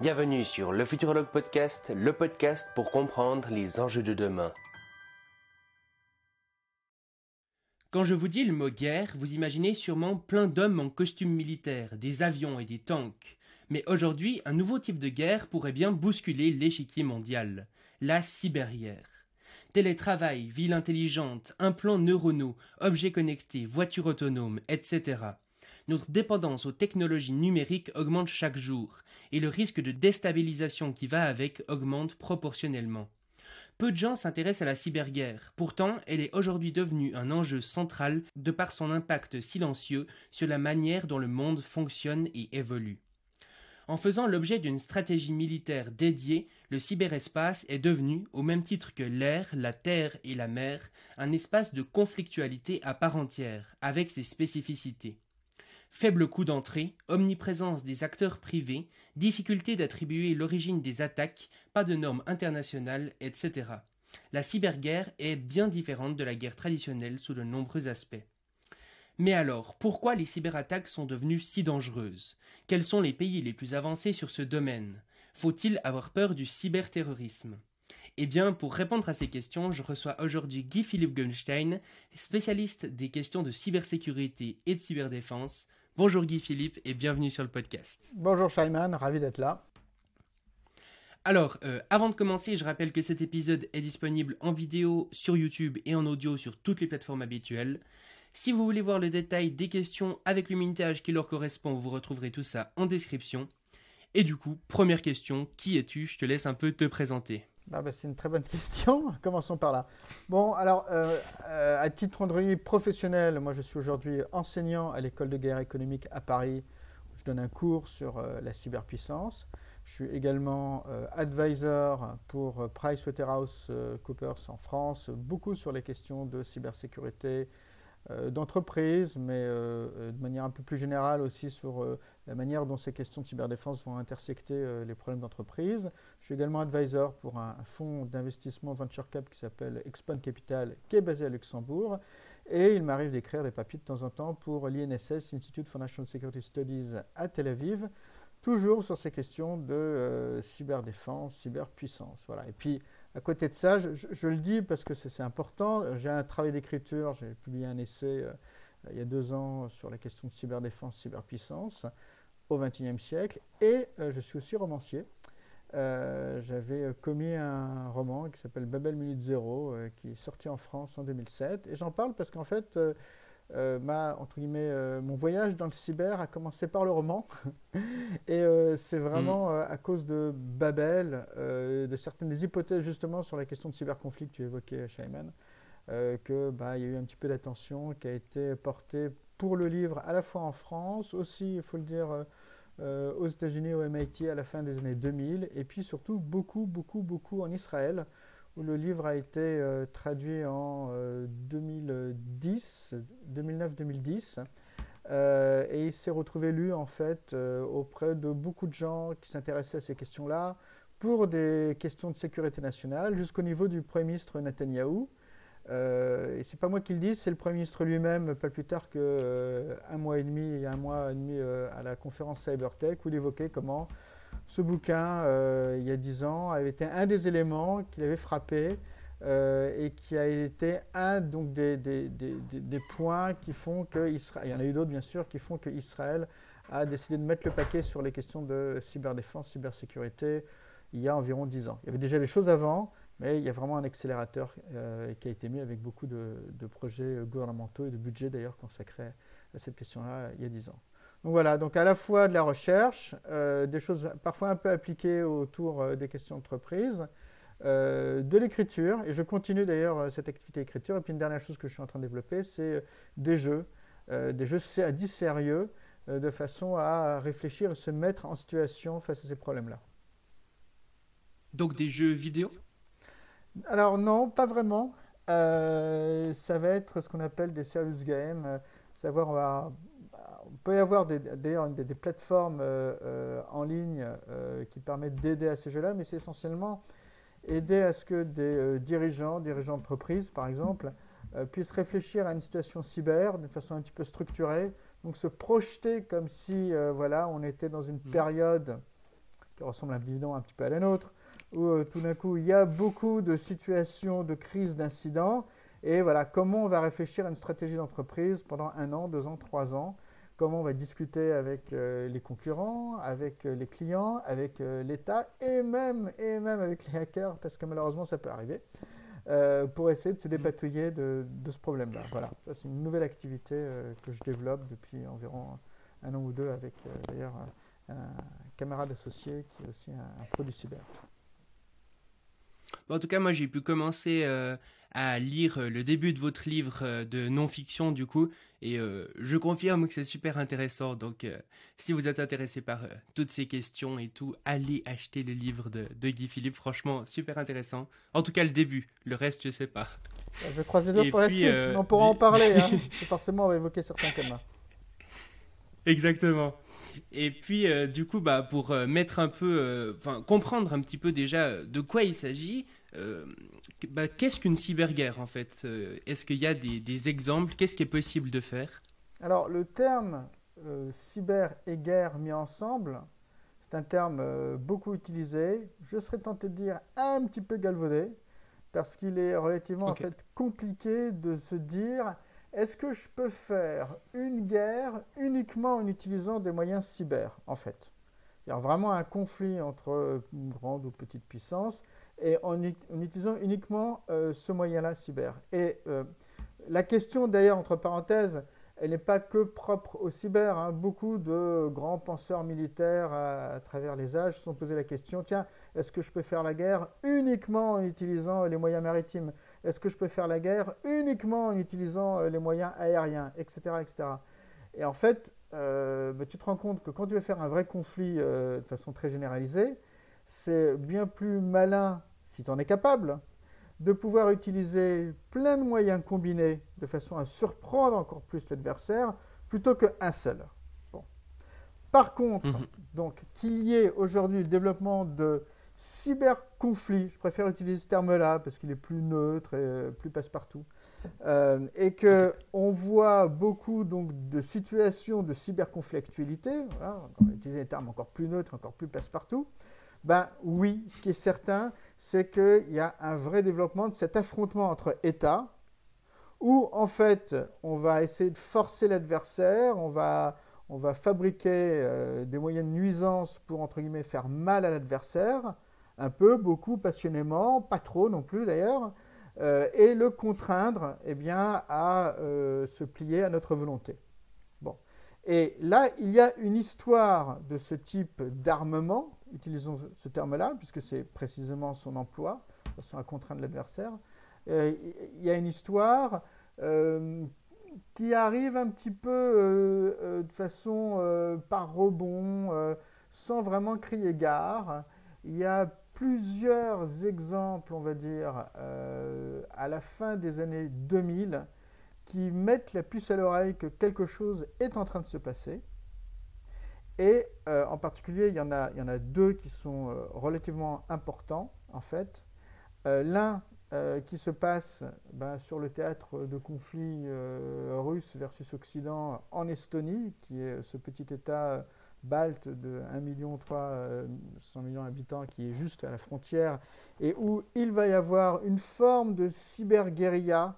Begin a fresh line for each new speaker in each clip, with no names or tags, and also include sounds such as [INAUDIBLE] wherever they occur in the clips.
Bienvenue sur le Futurologue Podcast, le podcast pour comprendre les enjeux de demain.
Quand je vous dis le mot guerre, vous imaginez sûrement plein d'hommes en costume militaire, des avions et des tanks. Mais aujourd'hui, un nouveau type de guerre pourrait bien bousculer l'échiquier mondial, la cyberguerre. Télétravail, ville intelligente, implants neuronaux, objets connectés, voitures autonomes, etc notre dépendance aux technologies numériques augmente chaque jour, et le risque de déstabilisation qui va avec augmente proportionnellement. Peu de gens s'intéressent à la cyberguerre, pourtant elle est aujourd'hui devenue un enjeu central de par son impact silencieux sur la manière dont le monde fonctionne et évolue. En faisant l'objet d'une stratégie militaire dédiée, le cyberespace est devenu, au même titre que l'air, la terre et la mer, un espace de conflictualité à part entière, avec ses spécificités. Faible coût d'entrée, omniprésence des acteurs privés, difficulté d'attribuer l'origine des attaques, pas de normes internationales, etc. La cyberguerre est bien différente de la guerre traditionnelle sous de nombreux aspects. Mais alors, pourquoi les cyberattaques sont devenues si dangereuses? Quels sont les pays les plus avancés sur ce domaine? Faut-il avoir peur du cyberterrorisme? Eh bien, pour répondre à ces questions, je reçois aujourd'hui Guy-Philippe Gunstein, spécialiste des questions de cybersécurité et de cyberdéfense. Bonjour Guy-Philippe et bienvenue sur le podcast.
Bonjour Shaiman, ravi d'être là.
Alors, euh, avant de commencer, je rappelle que cet épisode est disponible en vidéo sur YouTube et en audio sur toutes les plateformes habituelles. Si vous voulez voir le détail des questions avec le minutage qui leur correspond, vous retrouverez tout ça en description. Et du coup, première question, qui es-tu? Je te laisse un peu te présenter.
Bah, bah, c'est une très bonne [LAUGHS] question. Commençons par là. Bon, alors, euh, euh, à titre professionnel, moi je suis aujourd'hui enseignant à l'école de guerre économique à Paris. Où je donne un cours sur euh, la cyberpuissance. Je suis également advisor pour PricewaterhouseCoopers en France, beaucoup sur les questions de cybersécurité, d'entreprise, mais de manière un peu plus générale aussi sur la manière dont ces questions de cyberdéfense vont intersecter les problèmes d'entreprise. Je suis également advisor pour un, fonds d'investissement venture cap qui s'appelle Expand Capital, qui est basé à Luxembourg. Et il m'arrive d'écrire des papiers de temps en temps pour l'INSS, Institute for National Security Studies à Tel Aviv, toujours sur ces questions de cyberdéfense, cyberpuissance. Voilà. Et puis, à côté de ça, je, le dis parce que c'est important, j'ai un travail d'écriture, j'ai publié un essai euh, il y a deux ans sur la question de cyberdéfense, cyberpuissance au XXIe siècle, et euh, je suis aussi romancier. Euh, j'avais commis un roman qui s'appelle Babel Minute Zéro, qui est sorti en France en 2007, et j'en parle parce qu'en fait, euh, entre guillemets, euh, mon voyage dans le cyber a commencé par le roman. [LAUGHS] et euh, c'est vraiment mm. à cause de Babel, de certaines des hypothèses justement sur la question de cyberconflit que tu évoquais, Shaiman, que bah, il y a eu un petit peu d'attention qui a été portée pour le livre à la fois en France, aussi, il faut le dire, aux États-Unis, au MIT à la fin des années 2000, et puis surtout beaucoup, beaucoup, beaucoup en Israël où le livre a été euh, traduit en 2010, euh, 2009-2010. Euh, et il s'est retrouvé lu en fait auprès de beaucoup de gens qui s'intéressaient à ces questions-là pour des questions de sécurité nationale jusqu'au niveau du Premier ministre Netanyahou. Et c'est pas moi qui le dis, c'est le Premier ministre lui-même, pas plus tard qu'un mois et demi, un mois et demi à la conférence CyberTech, où il évoquait comment ce bouquin, euh, il y a dix ans, avait été un des éléments qui l'avait frappé euh, et qui a été un donc, des, des, des, des points qui font que Israël, il y en a eu d'autres bien sûr, qui font que Israël a décidé de mettre le paquet sur les questions de cyberdéfense, cybersécurité, il y a environ dix ans. Il y avait déjà des choses avant, mais il y a vraiment un accélérateur euh, qui a été mis avec beaucoup de, projets gouvernementaux et de budgets d'ailleurs consacrés à cette question-là il y a dix ans. Donc voilà, donc à la fois de la recherche, euh, des choses parfois un peu appliquées autour euh, des questions d'entreprise, euh, de l'écriture, et je continue d'ailleurs cette activité d'écriture. Et puis une dernière chose que je suis en train de développer, c'est des jeux, des jeux à 10 sérieux, de façon à réfléchir et se mettre en situation face à ces problèmes-là.
Donc des jeux vidéo?
Alors non, pas vraiment. ça va être ce qu'on appelle des serious games, savoir on va peut y avoir d'ailleurs des, des, plateformes euh, euh, en ligne euh, qui permettent d'aider à ces jeux-là, mais c'est essentiellement aider à ce que des dirigeants, dirigeants d'entreprise par exemple, puissent réfléchir à une situation cyber d'une façon un petit peu structurée, donc se projeter comme si voilà, on était dans une mmh. période qui ressemble un bidon un petit peu à la nôtre, où tout d'un coup il y a beaucoup de situations de crise, d'incidents, et voilà comment on va réfléchir à une stratégie d'entreprise pendant un an, deux ans, trois ans, comment on va discuter avec les concurrents, avec les clients, avec l'État et même, et même avec les hackers, parce que malheureusement ça peut arriver. Euh, pour essayer de se dépatouiller de, ce problème-là. Voilà, c'est une nouvelle activité euh, que je développe depuis environ un an ou deux avec euh, d'ailleurs un, camarade associé qui est aussi un, un pro du cyber.
En tout cas, moi j'ai pu commencer à lire le début de votre livre de non-fiction du coup, et euh, je confirme que c'est super intéressant. Donc, euh, si vous êtes intéressé par euh, toutes ces questions et tout, allez acheter le livre de, Guy Philippe. Franchement, super intéressant. En tout cas, le début. Le reste, je sais pas.
Je vais croiser les pour la suite. on pourra en parler. Hein. [LAUGHS] forcément, on va évoquer certains thèmes.
Exactement. Et puis, du coup, bah, pour mettre un peu, enfin, comprendre un petit peu déjà de quoi il s'agit, euh, bah, qu'est-ce qu'une cyberguerre en fait euh, Est-ce qu'il y a des, exemples? Qu'est-ce qui est possible de faire?
Alors le terme euh, cyber et guerre mis ensemble, c'est un terme beaucoup utilisé. Je serais tenté de dire un petit peu galvaudé, parce qu'il est relativement en fait compliqué de se dire est-ce que je peux faire une guerre uniquement en utilisant des moyens cyber en fait? Il y a vraiment un conflit entre grande ou petite puissance et en, utilisant uniquement euh, ce moyen-là, cyber. Et euh, la question, d'ailleurs, entre parenthèses, elle n'est pas que propre au cyber. Hein. Beaucoup de grands penseurs militaires à, travers les âges se sont posé la question, tiens, est-ce que je peux faire la guerre uniquement en utilisant les moyens maritimes? Est-ce que je peux faire la guerre uniquement en utilisant euh, les moyens aériens, etc. etc. Et en fait, bah, tu te rends compte que quand tu veux faire un vrai conflit de façon très généralisée, c'est bien plus malin si tu en es capable, de pouvoir utiliser plein de moyens combinés de façon à surprendre encore plus l'adversaire plutôt qu'un seul. Par contre, mhm. donc qu'il y ait aujourd'hui le développement de cyberconflits, je préfère utiliser ce terme-là parce qu'il est plus neutre et euh, plus passe-partout, euh, et que on voit beaucoup donc de situations de cyberconflictualité, voilà, utiliser des termes encore plus neutres, encore plus passe-partout, ben oui, ce qui est certain, c'est qu'il y a un vrai développement de cet affrontement entre États, où en fait on va essayer de forcer l'adversaire, on va, on va fabriquer euh, des moyens de nuisance pour entre guillemets faire mal à l'adversaire, un peu, beaucoup, passionnément, pas trop non plus d'ailleurs, euh, et le contraindre eh bien, à euh, se plier à notre volonté. Bon. Et là, il y a une histoire de ce type d'armement utilisons ce terme-là, puisque c'est précisément son emploi, de façon à contraindre l'adversaire. Euh, il y a une histoire qui arrive un petit peu de façon par rebond, sans vraiment crier gare. Il y a plusieurs exemples, on va dire, à la fin des années 2000 qui mettent la puce à l'oreille que quelque chose est en train de se passer. Et euh, en particulier, il y, en a, deux qui sont euh, relativement importants, en fait. Euh, l'un qui se passe ben, sur le théâtre de conflit russe versus Occident en Estonie, qui est ce petit État balte de 1 million 300 millions d'habitants qui est juste à la frontière, et où il va y avoir une forme de cyberguérilla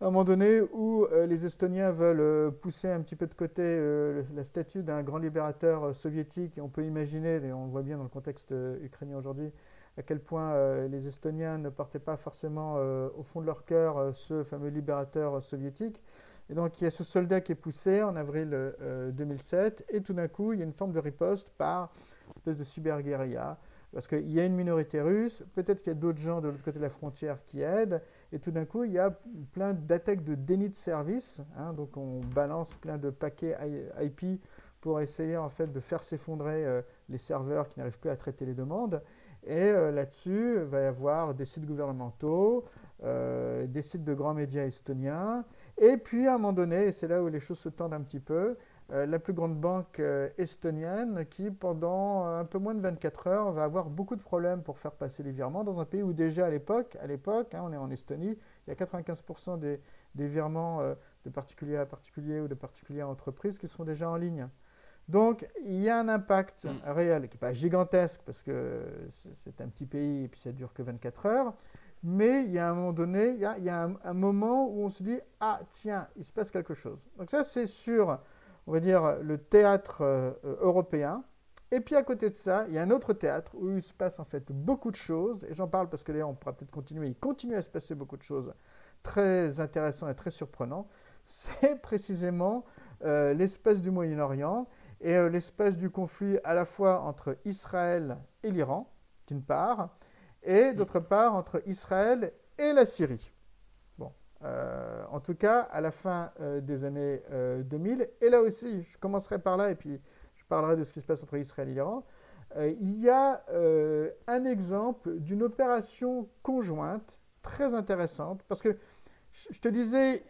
à un moment donné où euh, les Estoniens veulent euh, pousser un petit peu de côté euh, la statue d'un grand libérateur soviétique, on peut imaginer, et on le voit bien dans le contexte ukrainien aujourd'hui, à quel point les Estoniens ne portaient pas forcément au fond de leur cœur ce fameux libérateur soviétique. Et donc il y a ce soldat qui est poussé en avril 2007, et tout d'un coup il y a une forme de riposte par une espèce de cyberguérilla, parce qu'il y a une minorité russe, peut-être qu'il y a d'autres gens de l'autre côté de la frontière qui aident, et tout d'un coup, il y a plein d'attaques de déni de service. Hein, donc, on balance plein de paquets IP pour essayer en fait de faire s'effondrer euh, les serveurs qui n'arrivent plus à traiter les demandes. Et euh, là-dessus, il va y avoir des sites gouvernementaux, euh, des sites de grands médias estoniens. Et puis, à un moment donné, et c'est là où les choses se tendent un petit peu, euh, la plus grande banque euh, estonienne qui, pendant un peu moins de 24 heures, va avoir beaucoup de problèmes pour faire passer les virements dans un pays où déjà à l'époque, à l'époque, hein, on est en Estonie, il y a 95% des, des virements euh, de particulier à particulier ou de particulier à entreprise qui sont déjà en ligne. Donc, il y a un impact réel qui n'est pas gigantesque parce que c'est un petit pays et puis ça dure que 24 heures. Mais il y a un moment donné, il y a, un, moment où on se dit Ah, tiens, il se passe quelque chose. Donc, ça, c'est sur, on va dire, le théâtre euh, européen. Et puis, à côté de ça, il y a un autre théâtre où il se passe en fait beaucoup de choses. Et j'en parle parce que d'ailleurs, on pourra peut-être continuer. Il continue à se passer beaucoup de choses très intéressantes et très surprenantes. [LAUGHS] C'est précisément euh, l'espace du Moyen-Orient et euh, l'espace du conflit à la fois entre Israël et l'Iran, d'une part, et d'autre part entre Israël et la Syrie. Bon, euh, en tout cas, à la fin euh, des années 2000, et là aussi, je commencerai par là et puis je parlerai de ce qui se passe entre Israël et l'Iran. il y a un exemple d'une opération conjointe très intéressante parce que je te disais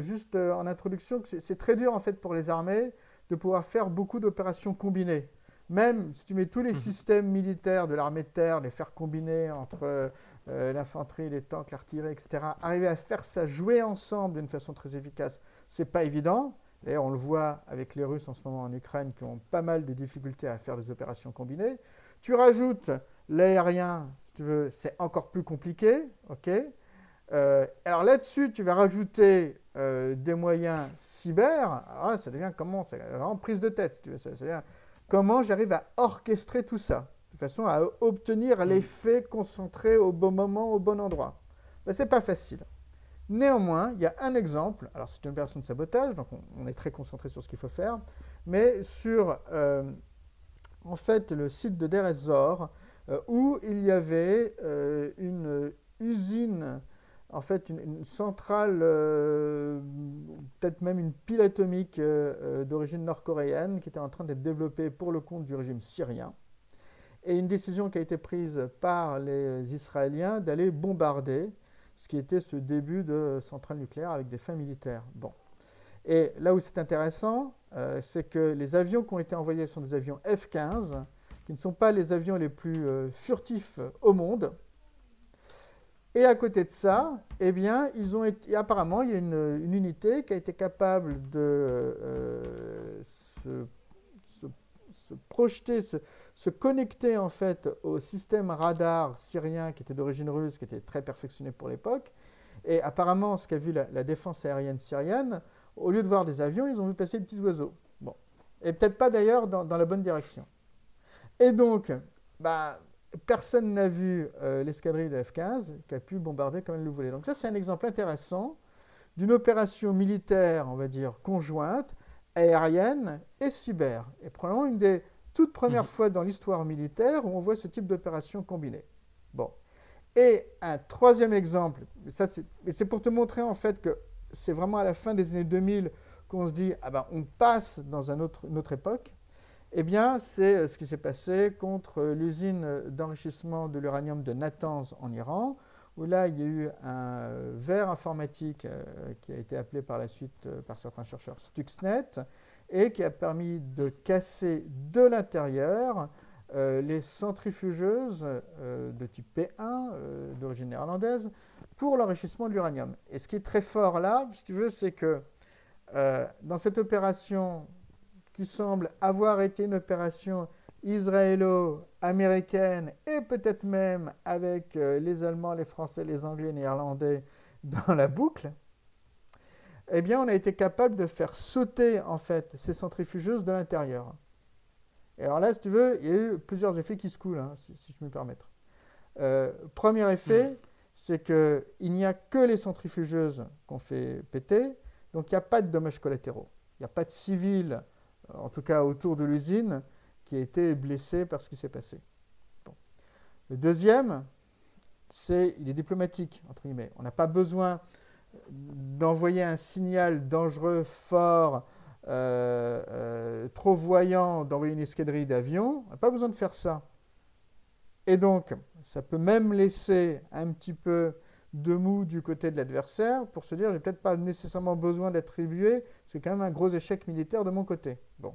juste en introduction que c'est très dur en fait pour les armées de pouvoir faire beaucoup d'opérations combinées. Même si tu mets tous les mhm. systèmes militaires de l'armée de terre, les faire combiner entre euh, l'infanterie, les tanks, l'artillerie, etc., arriver à faire ça jouer ensemble d'une façon très efficace, c'est pas évident. D'ailleurs, on le voit avec les Russes en ce moment en Ukraine qui ont pas mal de difficultés à faire des opérations combinées. Tu rajoutes l'aérien, si tu veux, c'est encore plus compliqué. ok euh, alors là-dessus, tu vas rajouter euh, des moyens cyber. Ah, ça devient comment? C'est vraiment prise de tête. tu veux. Ça, devient, comment j'arrive à orchestrer tout ça de façon à obtenir mm. l'effet concentré au bon moment, au bon endroit. Ben, Ce n'est pas facile. Néanmoins, il y a un exemple, alors c'est une opération de sabotage, donc on, est très concentré sur ce qu'il faut faire, mais sur euh, en fait le site de Deir Zor, où il y avait une usine en fait une, centrale, euh, peut-être même une pile atomique euh, euh, d'origine nord-coréenne qui était en train d'être développée pour le compte du régime syrien. Et une décision qui a été prise par les Israéliens d'aller bombarder ce qui était ce début de centrale nucléaire avec des fins militaires. Bon. Et là où c'est intéressant, c'est que les avions qui ont été envoyés sont des avions F-15, qui ne sont pas les avions les plus furtifs au monde, et à côté de ça, eh bien, ils ont apparemment, il y a une, unité qui a été capable de euh, se, projeter, se, connecter en fait au système radar syrien qui était d'origine russe, qui était très perfectionné pour l'époque. Et apparemment, ce qu'a vu la, défense aérienne syrienne, au lieu de voir des avions, ils ont vu passer des petits oiseaux. Bon. Et peut-être pas d'ailleurs dans, dans, la bonne direction. Et donc, bah, personne n'a vu euh, l'escadrille de F-15 qui a pu bombarder comme elle le voulait. Donc ça, c'est un exemple intéressant d'une opération militaire, on va dire, conjointe, aérienne et cyber. Et probablement une des toutes premières mhm. fois dans l'histoire militaire où on voit ce type d'opération combinée. Bon. Et un troisième exemple, c'est pour te montrer en fait que c'est vraiment à la fin des années 2000 qu'on se dit, ah ben, on passe dans un autre, une autre époque. Eh bien, c'est euh, ce qui s'est passé contre l'usine d'enrichissement de l'uranium de Natanz en Iran, où là, il y a eu un verre informatique euh, qui a été appelé par la suite euh, par certains chercheurs Stuxnet, et qui a permis de casser de l'intérieur les centrifugeuses de type P1, d'origine néerlandaise, pour l'enrichissement de l'uranium. Et ce qui est très fort là, si tu veux, c'est que dans cette opération qui semble avoir été une opération israélo-américaine et peut-être même avec euh, les Allemands, les Français, les Anglais, les Néerlandais [LAUGHS] dans la boucle, eh bien, on a été capable de faire sauter en fait ces centrifugeuses de l'intérieur. Et alors là, si tu veux, il y a eu plusieurs effets qui se coulent, hein, si, je me permettre. Euh, premier effet, mm. c'est qu'il n'y a que les centrifugeuses qu'on fait péter, donc il n'y a pas de dommages collatéraux. Il n'y a pas de civils en tout cas autour de l'usine, qui a été blessé par ce qui s'est passé. Le deuxième, c'est il est diplomatique, entre guillemets. On n'a pas besoin d'envoyer un signal dangereux, fort, euh, euh, trop voyant, d'envoyer une escadrille d'avions. On n'a pas besoin de faire ça. Et donc, ça peut même laisser un petit peu de mou du côté de l'adversaire pour se dire j'ai peut-être pas nécessairement besoin d'attribuer, c'est quand même un gros échec militaire de mon côté. Bon.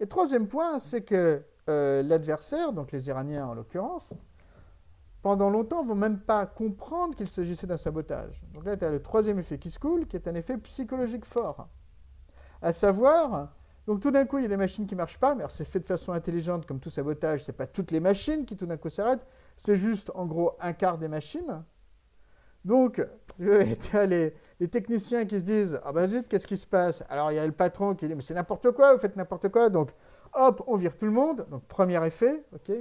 Et troisième point, c'est que euh, l'adversaire, donc les Iraniens en l'occurrence, pendant longtemps vont même pas comprendre qu'il s'agissait d'un sabotage. Donc là, tu as le troisième effet qui se coule, qui est un effet psychologique fort. À savoir Donc tout d'un coup, il y a des machines qui ne marchent pas, mais c'est fait de façon intelligente, comme tout sabotage, ce n'est pas toutes les machines qui tout d'un coup s'arrêtent, c'est juste en gros un quart des machines. Donc, [LAUGHS] tu as les, techniciens qui se disent Ah ben zut, qu'est-ce qui se passe? Alors il y a le patron qui dit Mais c'est n'importe quoi, vous faites n'importe quoi. Donc, hop, on vire tout le monde. Donc, premier effet, ok.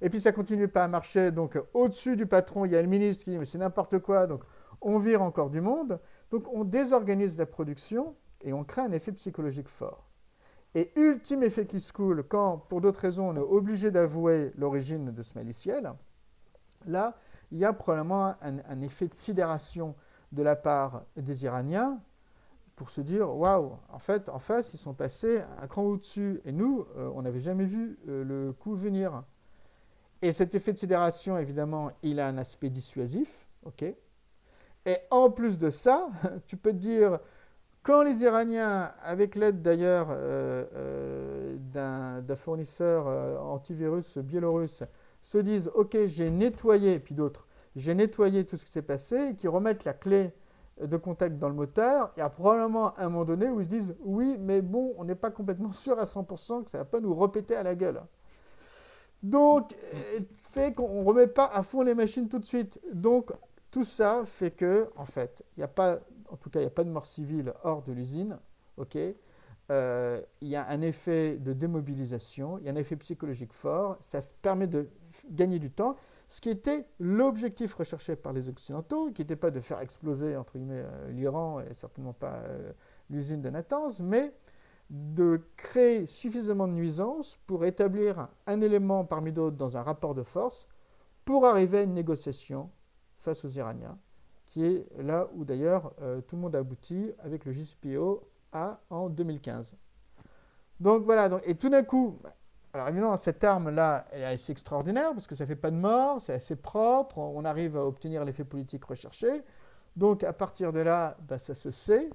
Et puis ça continue pas à marcher. Donc, au-dessus du patron, il y a le ministre qui dit Mais c'est n'importe quoi. Donc, on vire encore du monde. Donc, on désorganise la production et on crée un effet psychologique fort. Et ultime effet qui se coule, quand, pour d'autres raisons, on est obligé d'avouer l'origine de ce maliciel, là, il y a probablement un, effet de sidération de la part des Iraniens pour se dire waouh, en fait, en face, ils sont passés un cran au-dessus. Et nous, euh, on n'avait jamais vu euh, le coup venir. Et cet effet de sidération, évidemment, il a un aspect dissuasif. ok et en plus de ça, [LAUGHS] tu peux te dire, quand les Iraniens, avec l'aide d'ailleurs euh, d'un fournisseur antivirus biélorusse, se disent Ok, j'ai nettoyé, puis d'autres, j'ai nettoyé tout ce qui s'est passé, et qui remettent la clé de contact dans le moteur, il y a probablement un moment donné où ils se disent Oui, mais bon, on n'est pas complètement sûr à 100% que ça ne va pas nous repéter à la gueule. Donc, ça fait qu'on ne remet pas à fond les machines tout de suite. Donc, tout ça fait que, en fait, il n'y a pas, en tout cas, il n'y a pas de mort civile hors de l'usine, ok? Euh, il y a un effet de démobilisation, il y a un effet psychologique fort, ça permet de gagner du temps, ce qui était l'objectif recherché par les Occidentaux, qui n'était pas de faire exploser entre guillemets euh, l'Iran et certainement pas euh, l'usine de Natanz, mais de créer suffisamment de nuisances pour établir un élément parmi d'autres dans un rapport de force pour arriver à une négociation face aux Iraniens, qui est là où d'ailleurs euh, tout le monde a abouti avec le JCPO à, en 2015. Donc voilà, et tout d'un coup, alors évidemment, cette arme-là, elle est assez extraordinaire parce que ça ne fait pas de mort, c'est assez propre, on arrive à obtenir l'effet politique recherché. Donc à partir de là, bah, ça se sait.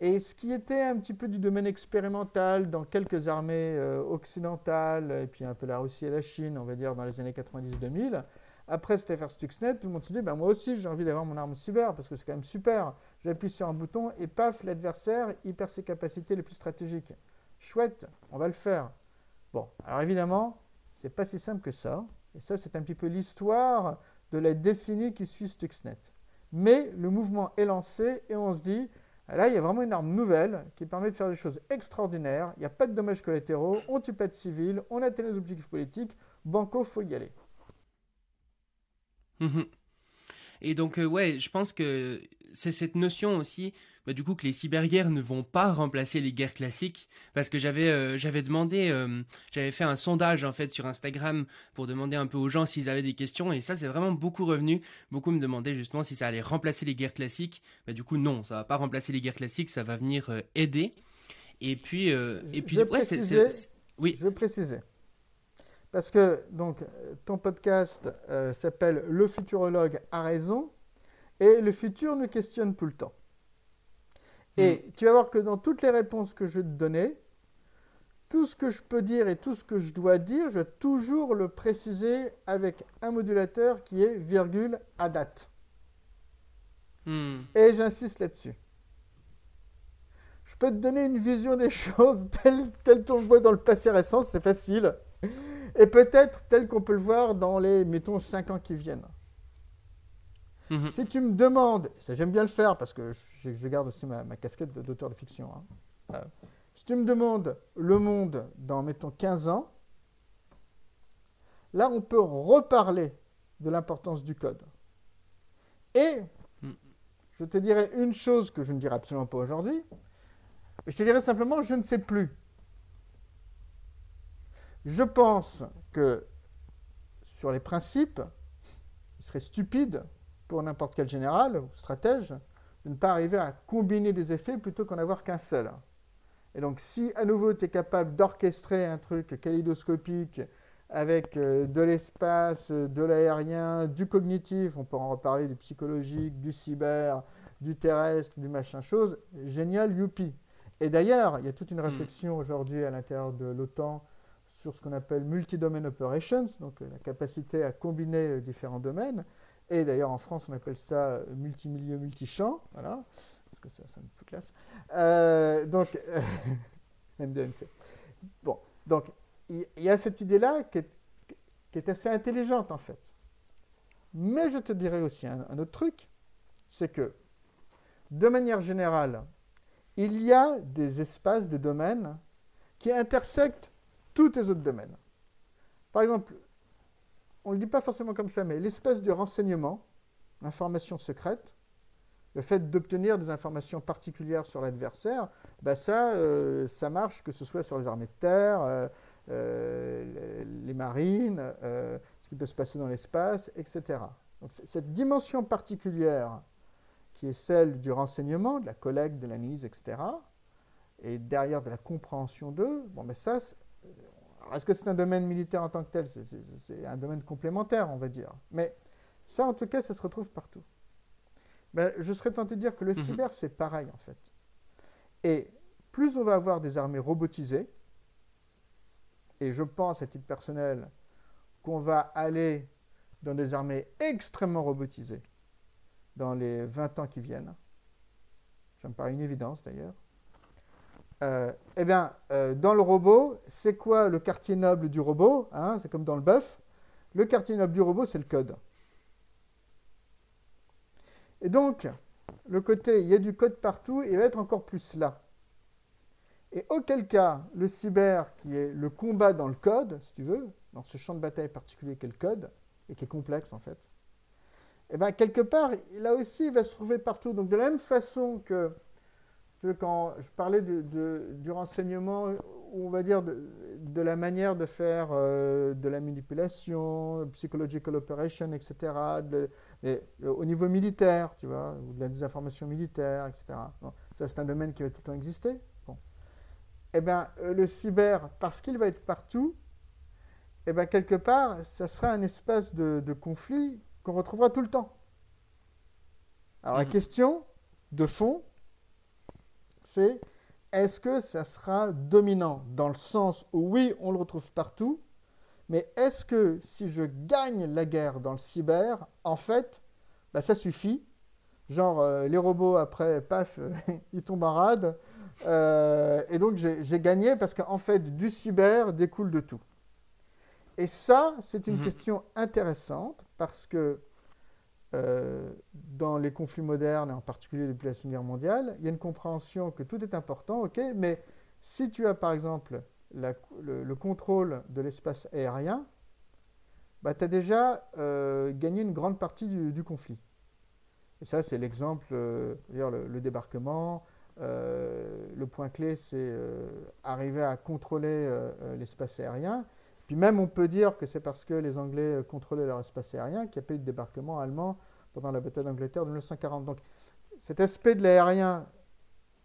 Et ce qui était un petit peu du domaine expérimental dans quelques armées euh, occidentales, et puis un peu la Russie et la Chine, on va dire dans les années 90-2000, après cette affaire Stuxnet, tout le monde se dit, bah, moi aussi j'ai envie d'avoir mon arme cyber, parce que c'est quand même super. J'appuie sur un bouton et paf, l'adversaire, il perd ses capacités les plus stratégiques. Chouette, on va le faire. Bon, alors évidemment, c'est pas si simple que ça. Et ça, c'est un petit peu l'histoire de la décennie qui suit Stuxnet. Mais le mouvement est lancé et on se dit, là, il y a vraiment une arme nouvelle qui permet de faire des choses extraordinaires. Il n'y a pas de dommages collatéraux, on ne tue pas de civils, on atteint les objectifs politiques. Banco, faut y aller.
Mhm. Et donc, euh, ouais, je pense que c'est cette notion aussi bah, du coup que les cyberguerres ne vont pas remplacer les guerres classiques. Parce que j'avais euh, j'avais demandé euh, j'avais fait un sondage en fait sur Instagram pour demander un peu aux gens s'ils avaient des questions. Et ça c'est vraiment beaucoup revenu. Beaucoup me demandaient justement si ça allait remplacer les guerres classiques. Bah, du coup non ça va pas remplacer les guerres classiques ça va venir aider. Et puis et puis
ouais, c'est oui. je veux préciser parce que donc ton podcast s'appelle Le futurologue a raison et le futur nous questionne tout le temps. Et mm. tu vas voir que dans toutes les réponses que je vais te donner, tout ce que je peux dire et tout ce que je dois dire, je vais toujours le préciser avec un modulateur qui est virgule à date. Mm. Et j'insiste là-dessus. Je peux te donner une vision des [LAUGHS] choses telle qu'on le voit dans le passé récent, c'est facile. Et peut-être tel qu'on peut le voir dans les, mettons, 5 ans qui viennent. Mhm. Si tu me demandes, ça j'aime bien le faire parce que je, garde aussi ma, casquette d'auteur de fiction. Hein. Euh, si tu me demandes le monde dans, mettons, 15 ans, là on peut reparler de l'importance du code. Et mhm. je te dirais une chose que je ne dirai absolument pas aujourd'hui. Je te dirais simplement, je ne sais plus. Je pense que sur les principes, il serait stupide pour n'importe quel général ou stratège de ne pas arriver à combiner des effets plutôt qu'en avoir qu'un seul. Et donc si à nouveau tu es capable d'orchestrer un truc kaléidoscopique avec euh, de l'espace, de l'aérien, du cognitif, on peut en reparler du psychologique, du cyber, du terrestre, du machin chose, génial, youpi. Et d'ailleurs, il y a toute une hmm. réflexion aujourd'hui à l'intérieur de l'OTAN sur ce qu'on appelle multi-domain operations, donc euh, la capacité à combiner euh, différents domaines. Et d'ailleurs, en France, on appelle ça multimilieu, multichamp. Voilà, parce que ça, c'est un peu classe. Euh, donc, [LAUGHS] M2MC. Bon, donc il y, a cette idée-là qui est, assez intelligente en fait. Mais je te dirais aussi un autre truc, c'est que de manière générale, il y a des espaces, des domaines qui intersectent tous les autres domaines. Par exemple, on ne le dit pas forcément comme ça, mais l'espace du renseignement, l'information secrète, le fait d'obtenir des informations particulières sur l'adversaire, ben ça, euh, ça marche, que ce soit sur les armées de terre, euh, euh, les marines, ce qui peut se passer dans l'espace, etc. Donc cette dimension particulière qui est celle du renseignement, de la collecte, de l'analyse, etc., et derrière de la compréhension d'eux, bon, ben ça, est-ce que c'est un domaine militaire en tant que tel? C'est un domaine complémentaire, on va dire. Mais ça, en tout cas, ça se retrouve partout. Ben, je serais tenté de dire que le mhm. cyber, c'est pareil, en fait. Et plus on va avoir des armées robotisées, et je pense à titre personnel qu'on va aller dans des armées extrêmement robotisées dans les 20 ans qui viennent, ça me paraît une évidence d'ailleurs, euh, eh bien, euh, dans le robot, c'est quoi le quartier noble du robot hein C'est comme dans le bœuf. Le quartier noble du robot, c'est le code. Et donc, le côté, il y a du code partout, il va être encore plus là. Et auquel cas, le cyber, qui est le combat dans le code, si tu veux, dans ce champ de bataille particulier qu'est le code, et qui est complexe en fait, eh bien quelque part, là aussi, il va se trouver partout. Donc de la même façon que quand je parlais du renseignement, on va dire de, la manière de faire euh, de la manipulation, psychological operation, etc., au niveau militaire, tu vois, ou de la désinformation militaire, etc. ça, c'est un domaine qui va tout le temps exister. Bon. Eh bien, euh, le cyber, parce qu'il va être partout, eh bien, quelque part, ça sera un espace de, conflit qu'on retrouvera tout le temps. Alors, la mmh. question de fond, c'est est-ce que ça sera dominant Dans le sens où oui, on le retrouve partout, mais est-ce que si je gagne la guerre dans le cyber, en fait, bah, ça suffit? Genre, euh, les robots, après, paf, [LAUGHS] ils tombent en rade. Euh, et donc, j'ai gagné parce qu'en fait, du cyber découle de tout. Et ça, c'est une mhm. question intéressante parce que dans les conflits modernes, en particulier depuis la Seconde Guerre mondiale, il y a une compréhension que tout est important, ok, mais si tu as par exemple le, contrôle de l'espace aérien, bah, tu as déjà euh, gagné une grande partie du, conflit. Et ça, c'est l'exemple, euh, le, le, débarquement. le point clé, c'est arriver à contrôler l'espace aérien. Même, on peut dire que c'est parce que les Anglais euh, contrôlaient leur espace aérien qu'il n'y a pas eu de débarquement allemand pendant la bataille d'Angleterre de 1940. Donc cet aspect de l'aérien,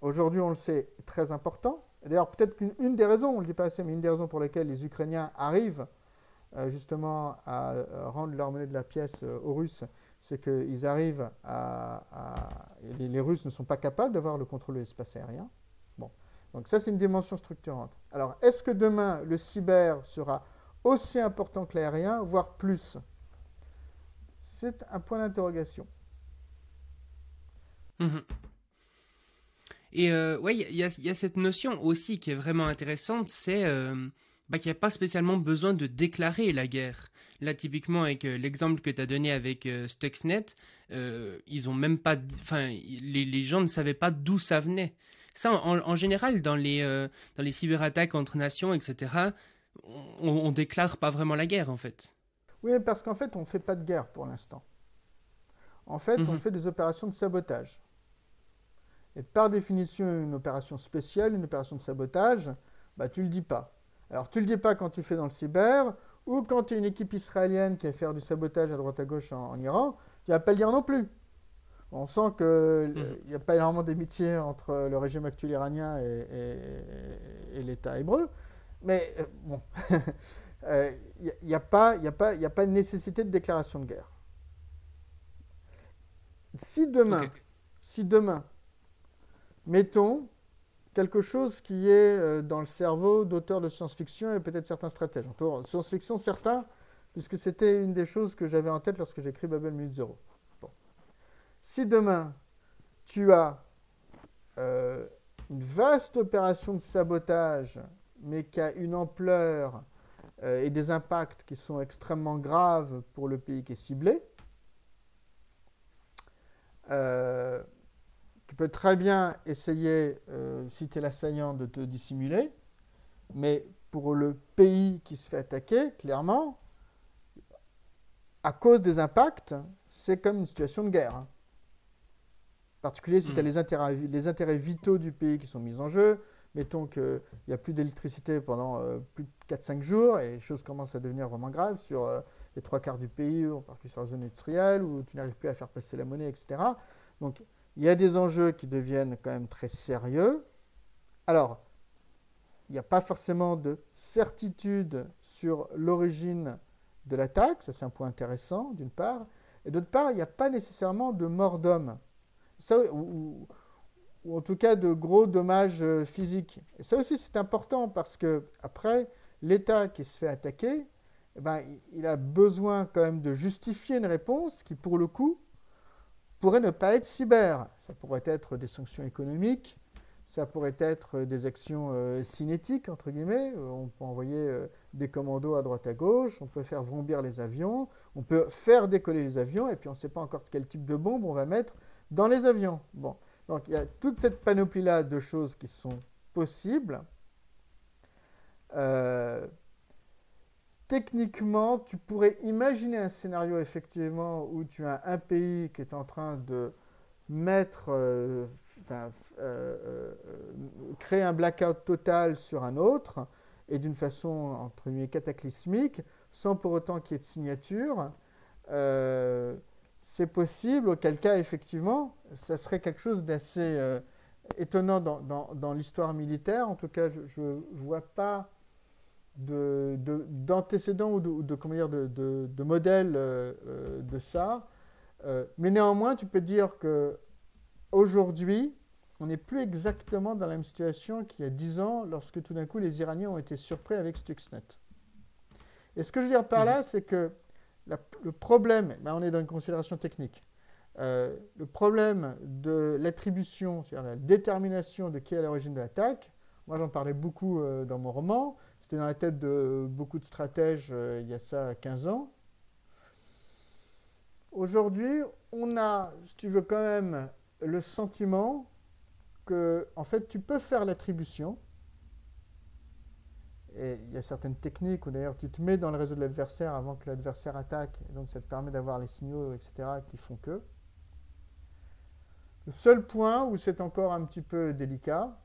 aujourd'hui on le sait, est très important. D'ailleurs, peut-être qu'une des raisons, on ne le dit pas assez, mais une des raisons pour lesquelles les Ukrainiens arrivent euh, justement à euh, rendre leur monnaie de la pièce aux Russes, c'est qu'ils arrivent à... les, les, Russes ne sont pas capables d'avoir le contrôle de l'espace aérien. Bon. Donc ça, c'est une dimension structurante. Alors, est-ce que demain, le cyber sera aussi important que l'aérien, voire plus C'est un point d'interrogation.
Mhm. Et euh, ouais, il y, a cette notion aussi qui est vraiment intéressante, c'est euh, bah, qu'il n'y a pas spécialement besoin de déclarer la guerre. Là, typiquement, avec euh, l'exemple que tu as donné avec Stuxnet, ils ont même pas, enfin, les, gens ne savaient pas d'où ça venait. Ça, en, général, dans les, euh, dans les cyberattaques entre nations, etc., on, ne déclare pas vraiment la guerre, en fait.
Oui, parce qu'en fait, on ne fait pas de guerre pour l'instant. En fait, on mhm. fait des opérations de sabotage. Et par définition, une opération spéciale, une opération de sabotage, bah, tu ne le dis pas. Alors, tu ne le dis pas quand tu fais dans le cyber, ou quand tu es une équipe israélienne qui va faire du sabotage à droite à gauche en, en Iran, tu ne vas pas le dire non plus. On sent qu'il n'y hmm. a pas énormément d'amitié entre le régime actuel iranien et, l'État hébreu. Mais euh, bon, il [LAUGHS] euh, n'y a, pas, a, pas, a pas de nécessité de déclaration de guerre. Si demain, si demain, mettons quelque chose qui est euh, dans le cerveau d'auteurs de science-fiction et peut-être certains stratèges. En science-fiction, certains, puisque c'était une des choses que j'avais en tête lorsque j'ai écrit Babel Minute Zero. Si demain, tu as euh, une vaste opération de sabotage, mais qui a une ampleur euh, et des impacts qui sont extrêmement graves pour le pays qui est ciblé, euh, tu peux très bien essayer, euh, si tu es l'assaillant, de te dissimuler, mais pour le pays qui se fait attaquer, clairement, à cause des impacts, c'est comme une situation de guerre. Hein. En particulier si tu as hmm. les intérêts, les intérêts vitaux du pays qui sont mis en jeu. Mettons qu'il n'y a plus d'électricité pendant euh, plus de 4-5 jours et les choses commencent à devenir vraiment graves sur euh, les trois quarts du pays, en particulier sur la zone industrielle, où tu n'arrives plus à faire passer la monnaie, etc. Donc il y a des enjeux qui deviennent quand même très sérieux. Alors, il n'y a pas forcément de certitude sur l'origine de l'attaque, ça c'est un point intéressant d'une part, et d'autre part, il n'y a pas nécessairement de mort d'homme, ou, ou, en tout cas de gros dommages euh, physiques. Et ça aussi c'est important parce que après, l'État qui se fait attaquer, eh ben, il a besoin quand même de justifier une réponse qui, pour le coup, pourrait ne pas être cyber. Ça pourrait être des sanctions économiques, ça pourrait être des actions euh, cinétiques, entre guillemets. Euh, on peut envoyer euh, des commandos à droite à gauche, on peut faire vrombir les avions, on peut faire décoller les avions, et puis on ne sait pas encore quel type de bombe on va mettre dans les avions. Bon. Donc il y a toute cette panoplie-là de choses qui sont possibles. techniquement, tu pourrais imaginer un scénario effectivement où tu as un pays qui est en train de mettre, euh, euh, créer un blackout total sur un autre, et d'une façon, entre guillemets, cataclysmique, sans pour autant qu'il y ait de signature, euh, c'est possible, auquel cas, effectivement, ça serait quelque chose d'assez étonnant dans, l'histoire militaire. En tout cas, je ne vois pas d'antécédents ou de, de, comment dire, de, de modèles de ça. mais néanmoins, tu peux dire que Aujourd'hui, on n'est plus exactement dans la même situation qu'il y a 10 ans, lorsque tout d'un coup les Iraniens ont été surpris avec Stuxnet. Et ce que je veux dire par là, mhm. c'est que le problème, ben on est dans une considération technique, euh, le problème de l'attribution, c'est-à-dire la détermination de qui est à l'origine de l'attaque, moi j'en parlais beaucoup euh, dans mon roman, c'était dans la tête de beaucoup de stratèges euh, il y a ça 15 ans. Aujourd'hui, on a, si tu veux, quand même le sentiment que, en fait, tu peux faire l'attribution. Et il y a certaines techniques où d'ailleurs tu te mets dans le réseau de l'adversaire avant que l'adversaire attaque, et donc ça te permet d'avoir les signaux, etc., qui font que. Le seul point où c'est encore un petit peu délicat,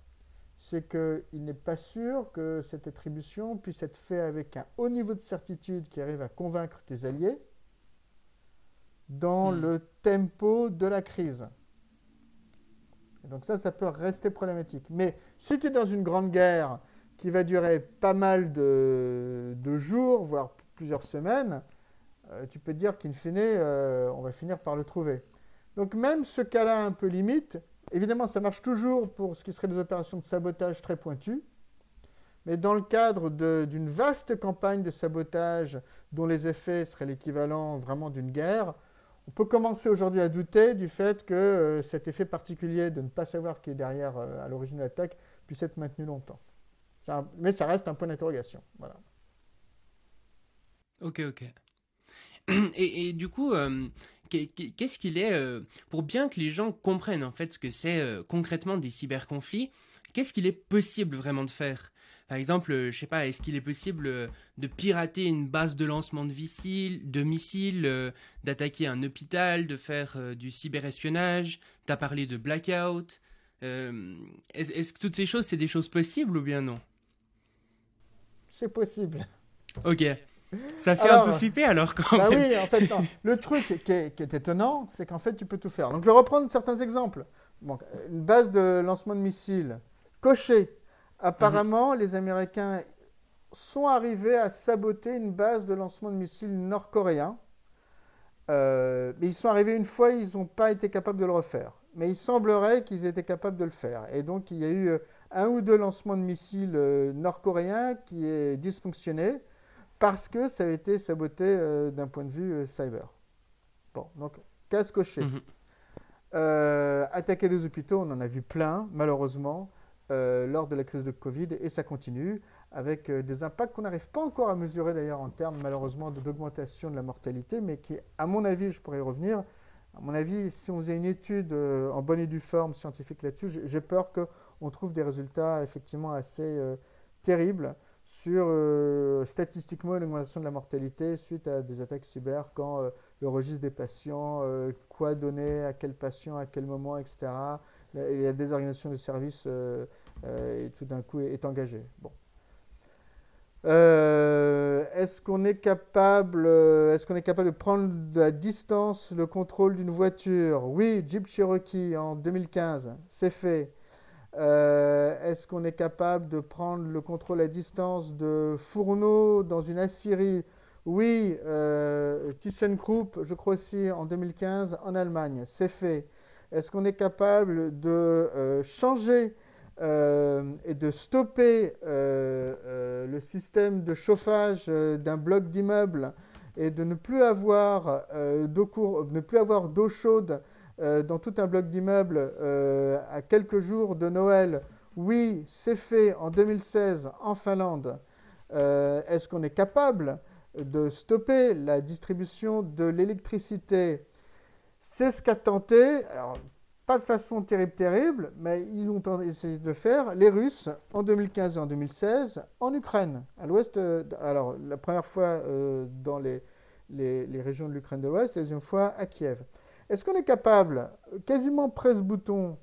c'est qu'il n'est pas sûr que cette attribution puisse être faite avec un haut niveau de certitude qui arrive à convaincre tes alliés dans hmm. le tempo de la crise donc ça, ça peut rester problématique. Mais si tu es dans une grande guerre qui va durer pas mal de, jours, voire plusieurs semaines, euh, tu peux te dire qu'in fine, euh, on va finir par le trouver. Donc même ce cas-là un peu limite, évidemment, ça marche toujours pour ce qui serait des opérations de sabotage très pointues. Mais dans le cadre d'une vaste campagne de sabotage dont les effets seraient l'équivalent vraiment d'une guerre, on peut commencer aujourd'hui à douter du fait que euh, cet effet particulier de ne pas savoir qui est derrière à l'origine de l'attaque puisse être maintenu longtemps. Mais ça reste un point d'interrogation. Voilà.
Ok, ok. [CLEARS THROAT] Et, du coup, euh, qu'est-ce qu'il est, pour bien que les gens comprennent en fait ce que c'est concrètement des cyberconflits, qu'est-ce qu'il est possible vraiment de faire? Par exemple, euh, je sais pas, est-ce qu'il est possible euh, de pirater une base de lancement de missiles, de missiles, euh, d'attaquer un hôpital, de faire du cyberespionnage Tu as parlé de blackout. est-ce que toutes ces choses, c'est des choses possibles ou bien non?
C'est possible.
Ok. Ça fait un peu flipper alors quand
bah oui, en fait, le truc qui est, qui est étonnant, c'est qu'en fait, tu peux tout faire. Donc, je vais reprendre certains exemples. une base de lancement de missiles cochée Apparemment, les Américains sont arrivés à saboter une base de lancement de missiles nord-coréens. Euh, mais ils sont arrivés une fois, ils n'ont pas été capables de le refaire. Mais il semblerait qu'ils étaient capables de le faire. Et donc, il y a eu euh, un ou deux lancements de missiles euh, nord-coréens qui est dysfonctionné parce que ça a été saboté d'un point de vue cyber. Bon, donc, casse coché. Mhm. attaquer des hôpitaux, on en a vu plein, malheureusement. lors de la crise de Covid et ça continue avec des impacts qu'on n'arrive pas encore à mesurer d'ailleurs en termes malheureusement d'augmentation de la mortalité, mais qui, à mon avis, je pourrais y revenir, à mon avis, si on faisait une étude en bonne et due forme scientifique là-dessus, j'ai peur qu'on trouve des résultats effectivement assez terribles sur euh, statistiquement une augmentation de la mortalité suite à des attaques cyber quand euh, le registre des patients, euh, quoi donner à quel patient, à quel moment, etc. Et la désorganisation du service et tout d'un coup est, engagée. Bon. est-ce qu'on est capable, est-ce qu'on est capable de prendre à distance le contrôle d'une voiture? Oui, Jeep Cherokee en 2015, c'est fait. Euh, est-ce qu'on est capable de prendre le contrôle à distance de fourneaux dans une Assyrie? Oui, euh, ThyssenKrupp, je crois aussi en 2015 en Allemagne, c'est fait. Est-ce qu'on est capable de euh, changer et de stopper le système de chauffage d'un bloc d'immeuble et de ne plus avoir d'eau chaude euh, dans tout un bloc d'immeubles euh, à quelques jours de Noël. Oui, c'est fait en 2016 en Finlande. Euh, est-ce qu'on est capable de stopper la distribution de l'électricité? C'est ce qu'a tenté, alors pas de façon terrible, terrible, mais ils ont essayé de le faire, les Russes en 2015 et en 2016 en Ukraine, à l'ouest. alors la première fois dans les, les, les, régions de l'Ukraine de l'Ouest, la deuxième fois à Kiev. Est-ce qu'on est capable, quasiment presse-bouton,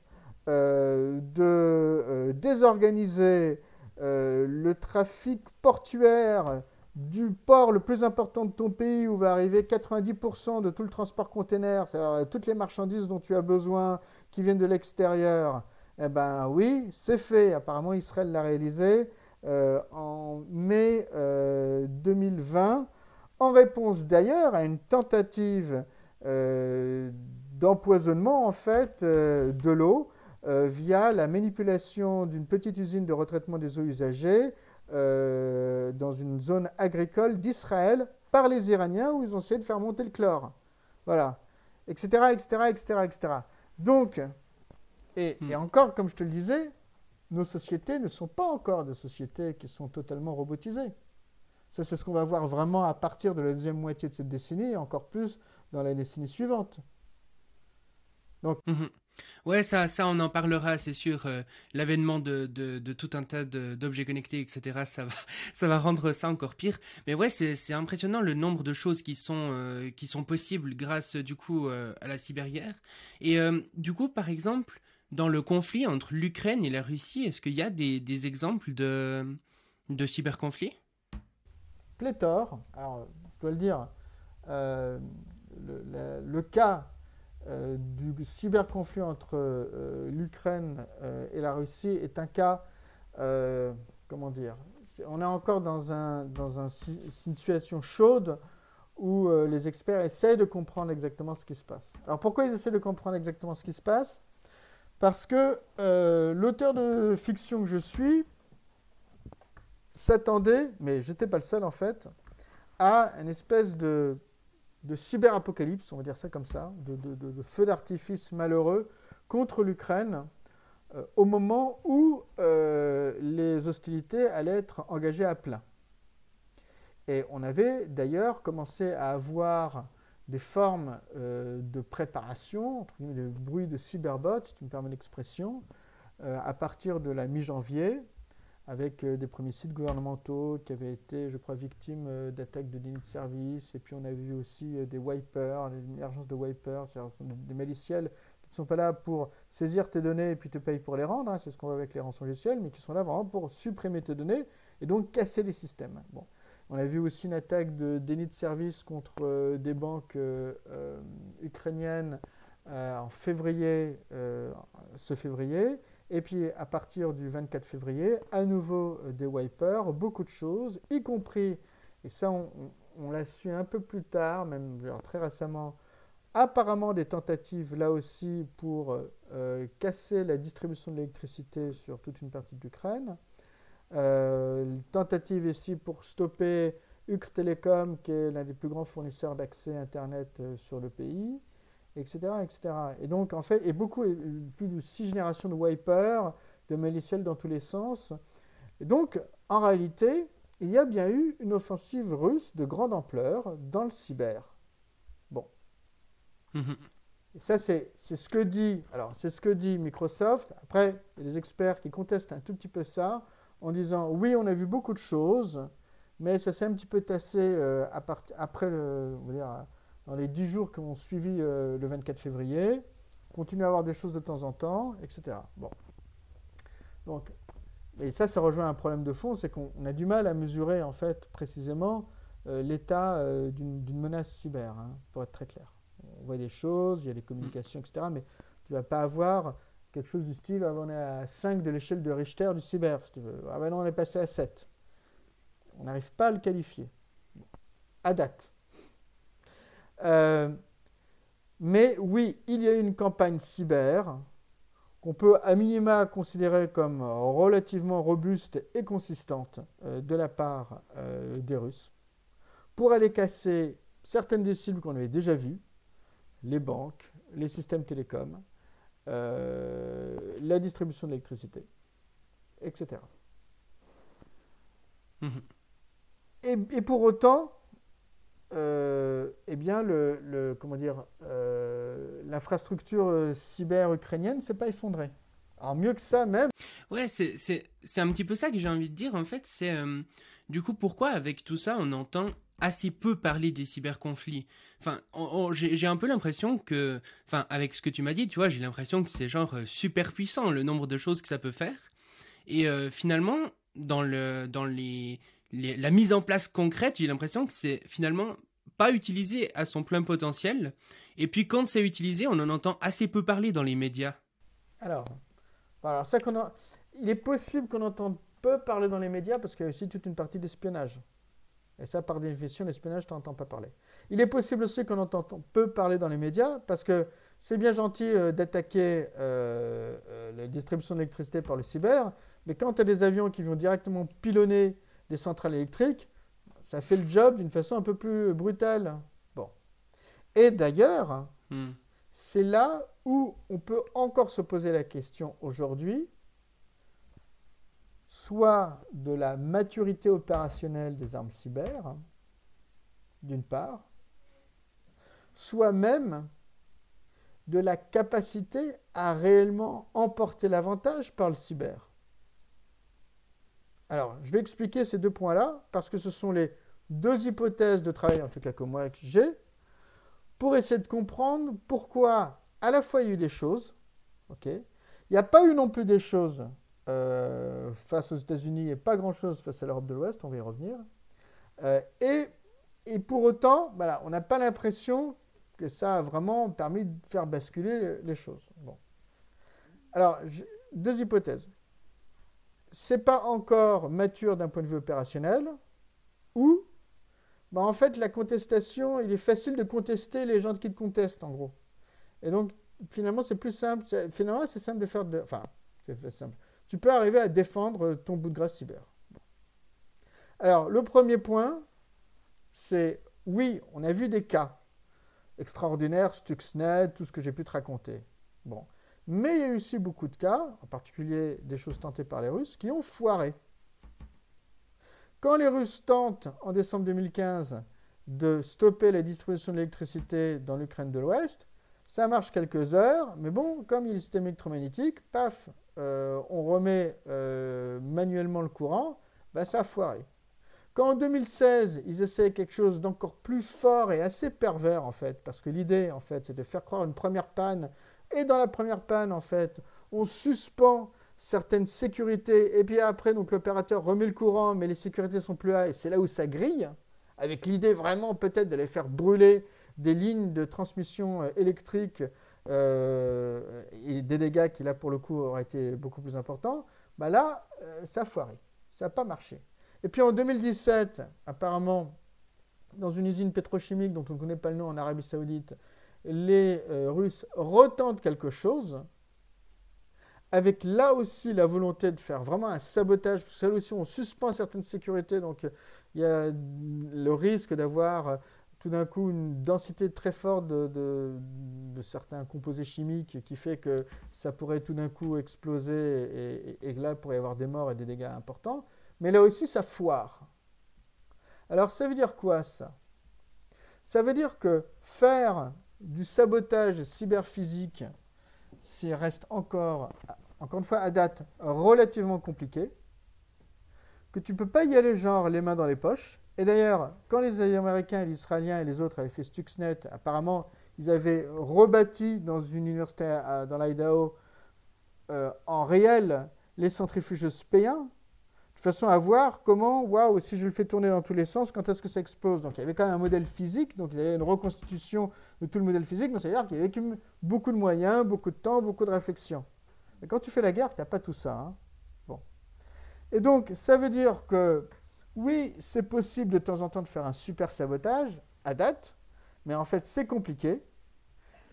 euh, de euh, désorganiser euh, le trafic portuaire du port le plus important de ton pays où va arriver 90% de tout le transport container, c'est-à-dire toutes les marchandises dont tu as besoin qui viennent de l'extérieur? Eh bien oui, c'est fait. Apparemment, Israël l'a réalisé en mai 2020, en réponse d'ailleurs à une tentative d'empoisonnement en fait euh, de l'eau euh, via la manipulation d'une petite usine de retraitement des eaux usagées dans une zone agricole d'Israël par les Iraniens où ils ont essayé de faire monter le chlore. Voilà. Etc. etc. etc. etc. Donc, et, et hmm. encore, comme je te le disais, nos sociétés ne sont pas encore des sociétés qui sont totalement robotisées. Ça, c'est ce qu'on va voir vraiment à partir de la deuxième moitié de cette décennie, et encore plus dans la décennie suivante.
Donc, mhm. Ouais, ça, ça, on en parlera, c'est sûr. Euh, l'avènement de, de, tout un tas d'objets connectés, etc., ça va, [LAUGHS] ça va rendre ça encore pire. Mais ouais, c'est impressionnant le nombre de choses qui sont, euh, qui sont possibles grâce, du coup, euh, à la cyberguerre. Et du coup, par exemple, dans le conflit entre l'Ukraine et la Russie, est-ce qu'il y a des, des, exemples de, de cyberconflits?
Pléthore. Alors, je dois le dire, le, cas euh, du cyberconflit entre euh, l'Ukraine euh, et la Russie est un cas, comment dire, on est encore dans, un, dans une situation chaude où les experts essaient de comprendre exactement ce qui se passe. Alors pourquoi ils essaient de comprendre exactement ce qui se passe? Parce que l'auteur de fiction que je suis s'attendait, mais j'étais pas le seul en fait, à une espèce de de cyberapocalypse, on va dire ça comme ça, de, feu d'artifice malheureux contre l'Ukraine euh, au moment où euh, les hostilités allaient être engagées à plein. Et on avait d'ailleurs commencé à avoir des formes euh, de préparation, entre guillemets, de bruit de cyberbot, si tu me permets l'expression, à partir de la mi-janvier, avec euh, des premiers sites gouvernementaux qui avaient été, je crois, victimes euh, d'attaques de déni de service. Et puis on a vu aussi euh, des wipers, l'émergence de wipers, c'est-à-dire des maliciels qui ne sont pas là pour saisir tes données et puis te payer pour les rendre, hein, c'est ce qu'on voit avec les rançons logiciels, mais qui sont là vraiment pour supprimer tes données et donc casser les systèmes. Bon. On a vu aussi une attaque de déni de service contre des banques ukrainiennes en février, ce février. Et puis à partir du 24 février, à nouveau euh, des wipers, beaucoup de choses, y compris, et ça on, l'a su un peu plus tard, même très récemment, apparemment des tentatives là aussi pour euh, euh, casser la distribution de l'électricité sur toute une partie de l'Ukraine. Euh, tentative ici pour stopper Ukr Telecom, qui est l'un des plus grands fournisseurs d'accès Internet sur le pays etc., etc. Et donc, en fait, et beaucoup, plus de six générations de wipers de maliciels dans tous les sens. Et donc, en réalité, il y a bien eu une offensive russe de grande ampleur dans le cyber. Bon.
Mhm.
Et ça, c'est c'est ce que dit, alors c'est ce que dit Microsoft. Après, il y a des experts qui contestent un tout petit peu ça en disant oui, on a vu beaucoup de choses, mais ça s'est un petit peu tassé euh, à part- après le, on va dire, dans les 10 jours qui ont suivi euh, le 24 février. On continue à avoir des choses de temps en temps, etc. Bon. Donc, et ça, ça rejoint un problème de fond, c'est qu'on on a du mal à mesurer en fait précisément euh, l'état euh, d'une menace cyber, hein, pour être très clair. On voit des choses, il y a des communications, etc. Mais tu vas pas avoir quelque chose du style, ah, on est à 5 de l'échelle de Richter du cyber, tu veux. Ah ben non, on est passé à 7. On n'arrive pas à le qualifier. À date. Euh, mais oui, il y a une campagne cyber qu'on peut à minima considérer comme relativement robuste et consistante euh, de la part euh, des Russes pour aller casser certaines des cibles qu'on avait déjà vues, les banques, les systèmes télécoms, la distribution d'électricité, etc. Et, et pour autant, euh, eh bien, le, comment dire, euh, l'infrastructure euh, cyber ukrainienne s'est pas effondrée. Alors mieux que ça même.
Ouais, c'est c'est- c'est un petit peu ça que j'ai envie de dire en fait. C'est euh, du coup pourquoi avec tout ça on entend assez peu parler des cyberconflits? Enfin, j'ai j'ai un peu l'impression que, enfin, avec ce que tu m'as dit, tu vois, j'ai l'impression que c'est genre super puissant le nombre de choses que ça peut faire. Et finalement, dans le dans les, la mise en place concrète, j'ai l'impression que c'est finalement pas utilisé à son plein potentiel. Et puis quand c'est utilisé, on en entend assez peu parler dans les médias.
Alors, ça il est possible qu'on entende peu parler dans les médias parce qu'il y a aussi toute une partie d'espionnage. Et ça, par définition, l'espionnage, tu n'entends pas parler. Il est possible aussi qu'on entend peu parler dans les médias parce que c'est bien gentil euh, d'attaquer euh, euh, la distribution d'électricité par le cyber, mais quand tu as des avions qui vont directement pilonner des centrales électriques, ça fait le job d'une façon un peu plus brutale. Bon. Et d'ailleurs,
Hmm.
c'est là où on peut encore se poser la question aujourd'hui, soit de la maturité opérationnelle des armes cyber, d'une part, soit même de la capacité à réellement emporter l'avantage par le cyber. Alors, je vais expliquer ces deux points-là, parce que ce sont les deux hypothèses de travail, en tout cas que moi j'ai, pour essayer de comprendre pourquoi à la fois il y a eu des choses, il n'y a pas eu non plus des choses euh, face aux États-Unis et pas grand-chose face à l'Europe de l'Ouest, on va y revenir, Euh, et, pour autant, on n'a pas l'impression que ça a vraiment permis de faire basculer les- choses. Bon. Alors, deux hypothèses. C'est pas encore mature d'un point de vue opérationnel, ou bah, en fait, la contestation, il est facile de contester les gens qui te contestent, en gros. Et donc, finalement, c'est plus simple. Finalement, c'est simple de faire de. Enfin, c'est simple. Tu peux arriver à défendre ton bout de grâce cyber. Alors, le premier point, c'est oui, on a vu des cas extraordinaires, Stuxnet, tout ce que j'ai pu te raconter. Bon. Mais il y a eu aussi beaucoup de cas, en particulier des choses tentées par les Russes, qui ont foiré. Quand les Russes tentent, en décembre 2015, de stopper la distribution de l'électricité dans l'Ukraine de l'Ouest, ça marche quelques heures, mais bon, comme il y a le système électromagnétique, paf, euh, on remet euh, manuellement le courant, bah, ça a foiré. Quand en 2016, ils essaient quelque chose d'encore plus fort et assez pervers, en fait, parce que l'idée, en fait, c'est de faire croire une première panne, et dans la première panne, en fait, on suspend certaines sécurités, et puis après, donc l'opérateur remet le courant, mais les sécurités sont plus et c'est là où ça grille, avec l'idée vraiment peut-être d'aller faire brûler des lignes de transmission euh, électrique euh, et des dégâts qui, là, pour le coup, auraient été beaucoup plus importants, bah là, euh, ça a foiré. Ça n'a pas marché. Et puis en 2017, apparemment, dans une usine pétrochimique dont on ne connaît pas le nom en Arabie Saoudite, les euh, Russes retentent quelque chose, avec là aussi la volonté de faire vraiment un sabotage, parce que là aussi on suspend certaines sécurités, donc euh, il y a le risque d'avoir tout d'un coup une densité très forte de, certains composés chimiques qui fait que ça pourrait tout d'un coup exploser et, là, il pourrait y avoir des morts et des dégâts importants. Mais là aussi, ça foire. Alors, ça veut dire quoi, ça? Ça veut dire que faire du sabotage cyberphysique, ça reste encore, encore une fois, à date, relativement compliqué, que tu ne peux pas y aller genre les mains dans les poches, et d'ailleurs, quand les Américains, les Israéliens et les autres avaient fait Stuxnet, apparemment, ils avaient rebâti dans une université dans l'Idaho euh, en réel les centrifuges spéens, de façon à voir comment, waouh, si je le fais tourner dans tous les sens, quand est-ce que ça explose? Donc il y avait quand même un modèle physique, donc il y avait une reconstitution de tout le modèle physique, mais c'est-à-dire qu'il y avait beaucoup de moyens, beaucoup de temps, beaucoup de réflexion. Mais quand tu fais la guerre, tu n'as pas tout ça. Hein. Bon. Et donc, ça veut dire que oui, c'est possible de temps en temps de faire un super sabotage, à date, mais en fait, c'est compliqué.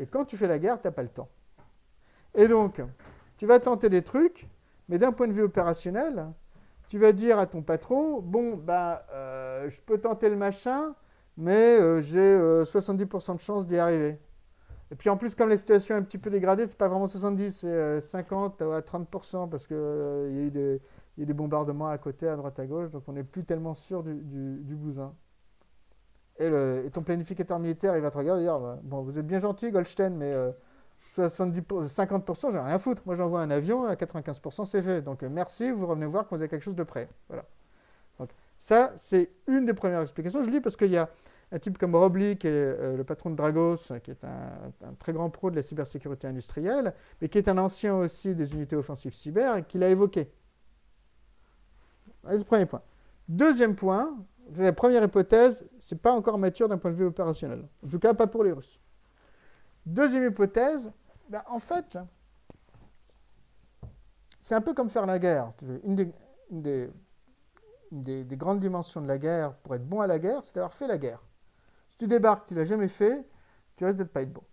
Et quand tu fais la guerre, tu n'as pas le temps. Et donc, tu vas tenter des trucs, mais d'un point de vue opérationnel, tu vas dire à ton patron, bon, bah, euh, je peux tenter le machin, mais euh, j'ai 70% euh, de chance d'y arriver. Et puis en plus, comme la situation est un petit peu dégradée, c'est pas vraiment 70, c'est 50 à 30%, parce qu'il y a eu des y bombardements à côté, à droite, à gauche, donc on n'est plus tellement sûr du, bousin. Et, le, ton planificateur militaire, il va te regarder et dire Bon, vous êtes bien gentil, Goldstein, mais 70 euh, 50%, j'ai rien à foutre. Moi, j'envoie un avion, à 95%, c'est fait. Donc, euh, merci, vous revenez voir quand vous avez quelque chose de prêt. Voilà. Donc, ça, c'est une des premières explications. Je lis parce qu'il y a un type comme Robley, qui est euh, le patron de Dragos, qui est un, un, très grand pro de la cybersécurité industrielle, mais qui est un ancien aussi des unités offensives cyber, et qui l'a évoqué. C'est le premier point. Deuxième point, la première hypothèse, ce n'est pas encore mature d'un point de vue opérationnel. En tout cas, pas pour les Russes. Deuxième hypothèse, ben, en fait, c'est un peu comme faire la guerre. Une des, des, grandes dimensions de la guerre, pour être bon à la guerre, c'est d'avoir fait la guerre. Si tu débarques, tu ne l'as jamais fait, tu risques d'être pas être bon.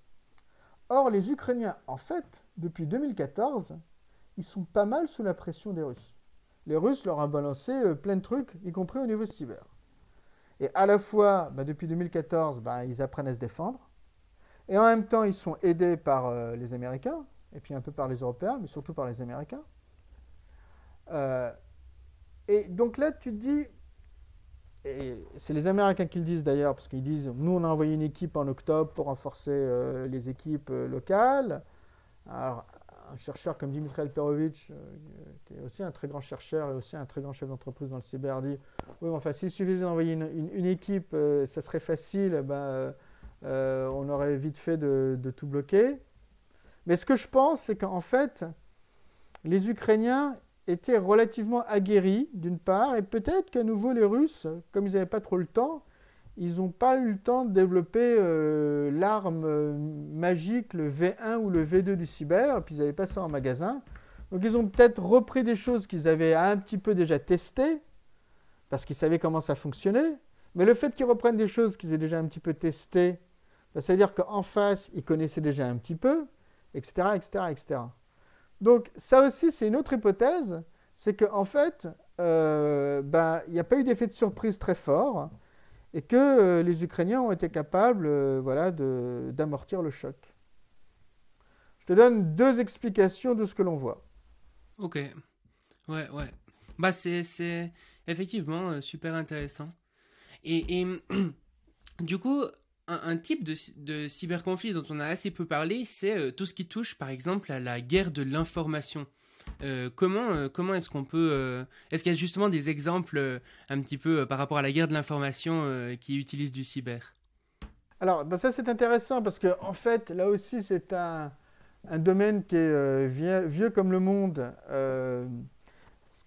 Or, les Ukrainiens, en fait, depuis 2014, ils sont pas mal sous la pression des Russes les Russes leur ont balancé euh, plein de trucs, y compris au niveau cyber. Et à la fois, bah, depuis 2014, bah, ils apprennent à se défendre, et en même temps, ils sont aidés par euh, les Américains, et puis un peu par les Européens, mais surtout par les Américains. Euh, et donc là, tu te dis, et c'est les Américains qui le disent d'ailleurs, parce qu'ils disent, nous, on a envoyé une équipe en octobre pour renforcer les équipes locales. Alors, un chercheur comme Dimitri Alperovitch, euh, qui est aussi un très grand chercheur et aussi un très grand chef d'entreprise dans le cyber, dit Oui, enfin, s'il suffisait d'envoyer une, équipe, euh, ça serait facile, ben, euh, on aurait vite fait de, tout bloquer. Mais ce que je pense, c'est qu'en fait, les Ukrainiens étaient relativement aguerris, d'une part, et peut-être qu'à nouveau les Russes, comme ils n'avaient pas trop le temps, ils n'ont pas eu le temps de développer euh, l'arme euh, magique, le V1 ou le V2 du cyber, puis ils n'avaient pas ça en magasin. Donc ils ont peut-être repris des choses qu'ils avaient un petit peu déjà testées, parce qu'ils savaient comment ça fonctionnait. Mais le fait qu'ils reprennent des choses qu'ils avaient déjà un petit peu testées, bah, ça veut dire qu'en face, ils connaissaient déjà un petit peu, etc., etc., etc. Donc ça aussi, c'est une autre hypothèse, c'est qu'en fait, euh, bah, il n'y a pas eu d'effet de surprise très fort et que euh, les Ukrainiens ont été capables euh, d'amortir le choc. Je te donne deux explications de ce que l'on voit.
Ok. Ouais, ouais. Bah, c'est effectivement super intéressant. Et, et [CLEARS THROAT] du coup, un, type de, de, cyberconflit dont on a assez peu parlé, c'est tout ce qui touche, par exemple, à la guerre de l'information. Euh, comment euh, comment est-ce qu'on peut euh, est-ce qu'il y a justement des exemples un petit peu par rapport à la guerre de l'information qui utilisent du cyber?
Alors ben ça c'est intéressant parce que en fait là aussi c'est un, domaine qui est vieux, comme le monde. ce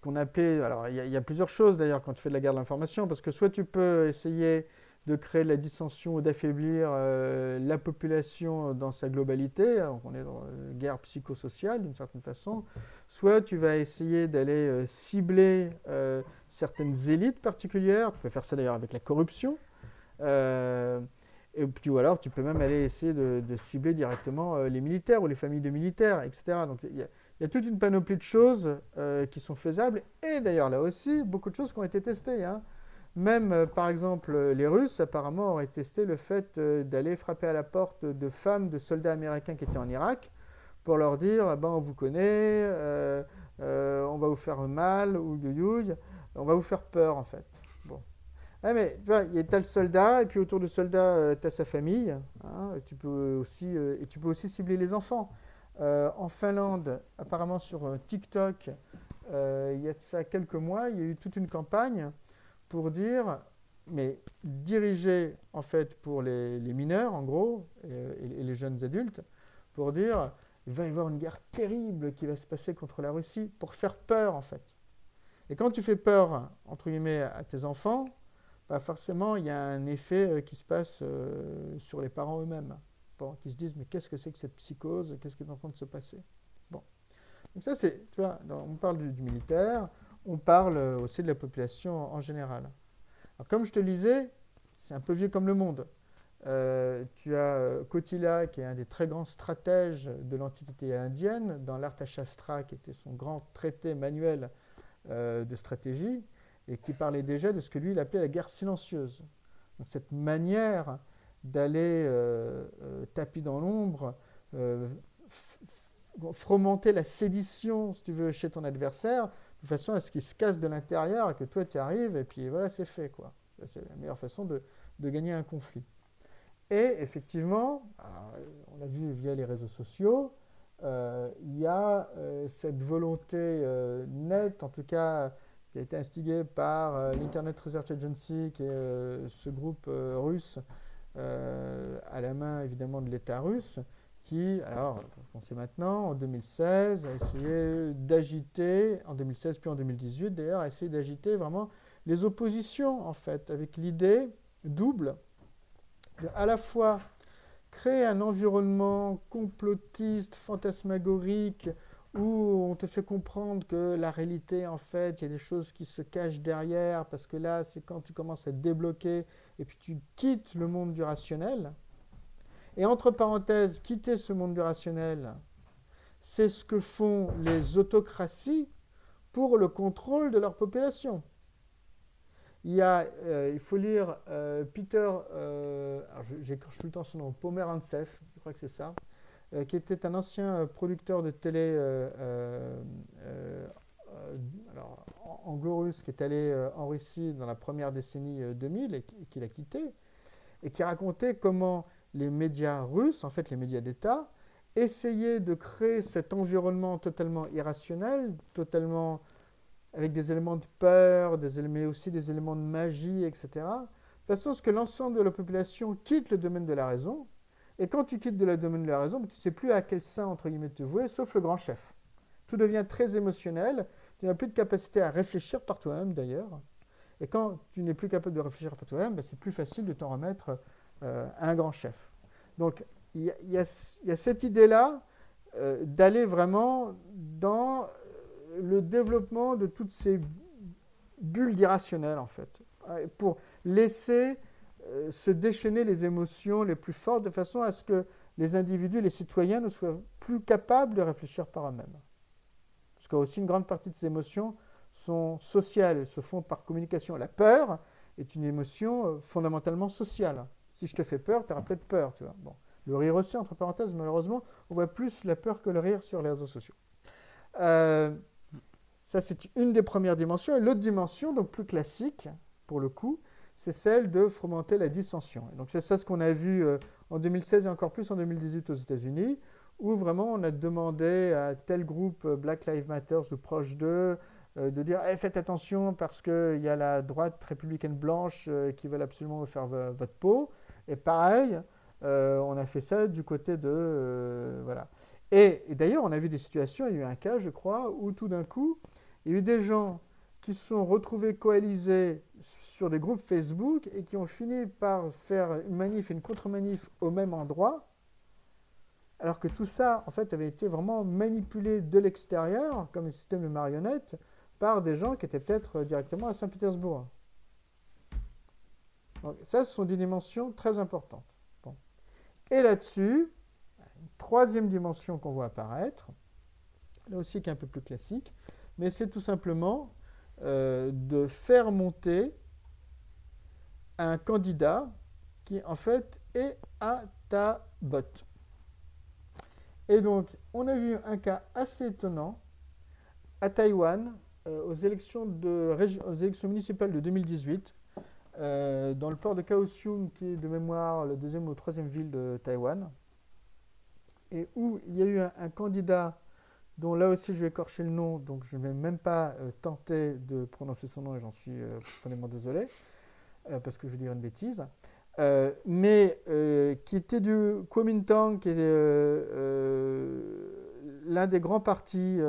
qu'on appelait alors il y, a plusieurs choses d'ailleurs quand tu fais de la guerre de l'information parce que soit tu peux essayer de créer de la dissension ou d'affaiblir euh, la population dans sa globalité. on est dans une guerre psychosociale d'une certaine façon. Soit tu vas essayer d'aller euh, cibler euh, certaines élites particulières. Tu peux faire ça d'ailleurs avec la corruption. et puis, ou alors tu peux même aller essayer de, cibler directement les militaires ou les familles de militaires, etc. Donc il y, a toute une panoplie de choses qui sont faisables. Et d'ailleurs là aussi, beaucoup de choses qui ont été testées. Hein. Même, euh, par exemple, les Russes, apparemment, auraient testé le fait euh, d'aller frapper à la porte de femmes de soldats américains qui étaient en Irak pour leur dire ah ben, on vous connaît, euh, on va vous faire mal, ou youyouille, on va vous faire peur, en fait. Bon. Ah, mais tu vois, a le soldat, et puis autour du soldat, tu as sa famille, hein, tu peux aussi, et tu peux aussi cibler les enfants. en Finlande, apparemment sur TikTok, il y a de ça quelques mois, il y a eu toute une campagne pour dire, mais diriger en fait pour les, mineurs en gros et, les jeunes adultes, pour dire il va y avoir une guerre terrible qui va se passer contre la Russie pour faire peur en fait. Et quand tu fais peur entre guillemets à tes enfants, bah forcément il y a un effet euh, qui se passe euh, sur les parents eux-mêmes, qui se disent mais qu'est-ce que c'est que cette psychose, qu'est-ce qui est en train de se passer? Bon, donc ça c'est, tu vois, on parle du militaire, on parle aussi de la population en général. comme je te le disais, c'est un peu vieux comme le monde. Euh, tu as euh, Kotila, qui est un des très grands stratèges de l'Antiquité indienne, dans l'Arthashastra, qui était son grand traité manuel euh, de stratégie, et qui parlait déjà de ce que lui il appelait la guerre silencieuse. Cette manière d'aller tapis dans l'ombre, fomenter la sédition, si tu veux, chez ton adversaire, de façon à ce qu'il se casse de l'intérieur et que toi tu arrives et puis voilà, c'est fait. quoi. C'est la meilleure façon de, gagner un conflit. Et effectivement, on l'a vu via les réseaux sociaux, euh, il y a euh, cette volonté euh, nette, en tout cas, qui a été instiguée par l'Internet Research Agency, qui est ce groupe russe, à la main évidemment de l'État russe, qui, alors, on sait maintenant, en 2016, a essayé d'agiter, en 2016 puis en 2018 d'ailleurs, a essayé d'agiter vraiment les oppositions, en fait, avec l'idée double de à la fois créer un environnement complotiste, fantasmagorique, où on te fait comprendre que la réalité, en fait, il y a des choses qui se cachent derrière, parce que là, c'est quand tu commences à te débloquer et puis tu quittes le monde du rationnel, et entre parenthèses, quitter ce monde du rationnel, c'est ce que font les autocraties pour le contrôle de leur population. Il, y a, euh, il faut lire euh, Peter, euh, j'écris tout le temps son nom, Pomerantsev, je crois que c'est ça, euh, qui était un ancien producteur de télé anglo-russe qui est allé en Russie dans la première décennie 2000 et qui l'a quitté, et qui racontait comment les médias russes, en fait les médias d'État, essayaient de créer cet environnement totalement irrationnel, totalement avec des éléments de peur, des, mais aussi des éléments de magie, etc. De façon à ce que l'ensemble de la population quitte le domaine de la raison. Et quand tu quittes le domaine de la raison, tu ne sais plus à quel sein, entre guillemets, te vouer, sauf le grand chef. Tout devient très émotionnel. Tu n'as plus de capacité à réfléchir par toi-même, d'ailleurs. Et quand tu n'es plus capable de réfléchir par toi-même, ben, c'est plus facile de t'en remettre euh, à un grand chef. Donc il y, a cette idée-là euh, d'aller vraiment dans le développement de toutes ces bulles d'irrationnel, en fait, euh, pour laisser euh, se déchaîner les émotions les plus fortes de façon à ce que les individus, les citoyens ne soient plus capables de réfléchir par eux-mêmes. Parce qu'aussi une grande partie de ces émotions sont sociales, se font par communication. La peur est une émotion fondamentalement sociale. Si je te fais peur, tu auras peut-être peur, tu vois. Bon. Le rire aussi, entre parenthèses, malheureusement, on voit plus la peur que le rire sur les réseaux sociaux. Euh, ça, c'est une des premières dimensions. Et l'autre dimension, donc plus classique, pour le coup, c'est celle de fomenter la dissension. Et donc c'est ça ce qu'on a vu euh, en 2016 et encore plus en 2018 aux États-Unis, où vraiment on a demandé à tel groupe euh, Black Lives Matter ou proche d'eux de dire eh, faites attention parce qu'il y a la droite républicaine blanche qui veut absolument vous faire votre peau. Et pareil, euh, on a fait ça du côté de... Euh, voilà. Et, d'ailleurs, on a vu des situations, il y a eu un cas, je crois, où tout d'un coup, il y a eu des gens qui se sont retrouvés coalisés sur des groupes Facebook et qui ont fini par faire une manif et une contre-manif au même endroit, alors que tout ça, en fait, avait été vraiment manipulé de l'extérieur, comme un système de marionnettes, par des gens qui étaient peut-être directement à Saint-Pétersbourg. Ça, ce sont des dimensions très importantes. Et là-dessus, une troisième dimension qu'on voit apparaître, là aussi qui est un peu plus classique, mais c'est tout simplement euh, de faire monter un candidat qui en fait est à ta botte. Et donc, on a vu un cas assez étonnant à Taïwan, euh, aux, élections de aux élections municipales de 2018, euh, dans le port de Kaohsiung, qui est de mémoire la deuxième ou troisième ville de Taïwan, et où il y a eu un, candidat dont là aussi je vais écorcher le nom, donc je ne vais même pas euh, tenter de prononcer son nom et j'en suis profondément désolé, parce que je vais dire une bêtise. mais qui était du Kuomintang, qui est l'un des grands partis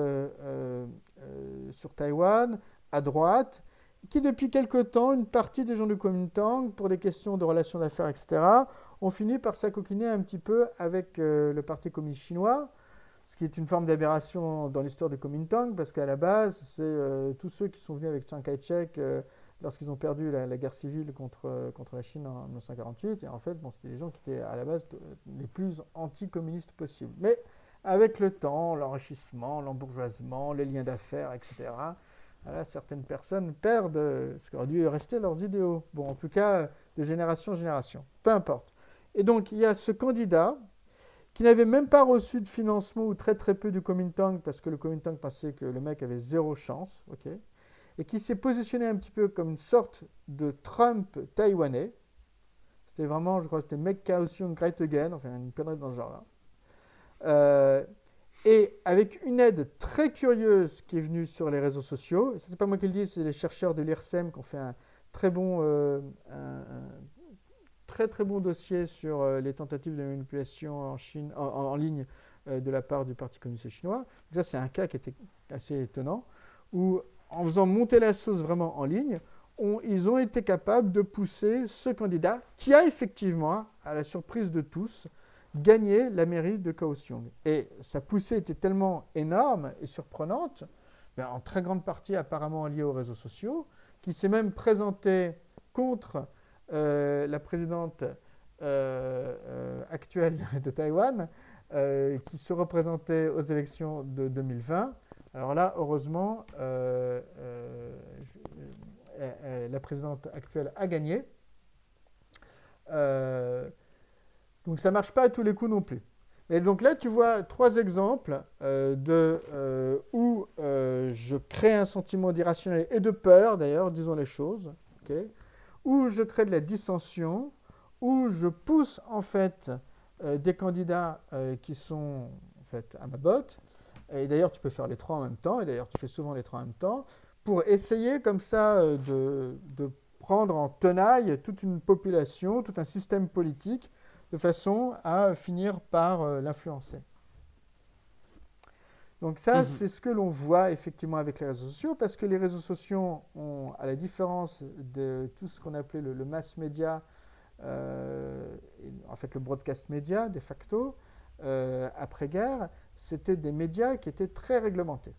euh, sur Taïwan, à droite, qui depuis quelque temps, une partie des gens du Kuomintang, pour des questions de relations d'affaires, etc., ont fini par s'acoquiner un petit peu avec euh, le Parti communiste chinois, ce qui est une forme d'aberration dans l'histoire du Kuomintang, parce qu'à la base, c'est euh, tous ceux qui sont venus avec Chiang Kai-shek lorsqu'ils ont perdu la, guerre civile contre, contre la Chine en 1948, et en fait, bon, c'était des gens qui étaient à la base les plus anticommunistes possibles. Mais avec le temps, l'enrichissement, l'embourgeoisement, les liens d'affaires, etc. certaines personnes perdent ce qu'aurait dû rester leurs idéaux. Bon, en tout cas, de génération en génération. Peu importe. Et donc, il y a ce candidat qui n'avait même pas reçu de financement ou très très peu du Kuomintang parce que le Kuomintang pensait que le mec avait zéro chance, ok, et qui s'est positionné un petit peu comme une sorte de Trump taïwanais. C'était vraiment, je crois, c'était Make Chaos Great Again, enfin une connerie dans ce genre-là. Euh, et avec une aide très curieuse qui est venue sur les réseaux sociaux, ce n'est pas moi qui le dis, c'est les chercheurs de l'IRSEM qui ont fait un très bon, euh, très très bon dossier sur euh, les tentatives de manipulation en, Chine, en, ligne de la part du Parti communiste chinois. Donc ça, c'est un cas qui était assez étonnant, où en faisant monter la sauce vraiment en ligne, ils ont été capables de pousser ce candidat qui a effectivement, à la surprise de tous, gagner la mairie de Kaohsiung. Et sa poussée était tellement énorme et surprenante, ben, en très grande partie apparemment liée aux réseaux sociaux, qu'il s'est même présenté contre euh, la présidente euh, euh, actuelle [LAUGHS] de Taïwan, qui se représentait aux élections de 2020. Alors là, heureusement, la présidente actuelle a gagné. Donc ça ne marche pas à tous les coups non plus. Et donc là, tu vois trois exemples euh, de, euh, où euh, je crée un sentiment d'irrationnel et de peur, d'ailleurs, disons les choses, où je crée de la dissension, où je pousse en fait des candidats qui sont en fait à ma botte. Et d'ailleurs, tu peux faire les trois en même temps, et d'ailleurs, tu fais souvent les trois en même temps, pour essayer comme ça de, de prendre en tenaille toute une population, tout un système politique de façon à finir par euh, l'influencer. Donc ça, mhm. c'est ce que l'on voit effectivement avec les réseaux sociaux, parce que les réseaux sociaux ont, à la différence de tout ce qu'on appelait le, mass media, euh, en fait le broadcast media de facto, euh, après-guerre, c'était des médias qui étaient très réglementés,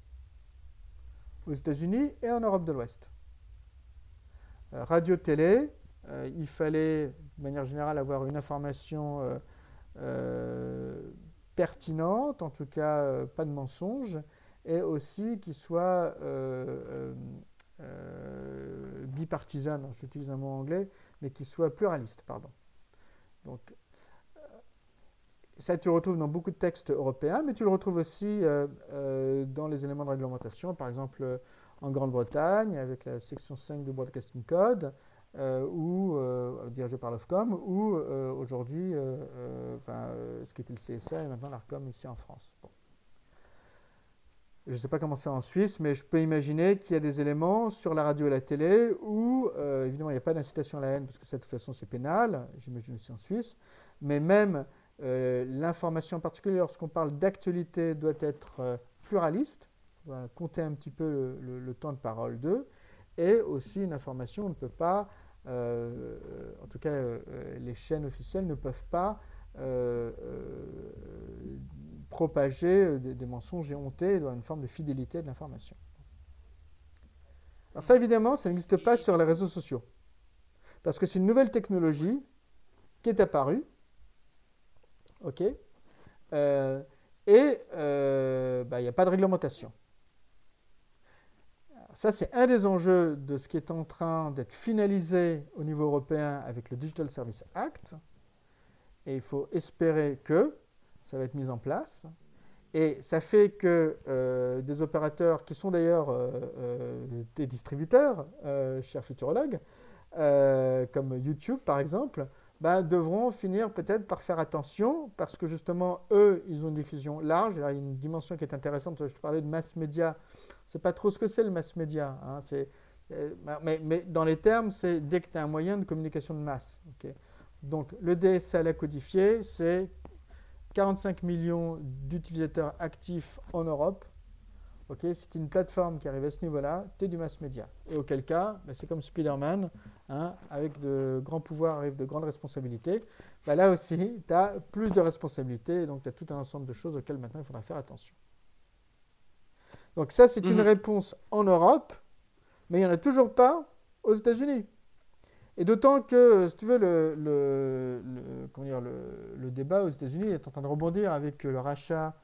aux États-Unis et en Europe de l'Ouest. radio-télé, euh, il fallait, de manière générale, avoir une information euh, euh, pertinente, en tout cas pas de mensonge, et aussi qui soit bipartisane, j'utilise un mot anglais, mais qui soit pluraliste, pardon. Donc, ça, tu le retrouves dans beaucoup de textes européens, mais tu le retrouves aussi dans les éléments de réglementation, par exemple en Grande-Bretagne, avec la section 5 du Broadcasting Code, ou euh, dirigé par l'Ofcom, ou euh, aujourd'hui, ce qui était le CSA et maintenant l'ARCOM ici en France. Je ne sais pas comment c'est en Suisse, mais je peux imaginer qu'il y a des éléments sur la radio et la télé où, évidemment, il n'y a pas d'incitation à la haine, parce que ça, de toute façon, c'est pénal, j'imagine aussi en Suisse, mais même l'information en particulier, lorsqu'on parle d'actualité, doit être pluraliste, doit compter un petit peu le temps de parole d'eux, et aussi une information, on ne peut pas, euh, en tout cas euh, les chaînes officielles ne peuvent pas euh, propager des, mensonges éhontés dans une forme de fidélité de l'information. Alors ça évidemment, ça n'existe pas sur les réseaux sociaux, parce que c'est une nouvelle technologie qui est apparue, ok, et il n'y a pas de réglementation ça, c'est un des enjeux de ce qui est en train d'être finalisé au niveau européen avec le Digital Service Act. Et il faut espérer que ça va être mis en place. Et ça fait que euh, des opérateurs qui sont d'ailleurs euh, euh, des distributeurs, chers futurologues, comme YouTube par exemple, ben, devront finir peut-être par faire attention parce que justement, eux, ils ont une diffusion large. il y a une dimension qui est intéressante. Je parlais de mass média. Sais pas trop ce que c'est le mass média. Hein. mais, mais, dans les termes, c'est dès que tu as un moyen de communication de masse. Donc le DSL à codifier, c'est 45 millions d'utilisateurs actifs en Europe. Ok, c'est une plateforme qui arrive à ce niveau-là, tu es du mass média. Et auquel cas, ben, c'est comme Spider-Man, hein, avec de grands pouvoirs arrivent de grandes responsabilités. Ben, là aussi, tu as plus de responsabilités, donc tu as tout un ensemble de choses auxquelles maintenant il faudra faire attention. Donc ça, c'est une mhm. réponse en Europe, mais il n'y en a toujours pas aux États-Unis. Et d'autant que, si tu veux, le, le, le, débat aux États-Unis est en train de rebondir avec le rachat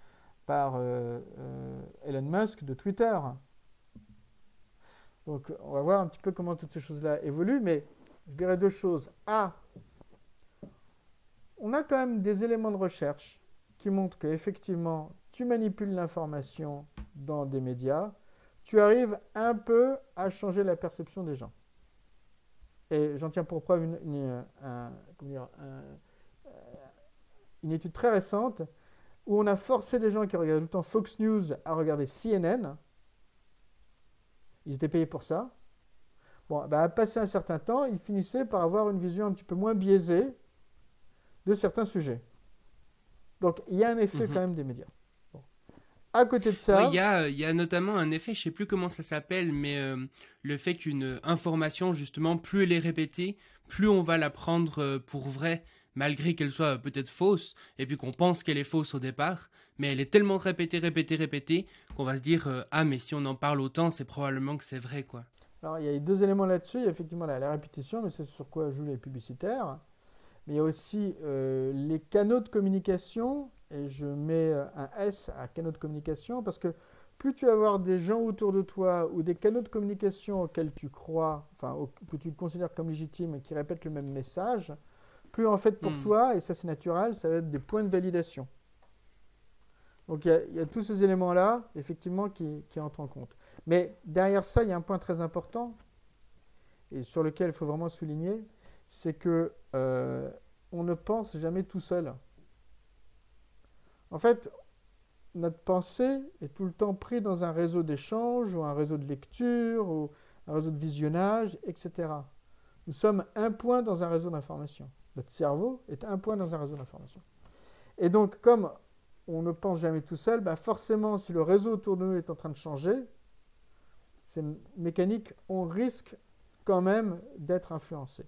par euh, euh, Elon Musk de Twitter. Donc, on va voir un petit peu comment toutes ces choses-là évoluent, mais je dirais deux choses. A, on a quand même des éléments de recherche qui montrent qu'effectivement, tu manipules l'information dans des médias, tu arrives un peu à changer la perception des gens. Et j'en tiens pour preuve une, euh, une, étude très récente où on a forcé des gens qui regardaient tout le temps Fox News à regarder CNN. Ils étaient payés pour ça. Bon, bah, à passer un certain temps, ils finissaient par avoir une vision un petit peu moins biaisée de certains sujets. Donc, il y a un effet mhm. quand même des médias. À côté de ça.
Il y, a, notamment un effet, je ne sais plus comment ça s'appelle, mais euh, le fait qu'une information, justement, plus elle est répétée, plus on va la prendre euh, pour vraie, malgré qu'elle soit peut-être fausse, et puis qu'on pense qu'elle est fausse au départ, mais elle est tellement répétée, répétée, répétée, qu'on va se dire euh, Ah, mais si on en parle autant, c'est probablement que c'est vrai, quoi.
Alors, il y a deux éléments là-dessus. Il y a effectivement la, répétition, mais c'est sur quoi jouent les publicitaires. Mais il y a aussi les canaux de communication et je mets euh, un S à canaux de communication parce que plus tu vas avoir des gens autour de toi ou des canaux de communication auxquels tu crois, enfin que tu considères comme légitimes et qui répètent le même message, plus en fait pour hmm. toi, et ça c'est naturel, ça va être des points de validation. Donc il y, a tous ces éléments-là, effectivement, qui, entrent en compte. Mais derrière ça, il y a un point très important, et sur lequel il faut vraiment souligner, c'est que euh, on ne pense jamais tout seul. En fait, notre pensée est tout le temps prise dans un réseau d'échange ou un réseau de lecture ou un réseau de visionnage, etc. Nous sommes un point dans un réseau d'information. Notre cerveau est un point dans un réseau d'information. Et donc, comme on ne pense jamais tout seul, ben forcément, si le réseau autour de nous est en train de changer, c'est mécanique, on risque quand même d'être influencé.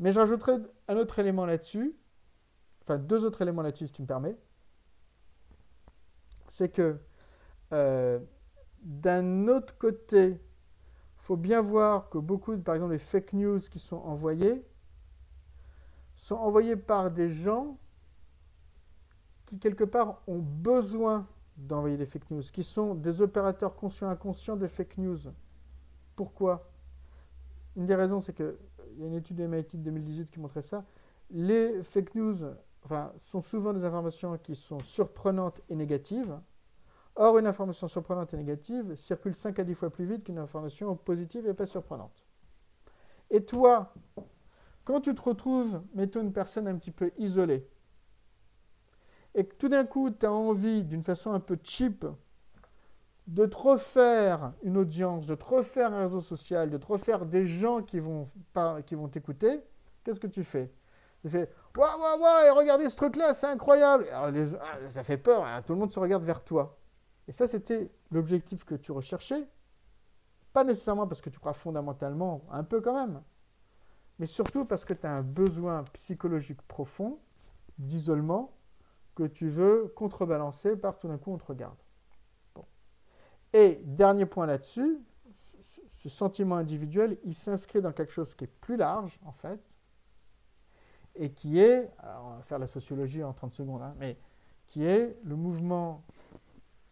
Mais je un autre élément là-dessus, enfin deux autres éléments là-dessus si tu me permets c'est que euh, d'un autre côté, il faut bien voir que beaucoup, par exemple, les fake news qui sont envoyées, sont envoyées par des gens qui, quelque part, ont besoin d'envoyer des fake news, qui sont des opérateurs conscients inconscients des fake news. Pourquoi? Une des raisons, c'est qu'il y a une étude de MIT de 2018 qui montrait ça. Les fake news enfin, sont souvent des informations qui sont surprenantes et négatives. Or, une information surprenante et négative circule 5 à 10 fois plus vite qu'une information positive et pas surprenante. Et toi, quand tu te retrouves, mettons une personne un petit peu isolée, et que tout d'un coup, tu as envie, d'une façon un peu cheap, de te refaire une audience, de te refaire un réseau social, de te refaire des gens qui vont, qui vont t'écouter, qu'est-ce que tu fais? Tu fais Waouh, waouh, waouh, regardez ce truc-là, c'est incroyable. Alors, ah, ça fait peur, hein, tout le monde se regarde vers toi. Et ça, c'était l'objectif que tu recherchais. Pas nécessairement parce que tu crois fondamentalement, un peu quand même, mais surtout parce que tu as un besoin psychologique profond d'isolement que tu veux contrebalancer par tout d'un coup on te regarde. Et dernier point là-dessus, ce sentiment individuel, il s'inscrit dans quelque chose qui est plus large en fait, et qui est, on va faire la sociologie en 30 secondes, hein, mais qui est le mouvement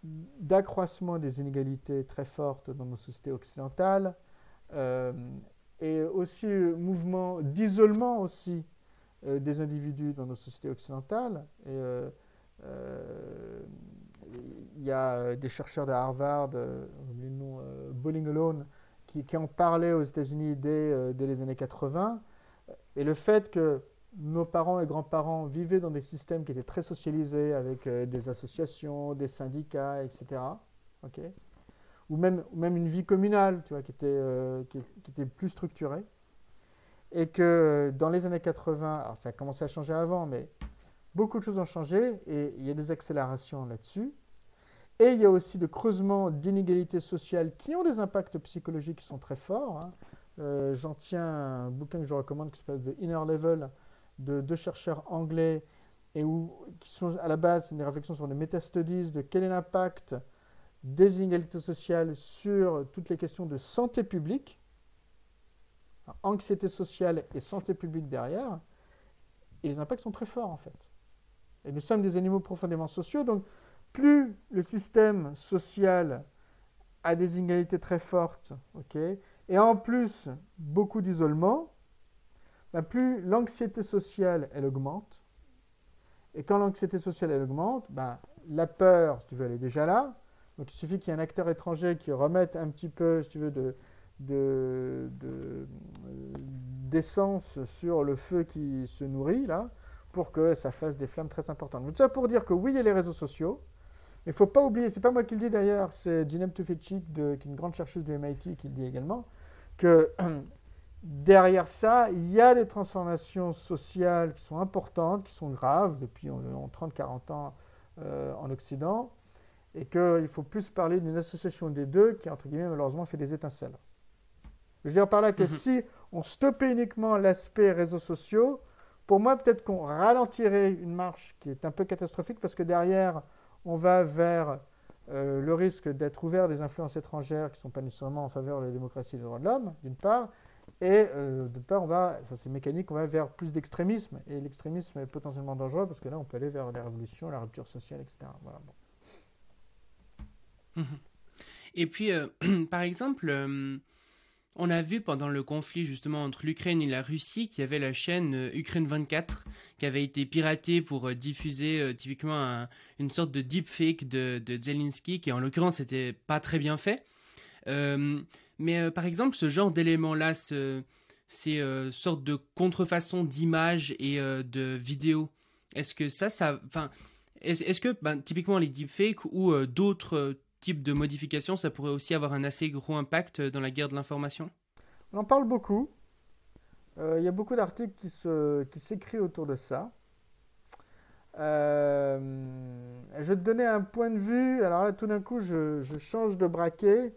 d'accroissement des inégalités très fortes dans nos sociétés occidentales, euh, et aussi mouvement d'isolement aussi euh, des individus dans nos sociétés occidentales. Et, il y a des chercheurs de Harvard, le nom Bowling Alone, qui, qui, en parlaient aux États-Unis dès, dès, les années 80. Et le fait que nos parents et grands-parents vivaient dans des systèmes qui étaient très socialisés avec euh, des associations, des syndicats, etc. ou, même, même une vie communale tu vois, qui, était, euh, qui, était plus structurée. Et que euh, dans les années 80, alors ça a commencé à changer avant, mais beaucoup de choses ont changé et il y a des accélérations là-dessus. Et il y a aussi de creusements d'inégalités sociales qui ont des impacts psychologiques qui sont très forts. Hein. J'en tiens un bouquin que je recommande qui s'appelle The Inner Level de deux chercheurs anglais et où, qui sont à la base des réflexions sur les métastudies de quel est l'impact des inégalités sociales sur toutes les questions de santé publique, anxiété sociale et santé publique derrière, et les impacts sont très forts en fait. Et nous sommes des animaux profondément sociaux, donc plus le système social a des inégalités très fortes, et en plus beaucoup d'isolement, bah, plus l'anxiété sociale, elle augmente. Et quand l'anxiété sociale, elle augmente, bah, la peur, si tu veux, elle est déjà là. Donc il suffit qu'il y ait un acteur étranger qui remette un petit peu, si tu veux, de, d'essence sur le feu qui se nourrit, là, pour que ça fasse des flammes très importantes. Donc ça pour dire que oui, il y a les réseaux sociaux, mais il ne faut pas oublier, c'est pas moi qui le dis d'ailleurs, c'est Ginem Tufecic, qui est une grande chercheuse de MIT, qui le dit également, que [CLEARS THROAT] derrière ça, il y a des transformations sociales qui sont importantes, qui sont graves depuis 30-40 ans euh, en Occident, et qu'il faut plus parler d'une association des deux qui, entre guillemets, malheureusement, fait des étincelles. Je veux dire par là que mhm. si on stoppait uniquement l'aspect réseaux sociaux, pour moi, peut-être qu'on ralentirait une marche qui est un peu catastrophique parce que derrière, on va vers euh, le risque d'être ouvert des influences étrangères qui ne sont pas nécessairement en faveur de la démocratie et des droits de l'homme, d'une part, et euh, de part, on va, ça c'est mécanique, on va vers plus d'extrémisme. Et l'extrémisme est potentiellement dangereux parce que là, on peut aller vers la révolution, la rupture sociale, etc. Voilà,
mhm. Et puis, euh, [CLEARS THROAT] par exemple, euh, on a vu pendant le conflit justement entre l'Ukraine et la Russie qu'il y avait la chaîne Ukraine 24 qui avait été piratée pour diffuser typiquement une sorte de deepfake de, de Zelensky qui en l'occurrence n'était pas très bien fait. Mais euh, par exemple, ce genre d'éléments-là, ce, ces euh, sortes de contrefaçons d'images et euh, de vidéos, est-ce que ça, ça, est-ce que ben, typiquement les deepfakes ou d'autres types de modifications, ça pourrait aussi avoir un assez gros impact dans la guerre de l'information?
On en parle beaucoup. Il y a beaucoup d'articles qui, se, qui s'écrivent autour de ça. je vais te donner un point de vue. Alors là, tout d'un coup, je, change de braquet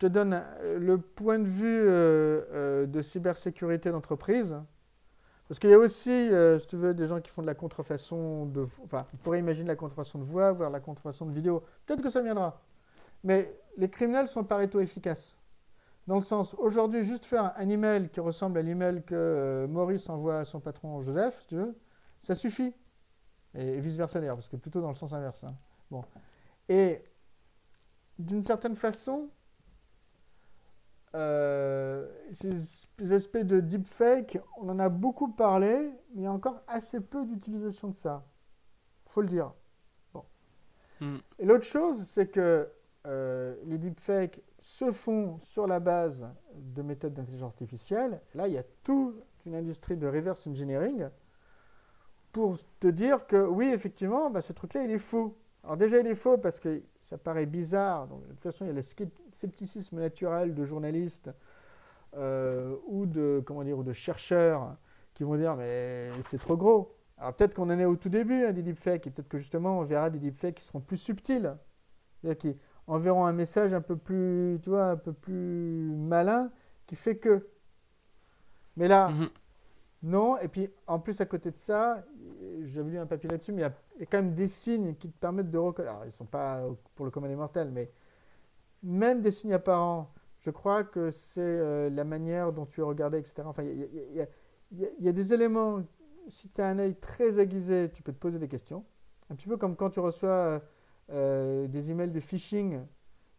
te donne euh, le point de vue euh, euh, de cybersécurité d'entreprise. Parce qu'il y a aussi, si tu veux, des gens qui font de la contrefaçon de... Enfin, on pourrait imaginer la contrefaçon de voix, voire la contrefaçon de vidéo. Peut-être que ça viendra. Mais les criminels sont pareto efficaces. Dans le sens, aujourd'hui, juste faire un email qui ressemble à l'email que Maurice envoie à son patron Joseph, si tu veux, ça suffit. Et, vice-versa d'ailleurs, parce que plutôt dans le sens inverse. Hein. Bon. Et d'une certaine façon, euh, ces aspects de deepfake, on en a beaucoup parlé, mais il y a encore assez peu d'utilisation de ça. faut le dire. Bon. Hmm. Et l'autre chose, c'est que euh, les deepfakes se font sur la base de méthodes d'intelligence artificielle. Là, il y a toute une industrie de reverse engineering pour te dire que oui, effectivement, bah, ce truc-là, il est faux. Alors déjà, il est faux parce que ça paraît bizarre. Donc, de toute façon, il y a le scepticisme naturel de journalistes euh, ou, de, comment dire, ou de chercheurs qui vont dire mais c'est trop gros. Alors peut-être qu'on en est au tout début hein, des deepfakes et peut-être que justement on verra des deepfakes qui seront plus subtils, c'est-à-dire qui enverront un message un peu plus, tu vois, un peu plus malin qui fait que. Mais là, mhm. non. Et puis en plus à côté de ça, j'avais lu un papier là-dessus, mais il y, a, quand même des signes qui te permettent de reconnaître. Alors ils ne sont pas pour le commun des mortels, mais même des signes apparents, je crois que c'est euh, la manière dont tu es regardé, etc. Enfin, il y, a des éléments, si tu as un œil très aiguisé, tu peux te poser des questions. Un petit peu comme quand tu reçois des emails de phishing,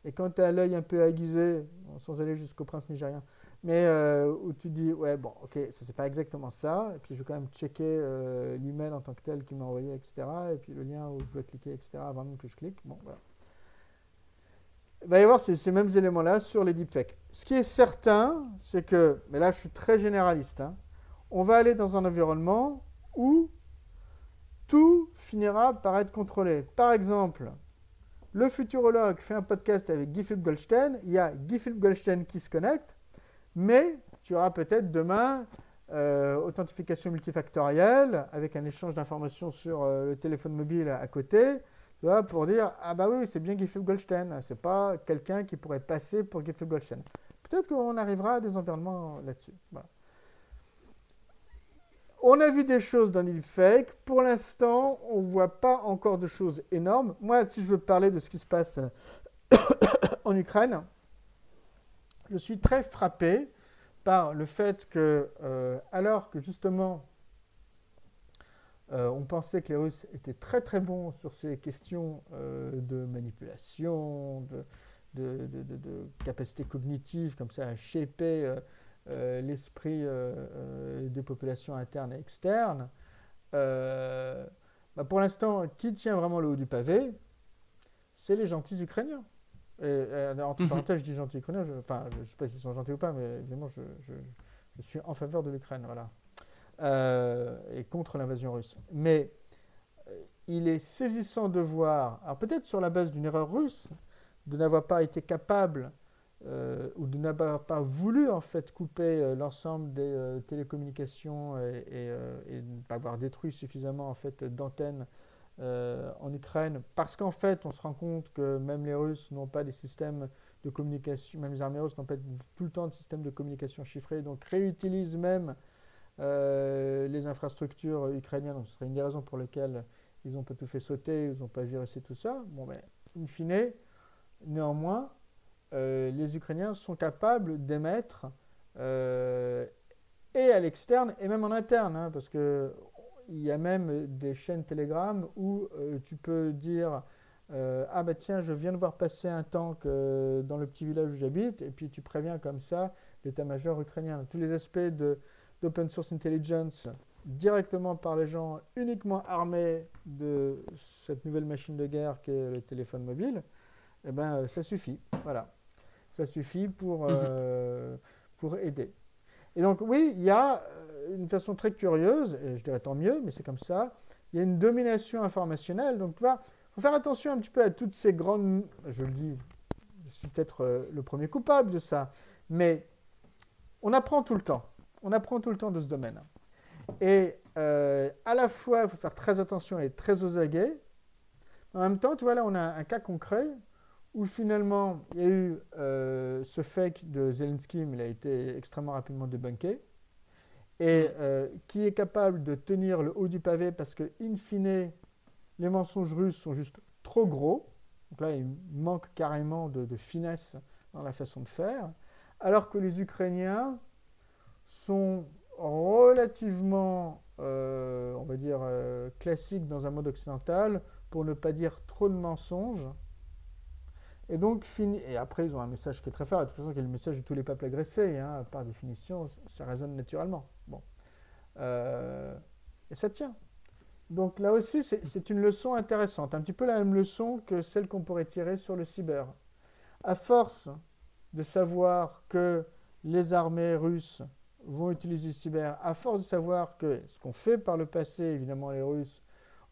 et quand tu as l'œil un peu aiguisé, sans aller jusqu'au prince nigérien, mais euh, où tu dis, ouais, bon, ok, ça c'est pas exactement ça, et puis je vais quand même checker euh, l'email en tant que tel qui m'a envoyé, etc., et puis le lien où je dois cliquer, etc., avant même que je clique. Bon, voilà. Il va y avoir ces, mêmes éléments-là sur les deepfakes. Ce qui est certain, c'est que, mais là je suis très généraliste, hein, on va aller dans un environnement où tout finira par être contrôlé. Par exemple, le futurologue fait un podcast avec Guy Philippe Goldstein, il y a Guy Philippe Goldstein qui se connecte, mais tu auras peut-être demain euh, authentification multifactorielle avec un échange d'informations sur euh, le téléphone mobile à, côté, tu vois, pour dire ah bah oui, c'est bien Philippe Goldstein, c'est pas quelqu'un qui pourrait passer pour Philippe Goldstein. Peut-être qu'on arrivera à des environnements là-dessus. On a vu des choses dans deepfake. Pour l'instant, on ne voit pas encore de choses énormes. Moi, si je veux parler de ce qui se passe [COUGHS] en Ukraine, je suis très frappé par le fait que, euh, alors que justement, euh, on pensait que les Russes étaient très très bons sur ces questions euh, de manipulation, de, capacité cognitive, comme ça, à shaper l'esprit des populations internes et externes. Bah, pour l'instant, qui tient vraiment le haut du pavé C'est les gentils Ukrainiens. Et, euh, entre mhm. parenthèses, je dis gentil ukrainien, je, enfin, je ne sais pas s'ils sont gentils ou pas, mais évidemment, je, je, suis en faveur de l'Ukraine, voilà. Euh, et contre l'invasion russe. Mais euh, il est saisissant de voir, alors peut-être sur la base d'une erreur russe, de n'avoir pas été capable ou de n'avoir pas voulu en fait couper l'ensemble des télécommunications et, et, ne pas avoir détruit suffisamment en fait d'antennes euh, en Ukraine, parce qu'en fait, on se rend compte que même les Russes n'ont pas des systèmes de communication, même les armées russes n'ont pas tout le temps de systèmes de communication chiffrés, donc réutilisent même euh, les infrastructures ukrainiennes. ce serait une des raisons pour lesquelles ils n'ont pas tout fait sauter, ils n'ont pas virusé tout ça. Bon, mais in fine, néanmoins, euh, les Ukrainiens sont capables d'émettre et à l'externe et même en interne, hein, parce que il y a même des chaînes Telegram où euh, tu peux dire euh, Ah bah tiens, je viens de voir passer un tank euh, dans le petit village où j'habite, et puis tu préviens comme ça l'état-major ukrainien. Tous les aspects d'open source intelligence directement par les gens uniquement armés de cette nouvelle machine de guerre qu'est le téléphone mobile, eh ben, ça suffit. Voilà. Ça suffit pour, mhm. pour aider. Et donc, oui, il y a une façon très curieuse, et je dirais tant mieux, mais c'est comme ça, il y a une domination informationnelle. Donc, tu vois, il faut faire attention un petit peu à toutes ces grandes. Je le dis, je suis peut-être euh, le premier coupable de ça, mais on apprend tout le temps. On apprend tout le temps de ce domaine. Et euh, à la fois, il faut faire très attention et être très aux aguets. En même temps, tu vois, là, on a un cas concret où finalement, il y a eu euh, ce fake de Zelensky, mais il a été extrêmement rapidement débunké et euh, qui est capable de tenir le haut du pavé parce que, in fine, les mensonges russes sont juste trop gros. Donc là, il manque carrément de, finesse dans la façon de faire. Alors que les Ukrainiens sont relativement, euh, on va dire, euh, classiques dans un mode occidental, pour ne pas dire trop de mensonges. Et donc, fini. Et après, ils ont un message qui est très fort. De toute façon, y a le message de tous les peuples agressés. Hein, par définition, ça résonne naturellement. Euh, et ça tient. Donc là aussi, c'est une leçon intéressante, un petit peu la même leçon que celle qu'on pourrait tirer sur le cyber. À force de savoir que les armées russes vont utiliser le cyber, à force de savoir que ce qu'on fait par le passé, évidemment les Russes,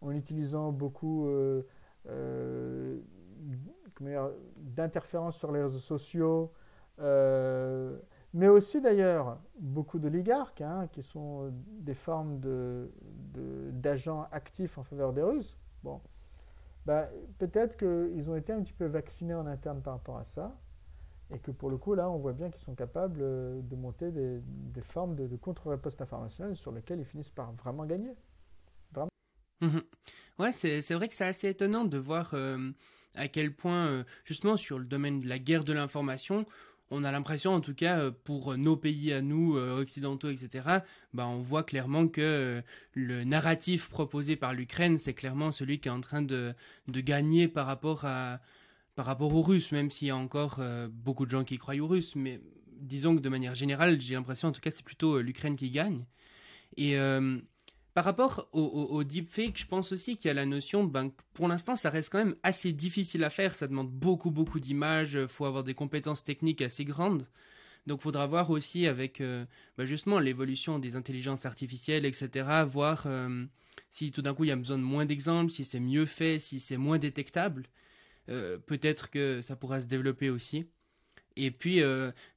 en utilisant beaucoup euh, euh, d'interférences sur les réseaux sociaux, mais aussi d'ailleurs beaucoup d'oligarques, hein, qui sont euh, des formes d'agents de, actifs en faveur des Russes. Bon, bah, peut-être qu'ils ont été un petit peu vaccinés en interne par rapport à ça, et que pour le coup, là, on voit bien qu'ils sont capables euh, de monter des, formes de, contre-riposte informationnelle sur lesquelles ils finissent par vraiment gagner. Vraiment.
Mmh ouais, c'est vrai que c'est assez étonnant de voir euh, à quel point, justement, sur le domaine de la guerre de l'information, on a l'impression, en tout cas, pour nos pays à nous, occidentaux, etc., bah, on voit clairement que le narratif proposé par l'Ukraine, c'est clairement celui qui est en train de, de gagner par rapport, à, par rapport aux Russes, même s'il y a encore beaucoup de gens qui croient aux Russes. Mais disons que de manière générale, j'ai l'impression, en tout cas, c'est plutôt l'Ukraine qui gagne. Et par rapport au, deepfake, je pense aussi qu'il y a la notion, ben, pour l'instant, ça reste quand même assez difficile à faire. Ça demande beaucoup, beaucoup d'images. Il faut avoir des compétences techniques assez grandes. Donc, il faudra voir aussi avec euh, ben, justement l'évolution des intelligences artificielles, etc. Voir euh, si tout d'un coup il y a besoin de moins d'exemples, si c'est mieux fait, si c'est moins détectable. Euh, peut-être que ça pourra se développer aussi. Et puis,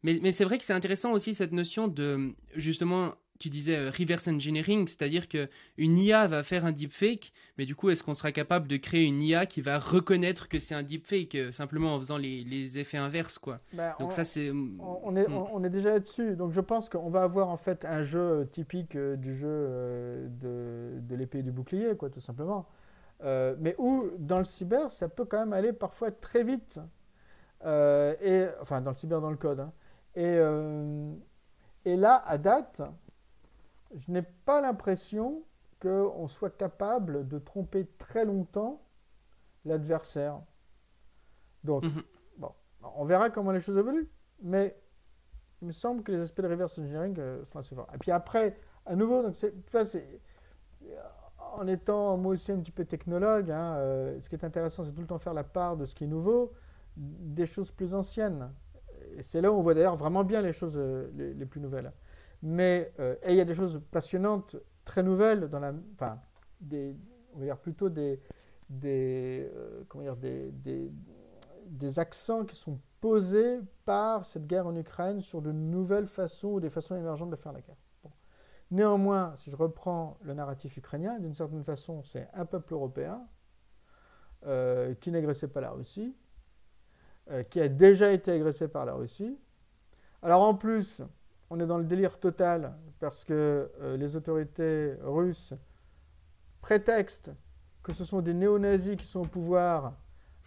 mais, mais c'est vrai que c'est intéressant aussi cette notion de justement tu disais euh, reverse engineering, c'est-à-dire que une IA va faire un deepfake, mais du coup, est-ce qu'on sera capable de créer une IA qui va reconnaître que c'est un deepfake euh, simplement en faisant les, effets inverses, quoi?
Bah, Donc ça, c'est on, est hmm. on, est déjà là-dessus. Donc je pense qu'on va avoir en fait un jeu euh, typique du jeu de, de l'épée et du bouclier, quoi, tout simplement. mais où dans le cyber, ça peut quand même aller parfois très vite. et enfin, dans le cyber, dans le code. Hein. Et et là, à date, je n'ai pas l'impression qu'on soit capable de tromper très longtemps l'adversaire. Donc, mhm. bon, on verra comment les choses évoluent. Mais il me semble que les aspects de reverse engineering euh, sont assez forts. Et puis après, à nouveau, donc c'est, en étant moi aussi un petit peu technologue, hein, euh, ce qui est intéressant, c'est tout le temps faire la part de ce qui est nouveau, des choses plus anciennes. Et c'est là où on voit d'ailleurs vraiment bien les choses euh, les, plus nouvelles. Mais euh, il y a des choses passionnantes, très nouvelles, dans la, enfin, on va dire plutôt des, des, euh, comment dire, des, des, accents qui sont posés par cette guerre en Ukraine sur de nouvelles façons ou des façons émergentes de faire la guerre. Néanmoins, si je reprends le narratif ukrainien, d'une certaine façon, c'est un peuple européen euh, qui n'agressait pas la Russie, qui a déjà été agressé par la Russie. Alors en plus, on est dans le délire total parce que euh, les autorités russes prétextent que ce sont des néo-nazis qui sont au pouvoir,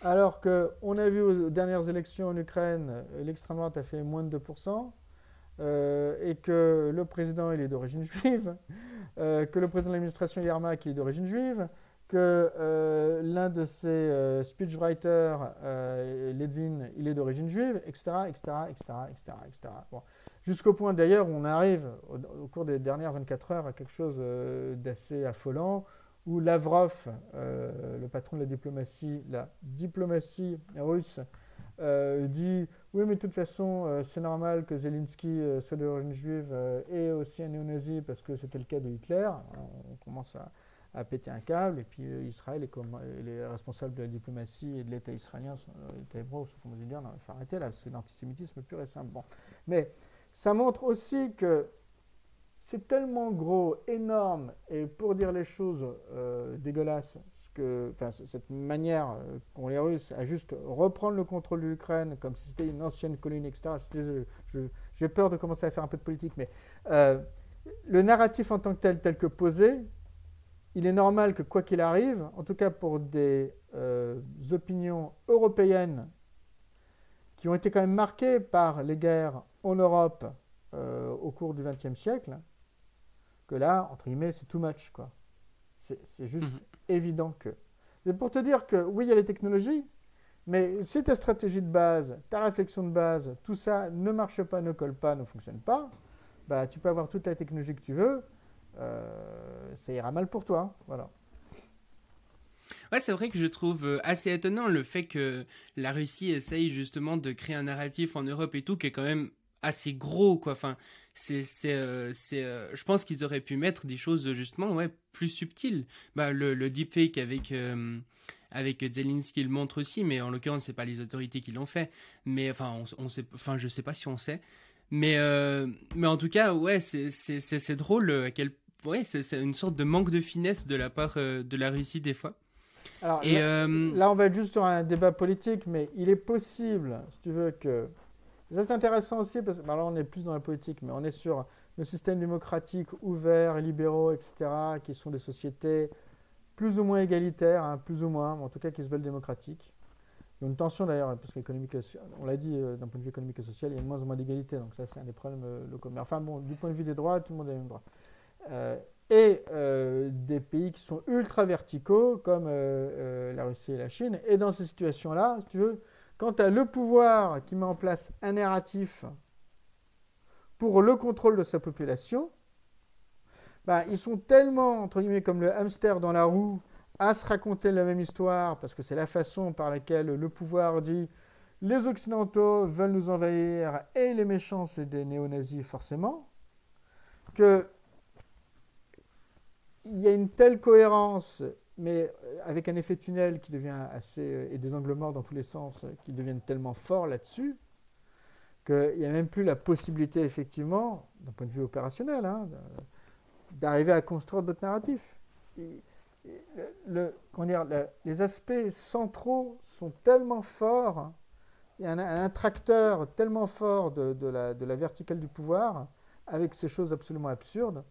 alors qu'on a vu aux dernières élections en Ukraine, euh, l'extrême droite a fait moins de 2%, euh, et que le président il est d'origine [LAUGHS] juive, que le président de l'administration Yermak est d'origine juive, que l'un de ses speechwriters, Ledvin, il est d'origine juive, etc.. Jusqu'au point d'ailleurs où on arrive au, cours des dernières 24 heures à quelque chose euh, d'assez affolant, où Lavrov, euh, le patron de la diplomatie, la diplomatie russe, euh, dit oui mais de toute façon c'est normal que Zelensky soit d'origine juive et aussi un néo-nazi parce que c'était le cas de Hitler. On commence à, péter un câble et puis Israël et, les responsables de la diplomatie et de l'État israélien, l'État hébreu, comment dire, il faut arrêter là, c'est l'antisémitisme pur et simple. Bon. Mais ça montre aussi que c'est tellement gros, énorme, et pour dire les choses euh, dégueulasses, cette manière euh, qu'ont les Russes à juste reprendre le contrôle de l'Ukraine comme si c'était une ancienne colonie, etc. J'ai peur de commencer à faire un peu de politique, mais euh, le narratif en tant que tel, tel que posé, il est normal que quoi qu'il arrive, en tout cas pour des opinions européennes qui ont été quand même marquées par les guerres en Europe euh, au cours du XXe siècle, que là, entre guillemets, c'est too much. quoi. C'est juste mhm. évident que. C'est pour te dire que oui, il y a les technologies, mais si ta stratégie de base, ta réflexion de base, tout ça ne marche pas, ne colle pas, ne fonctionne pas, bah, tu peux avoir toute la technologie que tu veux, euh, ça ira mal pour toi. Voilà.
Ouais, c'est vrai que je trouve euh, assez étonnant le fait que la Russie essaye justement de créer un narratif en Europe et tout qui est quand même assez gros quoi. Enfin c'est c'est euh, euh, je pense qu'ils auraient pu mettre des choses justement ouais plus subtiles. Bah le, le deepfake avec euh, avec Zelensky le montre aussi mais en l'occurrence c'est pas les autorités qui l'ont fait. Mais enfin on, on sait enfin je sais pas si on sait. Mais mais en tout cas ouais c'est c'est c'est drôle à quel ouais c'est une sorte de manque de finesse de la part de la Russie des fois.
Alors Et là, là, on va être juste sur un débat politique mais il est possible si tu veux que ça, c'est intéressant aussi, parce que bah, là, on est plus dans la politique, mais on est sur le système démocratique ouvert, libéraux, etc., qui sont des sociétés plus ou moins égalitaires, hein, plus ou moins, en tout cas qui se veulent démocratiques. Il y a une tension d'ailleurs, parce on l'a dit, d'un point de vue économique et social, il y a de moins en moins d'égalité, donc ça c'est un des problèmes locaux. Mais enfin bon, du point de vue des droits, tout le monde a les mêmes droits. et des pays qui sont ultra verticaux, comme la Russie et la Chine. Et dans ces situations-là, si tu veux, quand tu as le pouvoir qui met en place un narratif pour le contrôle de sa population, bah, ils sont tellement, entre guillemets, comme le hamster dans la roue, à se raconter la même histoire, parce que c'est la façon par laquelle le pouvoir dit les Occidentaux veulent nous envahir et les méchants, c'est des néo-nazis forcément, que il y a une telle cohérence, mais avec un effet tunnel qui devient assez. et des angles morts dans tous les sens qui deviennent tellement forts là-dessus, qu'il n'y a même plus la possibilité, effectivement, d'un point de vue opérationnel, hein, d'arriver à construire d'autres narratifs. les aspects centraux sont tellement forts, il y a un, tracteur tellement fort de, la, verticale du pouvoir, avec ces choses absolument absurdes,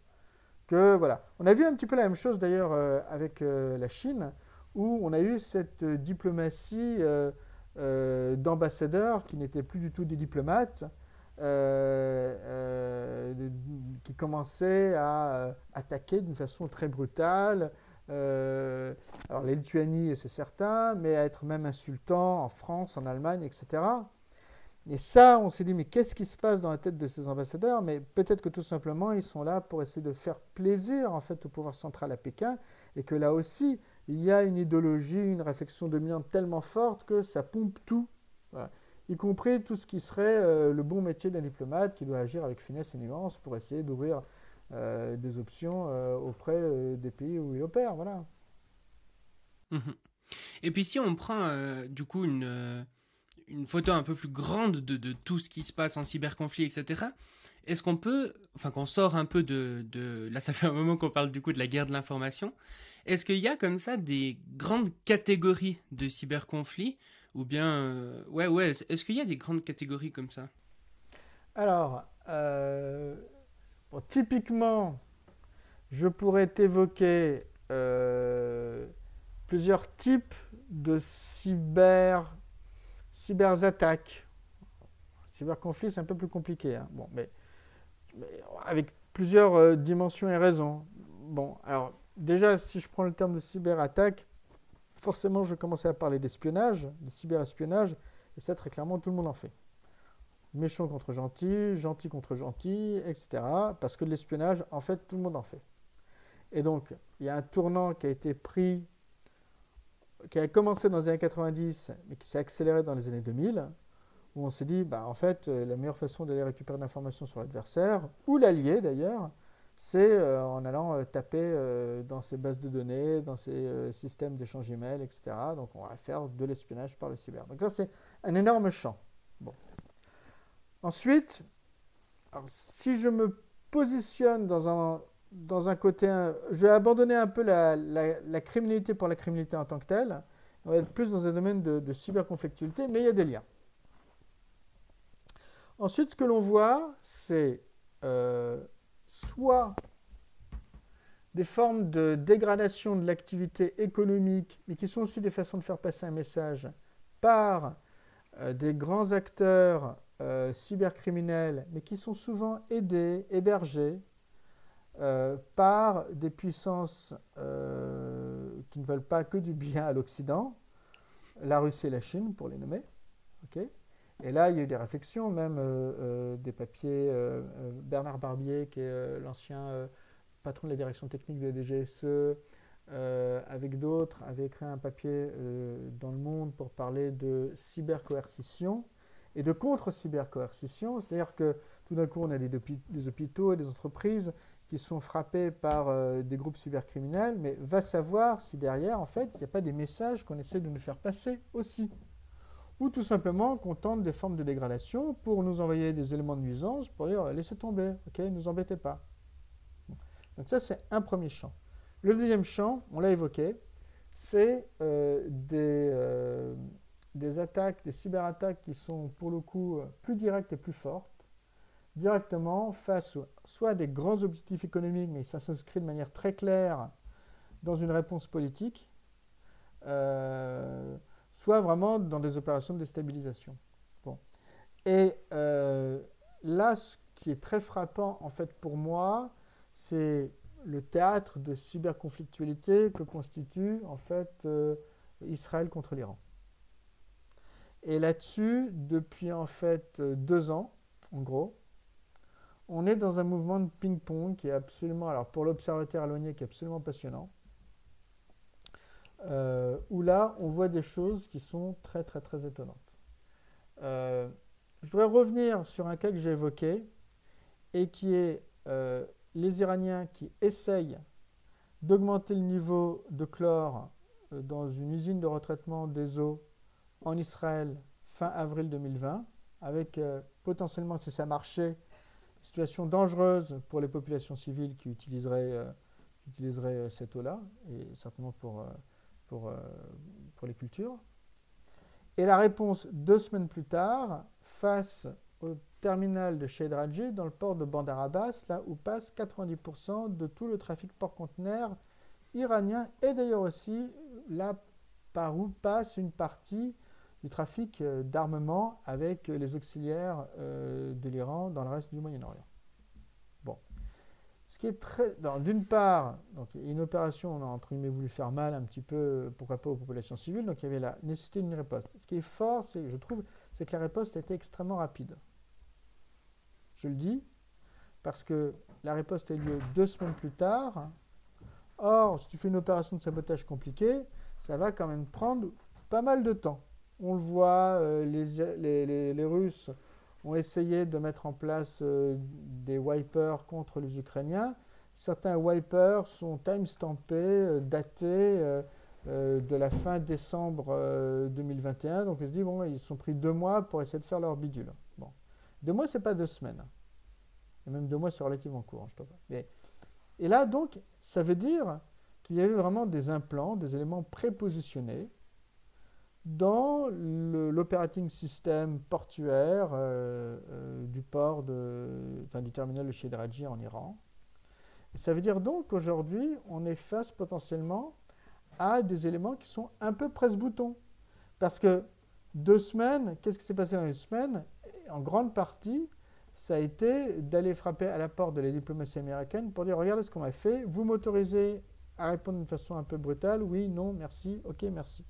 que voilà. On a vu un petit peu la même chose d'ailleurs euh, avec euh, la Chine, où on a eu cette diplomatie euh, euh, d'ambassadeurs qui n'étaient plus du tout des diplomates, qui commençaient à attaquer d'une façon très brutale. alors les Lituanie, c'est certain, mais à être même insultant en France, en Allemagne, etc. Et ça, on s'est dit, mais qu'est-ce qui se passe dans la tête de ces ambassadeurs? Mais peut-être que tout simplement, ils sont là pour essayer de faire plaisir en fait au pouvoir central à Pékin, et que là aussi, il y a une idéologie, une réflexion dominante tellement forte que ça pompe tout, y compris tout ce qui serait euh, le bon métier d'un diplomate qui doit agir avec finesse et nuance pour essayer d'ouvrir euh, des options euh, auprès des pays où il opère. Voilà.
Mhm. Et puis si on prend du coup une, une photo un peu plus grande de, de, tout ce qui se passe en cyberconflit, etc., est-ce qu'on peut, enfin qu'on sort un peu de, de... Là ça fait un moment qu'on parle du coup de la guerre de l'information, est-ce qu'il y a comme ça des grandes catégories de cyberconflits Ou bien, euh, ouais, ouais, est-ce qu'il y a des grandes catégories comme ça?
Alors, euh, typiquement, je pourrais t'évoquer euh, plusieurs types de cyber, cyberattaques. Cyberconflit, c'est un peu plus compliqué. Hein. Bon, mais, avec plusieurs dimensions et raisons. Bon, alors, déjà, si je prends le terme de cyberattaque, forcément, je vais commencer à parler d'espionnage, de cyberespionnage, et ça, très clairement, tout le monde en fait. Méchant contre gentil, gentil contre gentil, etc. Parce que l'espionnage, en fait, tout le monde en fait. Et donc, il y a un tournant qui a été pris, qui a commencé dans les années 90, mais qui s'est accéléré dans les années 2000, où on s'est dit, bah, en fait, euh, la meilleure façon d'aller récupérer l'information sur l'adversaire, ou l'allié d'ailleurs, c'est euh, en allant euh, taper dans ces bases de données, dans ces systèmes d'échange email, etc. Donc on va faire de l'espionnage par le cyber. Donc ça c'est un énorme champ. Bon. Ensuite, si je me positionne dans un, dans un côté, je vais abandonner un peu la, la, criminalité pour la criminalité en tant que telle. On va être plus dans un domaine de, de cyberconflictualité, mais il y a des liens. Ensuite, ce que l'on voit, c'est soit des formes de dégradation de l'activité économique, mais qui sont aussi des façons de faire passer un message par euh, des grands acteurs euh, cybercriminels, mais qui sont souvent aidés, hébergés euh, par des puissances qui ne veulent pas que du bien à l'Occident, la Russie et la Chine pour les nommer. Et là, il y a eu des réflexions, même euh, euh, des papiers. Euh, Bernard Barbier, qui est l'ancien patron de la direction technique de la DGSE, avec d'autres, avait écrit un papier dans le monde pour parler de cybercoercition et de contre-cybercoercition. C'est-à-dire que tout d'un coup, on a des, hôpitaux et des entreprises qui sont frappés par des groupes cybercriminels, mais va savoir si derrière, en fait, il n'y a pas des messages qu'on essaie de nous faire passer aussi ou tout simplement qu'on tente des formes de dégradation pour nous envoyer des éléments de nuisance pour dire laissez tomber, ok, ne nous embêtez pas. Donc ça c'est un premier champ. Le deuxième champ, on l'a évoqué, c'est euh, des, euh, des attaques, des cyberattaques qui sont pour le coup plus directes et plus fortes, directement face soit à des grands objectifs économiques, mais ça s'inscrit de manière très claire dans une réponse politique. Euh, soit vraiment dans des opérations de déstabilisation. Et euh, là, ce qui est très frappant en fait pour moi, c'est le théâtre de cyberconflictualité que constitue en fait euh, Israël contre l'Iran. Et là-dessus, depuis en fait deux ans, en gros, on est dans un mouvement de ping-pong qui est absolument, alors pour l'observateur éloigné, qui est absolument passionnant. Euh, où là, on voit des choses qui sont très, très, très étonnantes. Euh, je voudrais revenir sur un cas que j'ai évoqué et qui est euh, les Iraniens qui essayent d'augmenter le niveau de chlore dans une usine de retraitement des eaux en Israël fin avril 2020, avec potentiellement, si ça marchait, situation dangereuse pour les populations civiles qui utiliseraient, qui utiliseraient cette eau-là, et certainement pour pour, euh, pour les cultures. Et la réponse deux semaines plus tard, face au terminal de Shedraji dans le port de Bandar Abbas, là où passe 90% de tout le trafic port-conteneur iranien et d'ailleurs aussi là par où passe une partie du trafic euh, d'armement avec les auxiliaires euh, de l'Iran dans le reste du Moyen-Orient. Ce qui est très. D'une part, donc, une opération, on a entre guillemets voulu faire mal un petit peu, pourquoi pas aux populations civiles, donc il y avait la nécessité d'une riposte. Ce qui est fort, c'est, je trouve, c'est que la riposte a été extrêmement rapide. Je le dis, parce que la riposte a eu lieu deux semaines plus tard. Or, si tu fais une opération de sabotage compliquée, ça va quand même prendre pas mal de temps. On le voit, euh, les, Russes ont essayé de mettre en place euh, des wipers contre les Ukrainiens. Certains wipers sont timestampés, euh, datés de la fin décembre 2021. Donc on se dit, bon, ils sont pris deux mois pour essayer de faire leur bidule. Bon. Deux mois, ce n'est pas deux semaines. Et même deux mois, c'est relativement court. Hein, je et là, donc, ça veut dire qu'il y avait vraiment des implants, des éléments prépositionnés dans l'operating system portuaire euh, euh, du port de, enfin, du terminal de Shedraji en Iran. ça veut dire donc qu'aujourd'hui, on est face potentiellement à des éléments qui sont un peu presse-bouton. Parce que deux semaines, qu'est-ce qui s'est passé dans les semaines? En grande partie, ça a été d'aller frapper à la porte de la diplomatie américaine pour dire regardez ce qu'on a fait, vous m'autorisez à répondre d'une façon un peu brutale, oui, non, merci, ok, merci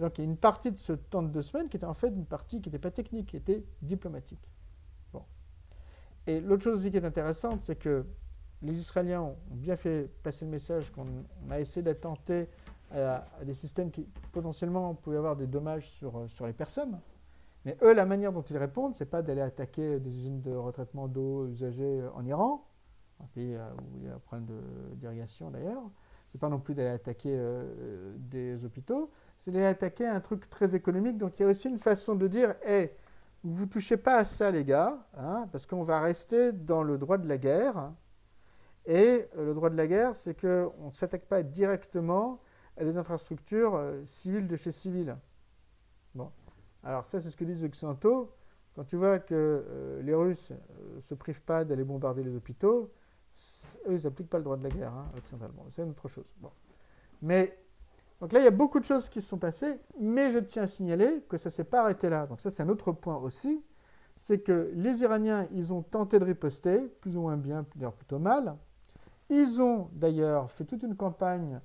donc il y a une partie de ce temps de deux semaines qui était en fait une partie qui n'était pas technique, qui était diplomatique. Bon. Et l'autre chose aussi qui est intéressante, c'est que les Israéliens ont bien fait passer le message qu'on a essayé d'attenter à, des systèmes qui potentiellement pouvaient avoir des dommages sur, euh, sur les personnes. Mais eux, la manière dont ils répondent, ce n'est pas d'aller attaquer des usines de retraitement d'eau usagées en Iran, un pays euh, où il y a un problème d'irrigation d'ailleurs. Ce n'est pas non plus d'aller attaquer euh, des hôpitaux c'est d'attaquer un truc très économique. Donc il y a aussi une façon de dire, hé, vous ne touchez pas à ça les gars, hein, parce qu'on va rester dans le droit de la guerre. Et euh, le droit de la guerre, c'est qu'on ne s'attaque pas directement à des infrastructures euh, civiles de chez civiles. Bon. Alors ça, c'est ce que disent les Occidentaux. Quand tu vois que euh, les Russes ne se privent pas d'aller bombarder les hôpitaux, eux, ils n'appliquent pas le droit de la guerre hein, occidentalement. C'est une autre chose. Bon. Mais donc là, il y a beaucoup de choses qui se sont passées, mais je tiens à signaler que ça ne s'est pas arrêté là. Donc ça, c'est un autre point aussi, c'est que les Iraniens, ils ont tenté de riposter, plus ou moins bien, d'ailleurs plutôt mal. Ils ont d'ailleurs fait toute une campagne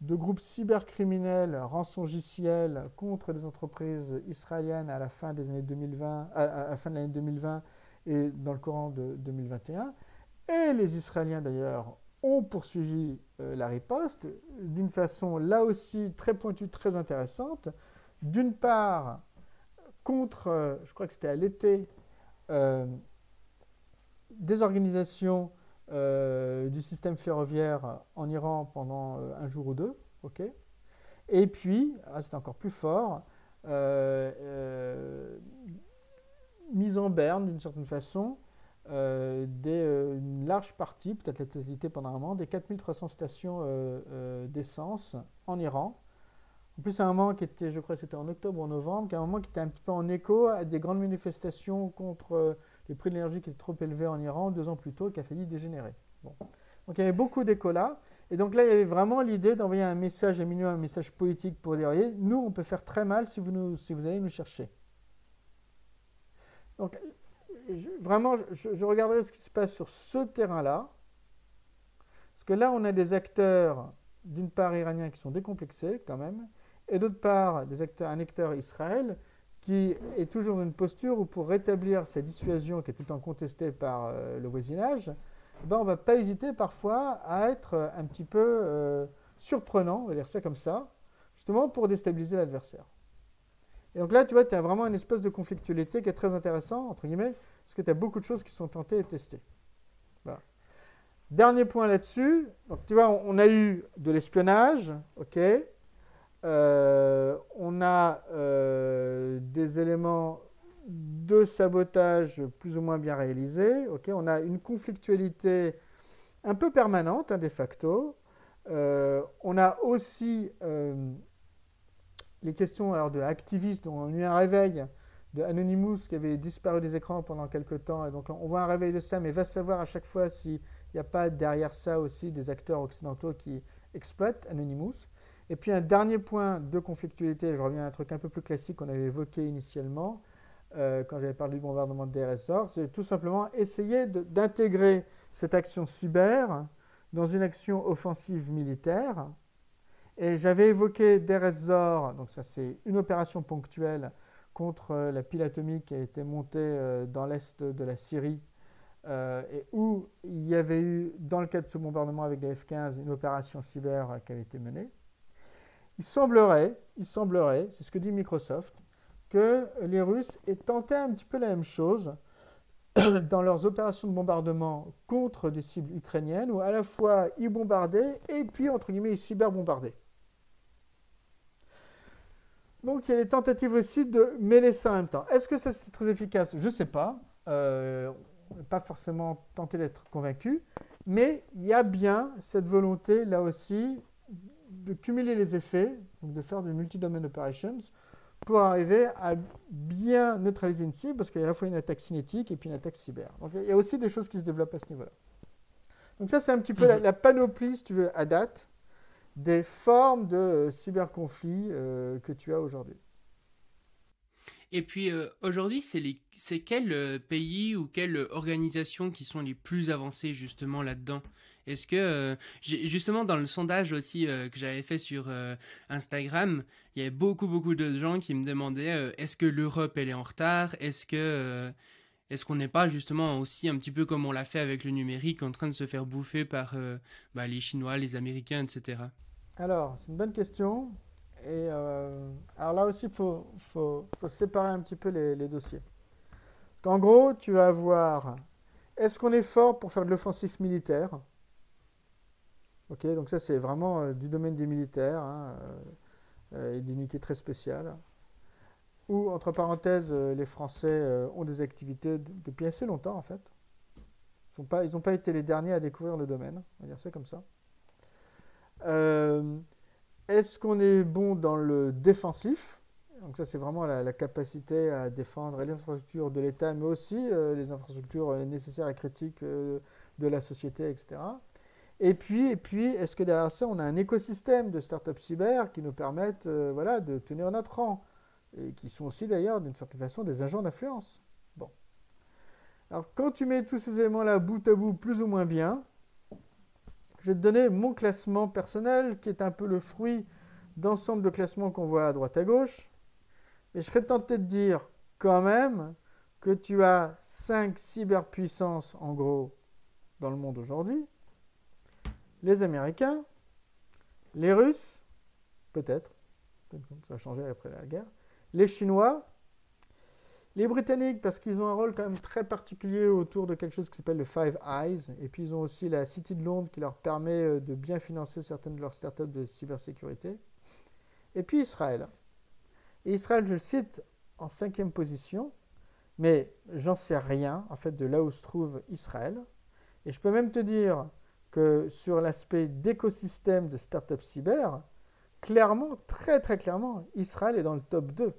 de groupes cybercriminels, rançongiciels contre des entreprises israéliennes à la fin des années 2020, à la fin de l'année 2020 et dans le courant de 2021. Et les Israéliens d'ailleurs ont poursuivi euh, la riposte d'une façon là aussi très pointue, très intéressante. D'une part, contre, euh, je crois que c'était à l'été, euh, des organisations du système ferroviaire en Iran pendant un jour ou deux. Et puis, c'est encore plus fort, mise en berne d'une certaine façon euh, euh, une large partie, peut-être la totalité pendant un moment, des 4300 stations euh, d'essence en Iran. En plus, à un moment qui était, je crois que c'était en octobre ou en novembre, un moment qui était un petit peu en écho à des grandes manifestations contre les prix de l'énergie qui étaient trop élevés en Iran deux ans plus tôt, qui a failli dégénérer. Donc il y avait beaucoup d'échos là. Et donc là, il y avait vraiment l'idée d'envoyer un message à minuit, un message politique pour dire, nous, on peut faire très mal si vous, si vous allez nous chercher. Donc, vraiment, je, je regarderai ce qui se passe sur ce terrain-là. Parce que là, on a des acteurs, d'une part iraniens, qui sont décomplexés quand même, et d'autre part, un acteur Israël qui est toujours dans une posture où pour rétablir sa dissuasion qui est tout le temps contestée par euh, le voisinage, ben on ne va pas hésiter parfois à être euh, un petit peu euh, surprenant, on va dire ça comme ça, justement pour déstabiliser l'adversaire. Et donc là, tu vois, tu as vraiment une espèce de conflictualité qui est très intéressant, entre guillemets, parce que tu as beaucoup de choses qui sont tentées et testées. Dernier point là-dessus, donc tu vois, on a eu de l'espionnage, ok, euh, on a euh, des éléments de sabotage plus ou moins bien réalisés. on a une conflictualité un peu permanente, hein, de facto. Euh, on a aussi les questions alors, de activistes. On a eu un réveil de Anonymous qui avait disparu des écrans pendant quelques temps. Et donc on voit un réveil de ça, mais va savoir à chaque fois s'il n'y a pas derrière ça aussi des acteurs occidentaux qui exploitent Anonymous. Et puis un dernier point de conflictualité, je reviens à un truc un peu plus classique qu'on avait évoqué initialement euh, quand j'avais parlé du bombardement de DRSOR, c'est tout simplement essayer d'intégrer cette action cyber dans une action offensive militaire. Et j'avais évoqué DRSOR, donc ça c'est une opération ponctuelle contre euh, la pile atomique qui a été montée euh, dans l'est de la Syrie et où il y avait eu, dans le cadre de ce bombardement avec des F-15, une opération cyber qui avait été menée. Il semblerait, il semblerait, c'est ce que dit Microsoft, que les Russes aient tenté un petit peu la même chose [COUGHS] dans leurs opérations de bombardement contre des cibles ukrainiennes, où à la fois ils bombardaient et puis, entre guillemets, ils cyberbombardaient. Donc il y a des tentatives aussi de mêler ça en même temps. Est-ce que ça c'est très efficace? Je ne sais pas. Euh, pas forcément tenté d'être convaincu. Mais il y a bien cette volonté là aussi de cumuler les effets, donc de faire du multi-domain operations, pour arriver à bien neutraliser une cible, parce qu'il y a à la fois une attaque cinétique et puis une attaque cyber. Donc il y a aussi des choses qui se développent à ce niveau-là. Donc ça, c'est un petit peu la, panoplie, si tu veux, à date, des formes de euh, cyberconflit euh, que tu as aujourd'hui.
Et puis euh, aujourd'hui, c'est quels pays ou quelles organisations qui sont les plus avancées justement là-dedans? Est-ce que, justement, dans le sondage aussi que j'avais fait sur Instagram, il y avait beaucoup, beaucoup de gens qui me demandaient est-ce que l'Europe, elle est en retard? Est-ce que. Est-ce qu'on n'est pas justement aussi un petit peu comme on l'a fait avec le numérique, en train de se faire bouffer par bah, les Chinois, les Américains, etc.
Alors, c'est une bonne question. Et alors là aussi, il faut, séparer un petit peu les, dossiers. En gros, tu vas avoir est-ce qu'on est fort pour faire de l'offensive militaire? Ok, donc ça c'est vraiment euh, du domaine des militaires hein, euh, euh, et d'unités très spéciales. Où, entre parenthèses, les Français ont des activités depuis assez longtemps en fait. Ils n'ont pas, été les derniers à découvrir le domaine, on va dire ça comme ça. Est-ce qu'on est bon dans le défensif? Donc ça c'est vraiment la, capacité à défendre les infrastructures de l'État, mais aussi les infrastructures nécessaires et critiques de la société, etc. Et puis, et puis est-ce que derrière ça, on a un écosystème de startups cyber qui nous permettent euh, voilà, de tenir notre rang? Et qui sont aussi d'ailleurs d'une certaine façon des agents d'influence. Bon. Alors quand tu mets tous ces éléments-là bout à bout plus ou moins bien, je vais te donner mon classement personnel qui est un peu le fruit d'ensemble de classements qu'on voit à droite à gauche. Et je serais tenté de dire quand même que tu as 5 cyberpuissances en gros dans le monde aujourd'hui les Américains, les Russes, peut-être, ça a changé après la guerre, les Chinois, les Britanniques, parce qu'ils ont un rôle quand même très particulier autour de quelque chose qui s'appelle le Five Eyes, et puis ils ont aussi la City de Londres qui leur permet euh, de bien financer certaines de leurs startups de cybersécurité, et puis Israël. Et Israël, je le cite en cinquième position, mais j'en sais rien, en fait, de là où se trouve Israël. Et je peux même te dire que sur l'aspect d'écosystème de start-up cyber, clairement, très très clairement, Israël est dans le top 2.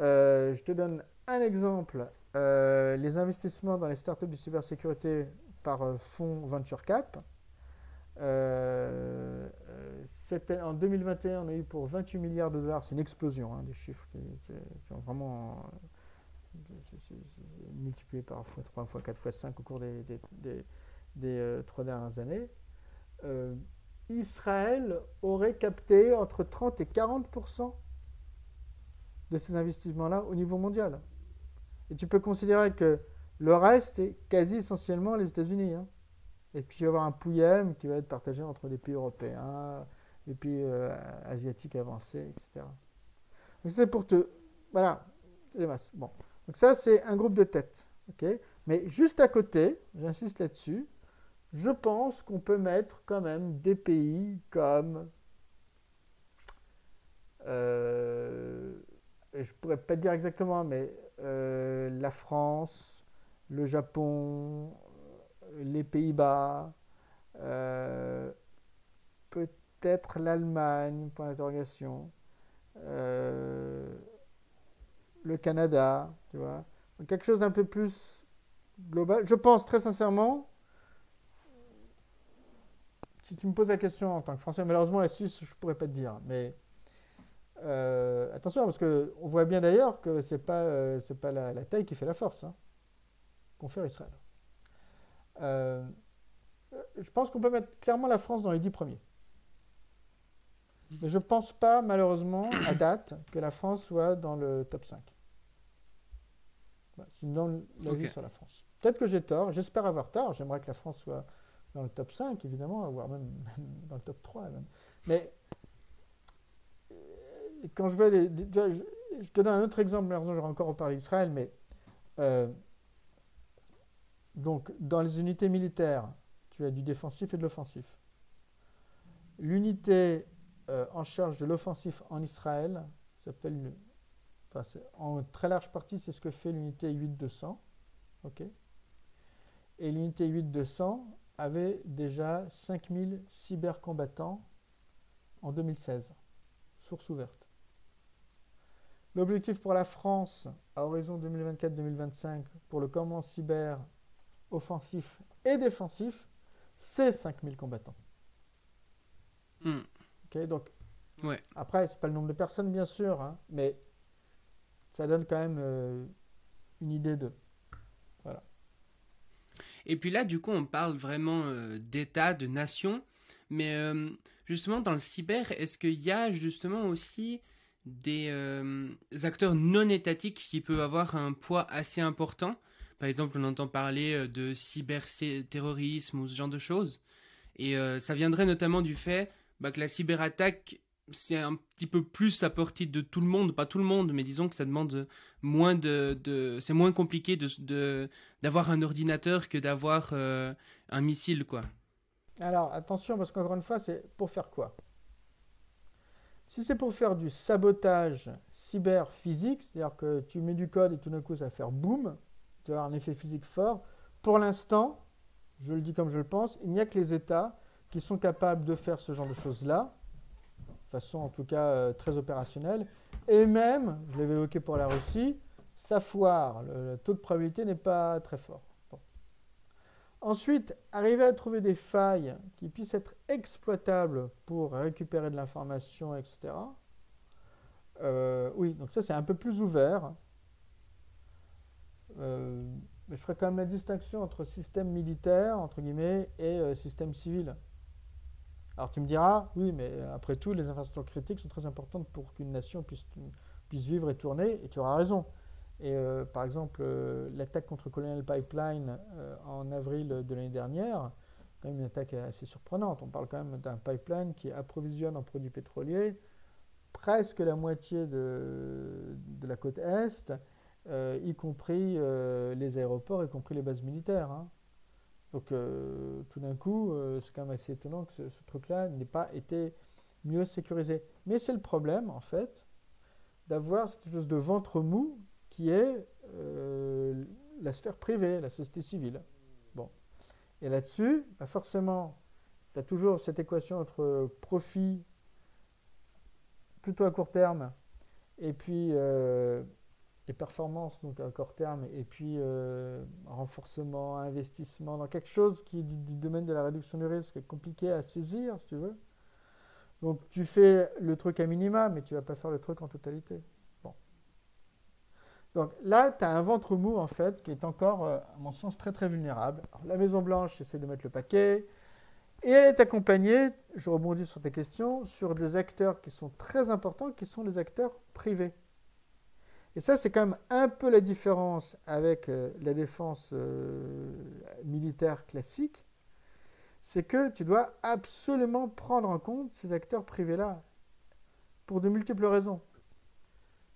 Euh, je te donne un exemple. Euh, les investissements dans les startups de cybersécurité par euh, fonds Venture Cap. En 2021, on a eu pour 28 milliards de dollars, c'est une explosion, hein, des chiffres qui, ont vraiment multiplié par fois 3, fois 4, fois 5 au cours des, trois dernières années. Israël aurait capté entre 30 et 40% de ces investissements-là au niveau mondial. Et tu peux considérer que le reste est quasi essentiellement les États-Unis. Hein. Et puis il va y avoir un pouillem qui va être partagé entre les pays européens, les pays euh, asiatiques avancés, etc. Donc c'est pour te... Voilà, masses. Bon. Donc ça, c'est un groupe de têtes. Mais juste à côté, j'insiste là-dessus, je pense qu'on peut mettre quand même des pays comme... Euh, je pourrais pas dire exactement, mais euh, la France, le Japon, les Pays-Bas, euh, peut-être l'Allemagne, point d'interrogation, le Canada, tu vois. quelque chose d'un peu plus global. Je pense très sincèrement, si tu me poses la question en tant que Français, malheureusement la Suisse, je ne pourrais pas te dire, mais euh, attention, parce qu'on voit bien d'ailleurs que ce n'est pas, c'est pas la, taille qui fait la force, hein, confère Israël. Euh, je pense qu'on peut mettre clairement la France dans les dix premiers. Mais je ne pense pas, malheureusement, à date, que la France soit dans le top 5. c'est une longue okay. sur la France. Peut-être que j'ai tort, j'espère avoir tort. J'aimerais que la France soit dans le top 5, évidemment, voire même, dans le top 3. Mais euh, quand je vais. Les, je, te donne un autre exemple, malheureusement, j'aurais encore reparlé d'Israël, mais. Euh, donc, dans les unités militaires, tu as du défensif et de l'offensif. L'unité euh, en charge de l'offensif en Israël s'appelle, en très large partie, c'est ce que fait l'unité 8200. ok? Et l'unité 8200 avait déjà 5000 cybercombattants en 2016. Source ouverte. L'objectif pour la France à horizon 2024-2025 pour le commandement cyber offensif et défensif, c'est 5000 combattants. Hmm. Ok, donc, ouais. après, c'est pas le nombre de personnes, bien sûr, hein, mais ça donne quand même euh, une idée de.
Et puis là, du coup, on parle vraiment euh, d'État, de nation, mais euh, justement, dans le cyber, est-ce qu'il y a justement aussi des acteurs non étatiques qui peuvent avoir un poids assez important? Par exemple, on entend parler euh, de cyberterrorisme ou ce genre de choses. Et euh, ça viendrait notamment du fait bah, que la cyberattaque, c'est un petit peu plus à portée de tout le monde, pas tout le monde, mais disons que ça demande moins de, c'est moins compliqué de d'avoir un ordinateur que d'avoir euh, un missile, quoi.
Alors attention, parce qu'encore une fois, c'est pour faire quoi? Si c'est pour faire du sabotage cyber physique, c'est-à-dire que tu mets du code et tout d'un coup ça va faire boum, tu vas avoir un effet physique fort. Pour l'instant, je le dis comme je le pense, il n'y a que les États qui sont capables de faire ce genre de choses-là, façon en tout cas euh, très opérationnelle. Et même, je l'avais évoqué pour la Russie, ça foire, le, taux de probabilité n'est pas très fort. Ensuite, arriver à trouver des failles qui puissent être exploitables pour récupérer de l'information, etc. Euh, oui, donc ça c'est un peu plus ouvert. Euh, mais je ferai quand même la distinction entre système militaire, entre guillemets, et système civil. Alors tu me diras, oui, mais après tout, les infrastructures critiques sont très importantes pour qu'une nation puisse, vivre et tourner, et tu auras raison. Et euh, par exemple, l'attaque contre Colonial Pipeline en avril de l'année dernière, quand même une attaque assez surprenante. On parle quand même d'un pipeline qui approvisionne en produits pétroliers presque la moitié de, la côte Est euh, y compris euh, les aéroports, y compris les bases militaires. Hein. Donc euh, tout d'un coup, c'est quand même assez étonnant que ce, truc-là n'ait pas été mieux sécurisé. Mais c'est le problème, en fait, d'avoir cette espèce de ventre mou qui est la sphère privée, la société civile. Bon. Et là-dessus, bah, forcément, tu as toujours cette équation entre profit plutôt à court terme et puis et performance, donc à court terme, et puis euh, renforcement, investissement dans quelque chose qui est du, domaine de la réduction du risque, est compliqué à saisir, si tu veux. Donc tu fais le truc à minima, mais tu vas pas faire le truc en totalité. Bon. Donc là, tu as un ventre mou, en fait, qui est encore, euh, à mon sens, très très vulnérable. Alors, la Maison-Blanche essaie de mettre le paquet, et elle est accompagnée, je rebondis sur tes questions, sur des acteurs qui sont très importants, qui sont les acteurs privés. Et ça, c'est quand même un peu la différence avec euh, la défense euh, militaire classique. C'est que tu dois absolument prendre en compte ces acteurs privés-là pour de multiples raisons.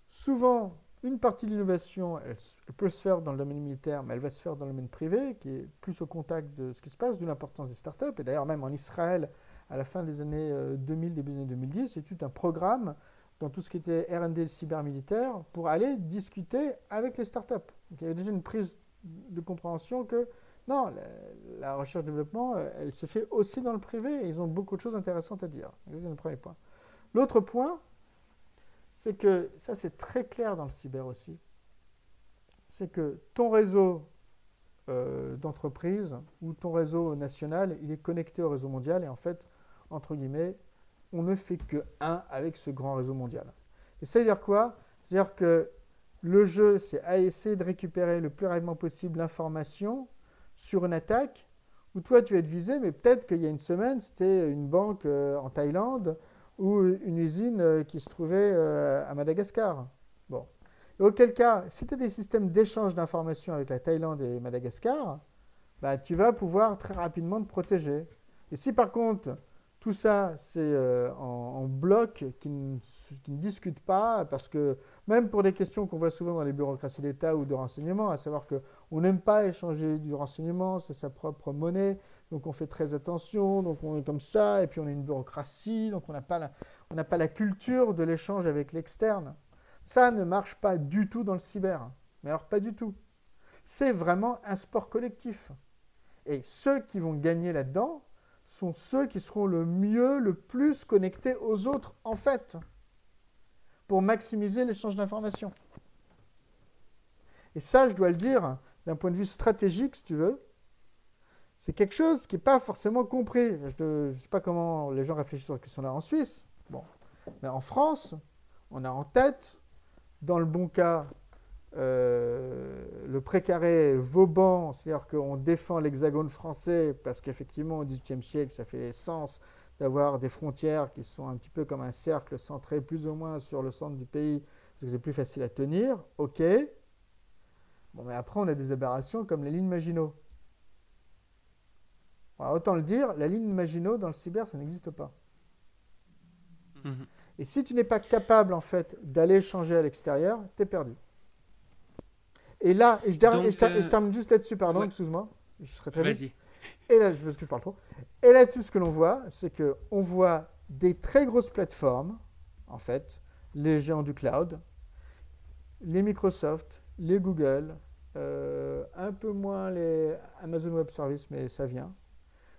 Souvent, une partie de l'innovation, elle, elle, peut se faire dans le domaine militaire, mais elle va se faire dans le domaine privé, qui est plus au contact de ce qui se passe, d'où l'importance des startups. Et d'ailleurs, même en Israël, à la fin des années 2000, euh, début des années 2010, c'est tout un programme dans tout ce qui était R&D cybermilitaire pour aller discuter avec les startups. Donc, il y avait déjà une prise de compréhension que non, la, recherche-développement, euh, elle se fait aussi dans le privé et ils ont beaucoup de choses intéressantes à dire. C'est le premier point. L'autre point, c'est que, ça c'est très clair dans le cyber aussi, c'est que ton réseau euh, d'entreprise ou ton réseau national, il est connecté au réseau mondial et en fait, entre guillemets, on ne fait que un avec ce grand réseau mondial. Et ça veut dire quoi? C'est-à-dire que le jeu, c'est à essayer de récupérer le plus rapidement possible l'information sur une attaque où toi tu vas être visé, mais peut-être qu'il y a une semaine, c'était une banque euh, en Thaïlande ou une usine euh, qui se trouvait euh, à Madagascar. Bon. Et auquel cas, si tu as des systèmes d'échange d'informations avec la Thaïlande et Madagascar, bah, tu vas pouvoir très rapidement te protéger. Et si par contre, tout ça, c'est euh, en, bloc qui ne, qui discutent pas, parce que même pour des questions qu'on voit souvent dans les bureaucraties d'État ou de renseignement, à savoir qu'on n'aime pas échanger du renseignement, c'est sa propre monnaie, donc on fait très attention, donc on est comme ça, et puis on a une bureaucratie, donc on n'a pas, pas la culture de l'échange avec l'externe. Ça ne marche pas du tout dans le cyber, mais alors pas du tout. C'est vraiment un sport collectif. Et ceux qui vont gagner là-dedans, sont ceux qui seront le mieux, le plus connectés aux autres, en fait, pour maximiser l'échange d'informations. Et ça, je dois le dire, d'un point de vue stratégique, si tu veux, c'est quelque chose qui n'est pas forcément compris. Je ne sais pas comment les gens réfléchissent sur la question-là en Suisse. Mais en France, on a en tête, dans le bon cas, euh, le précaré Vauban, c'est-à-dire qu'on défend l'hexagone français parce qu'effectivement au XVIIIe siècle, ça fait sens d'avoir des frontières qui sont un petit peu comme un cercle centré plus ou moins sur le centre du pays parce que c'est plus facile à tenir. Ok. Bon, mais après, on a des aberrations comme les lignes Maginot. Alors, autant le dire, la ligne Maginot dans le cyber, ça n'existe pas. Mmh. Et si tu n'es pas capable, en fait, d'aller changer à l'extérieur, tu es perdu. Et là, et je, Donc, et je, euh... je termine juste là-dessus, pardon, ouais. excuse-moi, je serai très vite. Et là, parce que je parle trop. Et là-dessus, ce que l'on voit, c'est qu'on voit des très grosses plateformes, en fait, les géants du cloud, les Microsoft, les Google, euh, un peu moins les Amazon Web Services, mais ça vient,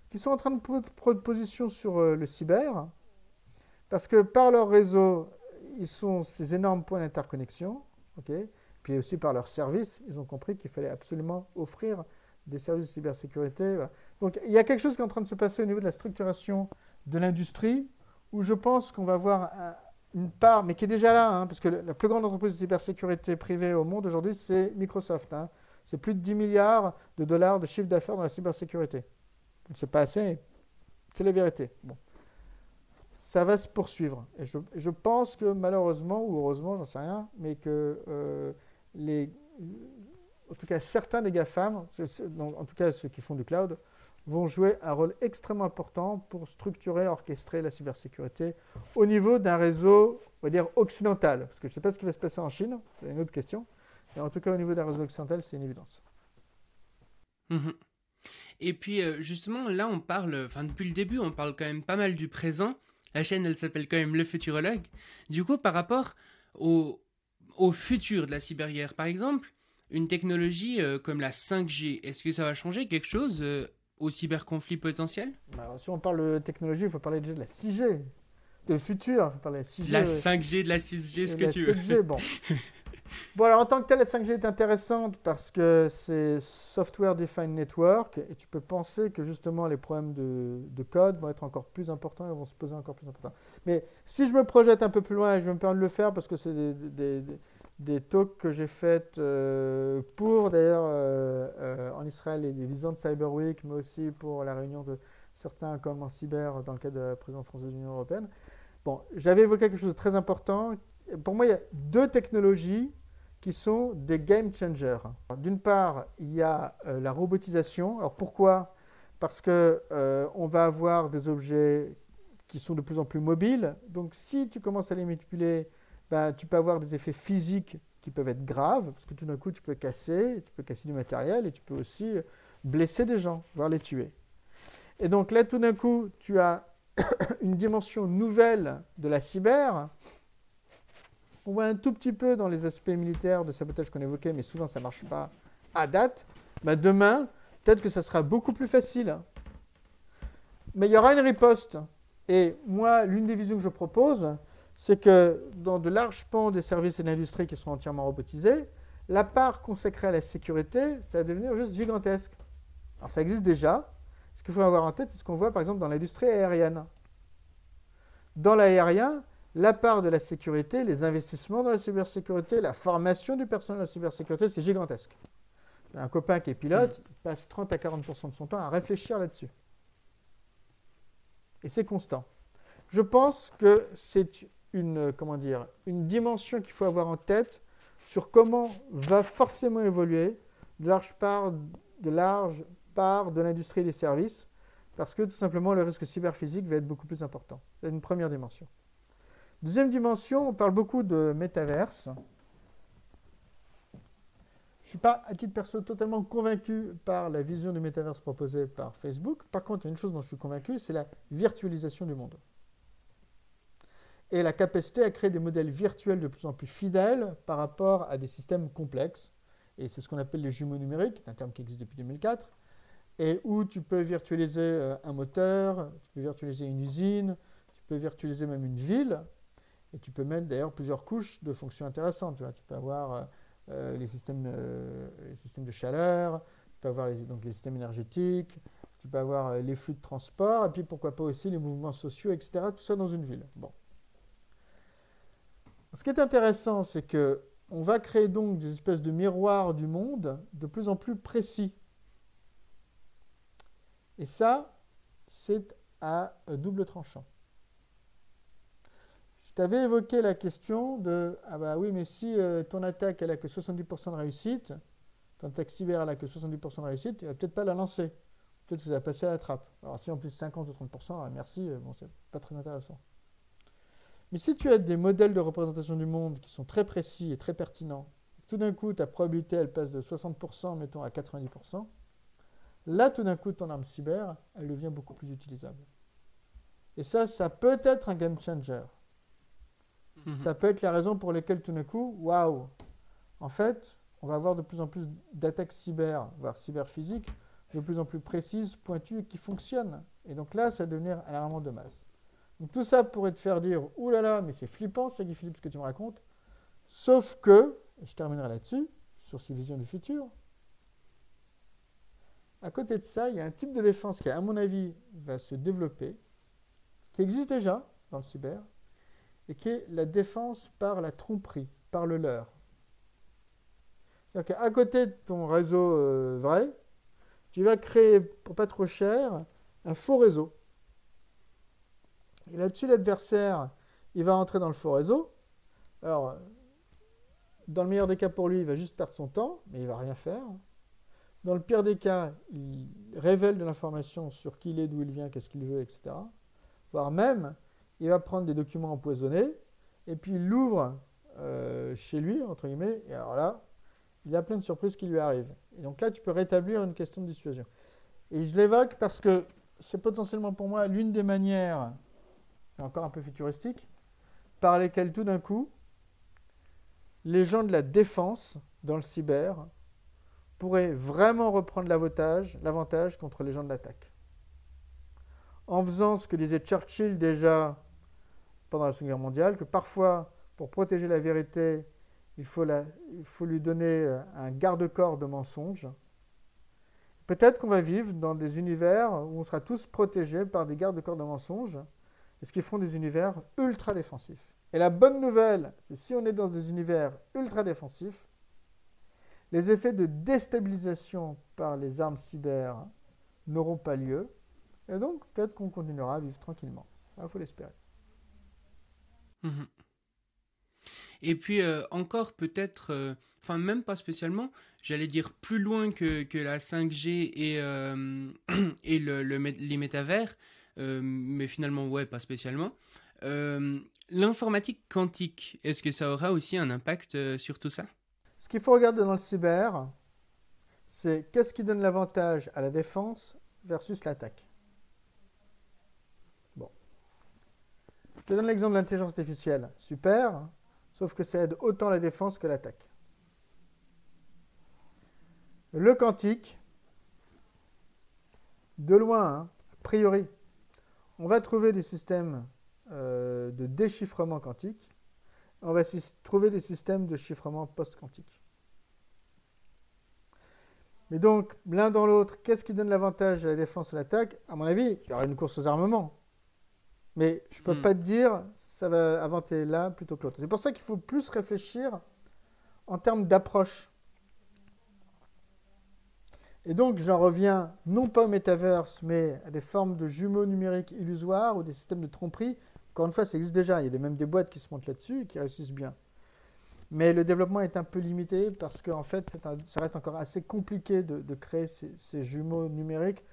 qui sont en train de prendre position sur euh, le cyber, parce que par leur réseau, ils sont ces énormes points d'interconnexion, ok puis aussi par leurs services, ils ont compris qu'il fallait absolument offrir des services de cybersécurité. Donc il y a quelque chose qui est en train de se passer au niveau de la structuration de l'industrie, où je pense qu'on va voir un, une part, mais qui est déjà là, hein, parce que la plus grande entreprise de cybersécurité privée au monde aujourd'hui, c'est Microsoft. Hein. C'est plus de 10 milliards de dollars de chiffre d'affaires dans la cybersécurité. C'est pas assez, c'est la vérité. Bon. Ça va se poursuivre. Et je, je, pense que malheureusement, ou heureusement, j'en sais rien, mais que euh, en tout cas certains des GAFAM, en tout cas ceux qui font du cloud, vont jouer un rôle extrêmement important pour structurer, orchestrer la cybersécurité au niveau d'un réseau, on va dire, occidental. Parce que je ne sais pas ce qui va se passer en Chine, c'est une autre question. Mais en tout cas, au niveau d'un réseau occidental, c'est une évidence.
Mmh. Et puis, euh, justement, là, on parle, enfin, depuis le début, on parle quand même pas mal du présent. La chaîne, elle s'appelle quand même Le Futurologue. Du coup, par rapport au, au futur de la cyberguerre, par exemple, une technologie euh, comme la 5G, est-ce que ça va changer quelque chose euh, au cyberconflit potentiel?
Bah, Si on parle de technologie, il faut parler déjà de la 6G, de futur, il faut parler de la 6G.
La 5G, de la 6G, ce que tu
7G,
veux?
bon. [LAUGHS] Bon, alors en tant que tel, la 5G est intéressante parce que c'est Software Defined Network et tu peux penser que justement les problèmes de, de code vont être encore plus importants et vont se poser encore plus importants. Mais si je me projette un peu plus loin, et je vais me permettre de le faire parce que c'est des, talks que j'ai faites euh, pour d'ailleurs euh, euh, en Israël les, les 10 ans de Cyber Week, mais aussi pour la réunion de certains comme en cyber dans le cadre de la présidence française de l'Union européenne. Bon, j'avais évoqué quelque chose de très important. Pour moi, il y a deux technologies qui sont des game changers. D'une part, il y a la robotisation. Alors pourquoi? Parce que on va avoir des objets qui sont de plus en plus mobiles. Donc si tu commences à les manipuler, ben, tu peux avoir des effets physiques qui peuvent être graves, parce que tout d'un coup, tu peux casser, tu peux casser du matériel et tu peux aussi blesser des gens, voire les tuer. Et donc là, tout d'un coup, tu as [COUGHS] une dimension nouvelle de la cyber. On voit un tout petit peu dans les aspects militaires de sabotage qu'on évoquait, mais souvent ça ne marche pas à date. Ben demain, peut-être que ça sera beaucoup plus facile. Mais il y aura une riposte. Et moi, l'une des visions que je propose, c'est que dans de larges pans des services et de l'industrie qui sont entièrement robotisés, la part consacrée à la sécurité, ça va devenir juste gigantesque. Alors ça existe déjà. Ce qu'il faut avoir en tête, c'est ce qu'on voit par exemple dans l'industrie aérienne. Dans l'aérien, la part de la sécurité, les investissements dans la cybersécurité, la formation du personnel de la cybersécurité, c'est gigantesque. Un copain qui est pilote, il passe 30 à 40% de son temps à réfléchir là-dessus. Et c'est constant. Je pense que c'est une, comment dire, une dimension qu'il faut avoir en tête sur comment va forcément évoluer de large part de, large part de l'industrie des services, parce que tout simplement le risque cyberphysique va être beaucoup plus important. C'est une première dimension. Deuxième dimension, on parle beaucoup de métaverse. Je ne suis pas, à titre perso, totalement convaincu par la vision du métaverse proposée par Facebook. Par contre, il y a une chose dont je suis convaincu, c'est la virtualisation du monde. Et la capacité à créer des modèles virtuels de plus en plus fidèles par rapport à des systèmes complexes. Et c'est ce qu'on appelle les jumeaux numériques, un terme qui existe depuis 2004, et où tu peux virtualiser euh, un moteur, tu peux virtualiser une usine, tu peux virtualiser même une ville, et tu peux mettre d'ailleurs plusieurs couches de fonctions intéressantes. Tu, peux avoir euh, les, systèmes, euh, les systèmes de chaleur, tu peux avoir les systèmes énergétiques, tu peux avoir euh, les flux de transport, et puis pourquoi pas aussi les mouvements sociaux, etc. Tout ça dans une ville. Bon. Ce qui est intéressant, c'est que on va créer donc des espèces de miroirs du monde de plus en plus précis. Et ça, c'est à double tranchant. Tu avais évoqué la question de Ah bah oui, mais si euh, ton attaque elle a que 70% de réussite, ton attaque cyber elle a que 70% de réussite, tu vas peut-être pas la lancer. Peut-être que ça va passer à la trappe. Alors si en plus 50 ou 30%, ah, merci, euh, bon, c'est pas très intéressant. Mais si tu as des modèles de représentation du monde qui sont très précis et très pertinents, tout d'un coup ta probabilité elle passe de 60%, mettons, à 90%, là tout d'un coup ton arme cyber, elle devient beaucoup plus utilisable. Et ça, ça peut être un game changer. Mhm. Ça peut être la raison pour laquelle tout d'un coup, waouh, en fait, on va avoir de plus en plus d'attaques cyber, voire cyberphysiques, de plus en plus précises, pointues et qui fonctionnent. Et donc là, ça va devenir alarmant de masse. Donc tout ça pourrait te faire dire, oulala, là là, mais c'est flippant, Guy Philippe ce que tu me racontes. Sauf que, et je terminerai là-dessus, sur ces visions du futur, à côté de ça, il y a un type de défense qui, à mon avis, va se développer, qui existe déjà dans le cyber, et qui est la défense par la tromperie, par le leurre. C'est-à-dire qu'à côté de ton réseau euh, vrai, tu vas créer, pour pas trop cher, un faux réseau. Et là-dessus, l'adversaire, il va entrer dans le faux réseau. Alors, dans le meilleur des cas pour lui, il va juste perdre son temps, mais il va rien faire. Dans le pire des cas, il révèle de l'information sur qui il est, d'où il vient, qu'est-ce qu'il veut, etc. Voire même, il va prendre des documents empoisonnés, et puis il l'ouvre euh, chez lui, entre guillemets, et alors là, il a plein de surprises qui lui arrivent. Et donc là, tu peux rétablir une question de dissuasion. Et je l'évoque parce que c'est potentiellement pour moi l'une des manières, encore un peu futuristique, par lesquelles tout d'un coup, les gens de la défense dans le cyber pourraient vraiment reprendre l'avantage contre les gens de l'attaque. En faisant ce que disait Churchill déjà pendant la Seconde Guerre mondiale, que parfois, pour protéger la vérité, il faut, lui donner euh, un garde-corps de mensonges. Peut-être qu'on va vivre dans des univers où on sera tous protégés par des gardes-corps de mensonges, et ce qui font des univers ultra défensifs. Et la bonne nouvelle, c'est si on est dans des univers ultra défensifs, les effets de déstabilisation par les armes cyber n'auront pas lieu, et donc peut-être qu'on continuera à vivre tranquillement. Il faut l'espérer.
Mhm. Et puis euh, encore peut-être, euh, enfin même pas spécialement, j'allais dire plus loin que, que la 5G et, euh, [CLEARS THROAT] et le, les métavers, mais finalement ouais, pas spécialement. L'informatique quantique, est-ce que ça aura aussi un impact sur tout ça?
Ce qu'il faut regarder dans le cyber, c'est qu'est-ce qui donne l'avantage à la défense versus l'attaque. Bon. Je te donne l'exemple de l'intelligence artificielle. Super. Sauf que ça aide autant la défense que l'attaque. Le quantique, de loin, hein, a priori, on va trouver des systèmes euh, de déchiffrement quantique. On va trouver des systèmes de chiffrement post-quantique. Mais donc, l'un dans l'autre, qu'est-ce qui donne l'avantage à la défense et à l'attaque? À mon avis, il y aura une course aux armements. Mais je ne peux hmm. pas te dire, ça va avancer là plutôt que l'autre. C'est pour ça qu'il faut plus réfléchir en termes d'approche. Et donc, j'en reviens non pas au metaverse, mais à des formes de jumeaux numériques illusoires ou des systèmes de tromperie. Encore une fois, ça existe déjà. Il y a même des boîtes qui se montent là-dessus et qui réussissent bien. Mais le développement est un peu limité parce qu'en fait, ça reste encore assez compliqué de, créer ces, ces, jumeaux numériques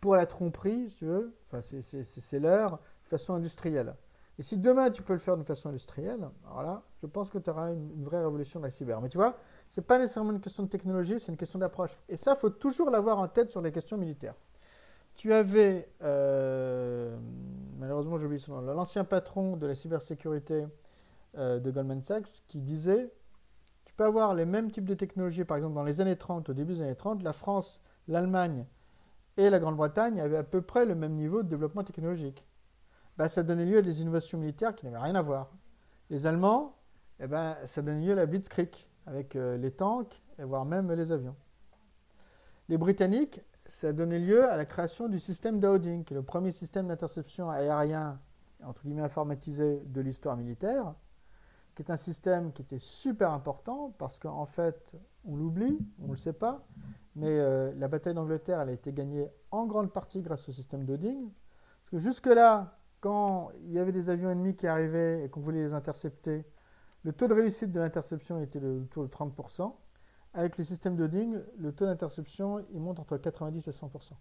pour la tromperie, si tu veux. Enfin, c'est l'heure façon industrielle. Et si demain tu peux le faire d'une façon industrielle, alors là, je pense que tu auras une, vraie révolution de la cyber. Mais tu vois, ce n'est pas nécessairement une question de technologie, c'est une question d'approche. Et ça, il faut toujours l'avoir en tête sur les questions militaires. Tu avais, euh, malheureusement j'oublie son nom, l'ancien patron de la cybersécurité euh, de Goldman Sachs qui disait, tu peux avoir les mêmes types de technologies, par exemple dans les années 30, au début des années 30, la France, l'Allemagne et la Grande-Bretagne avaient à peu près le même niveau de développement technologique. Bah, ça donnait lieu à des innovations militaires qui n'avaient rien à voir. Les Allemands, eh ben, ça donnait lieu à la Blitzkrieg, avec euh, les tanks, et voire même les avions. Les Britanniques, ça a lieu à la création du système Dowding, qui est le premier système d'interception aérien, entre guillemets informatisé, de l'histoire militaire, qui est un système qui était super important, parce qu'en fait, on l'oublie, on ne le sait pas, mais euh, la bataille d'Angleterre, elle a été gagnée en grande partie grâce au système Dowding. Parce que jusque-là, quand il y avait des avions ennemis qui arrivaient et qu'on voulait les intercepter, le taux de réussite de l'interception était autour de 30%. Avec le système de DING, le taux d'interception, il monte entre 90 et 100%.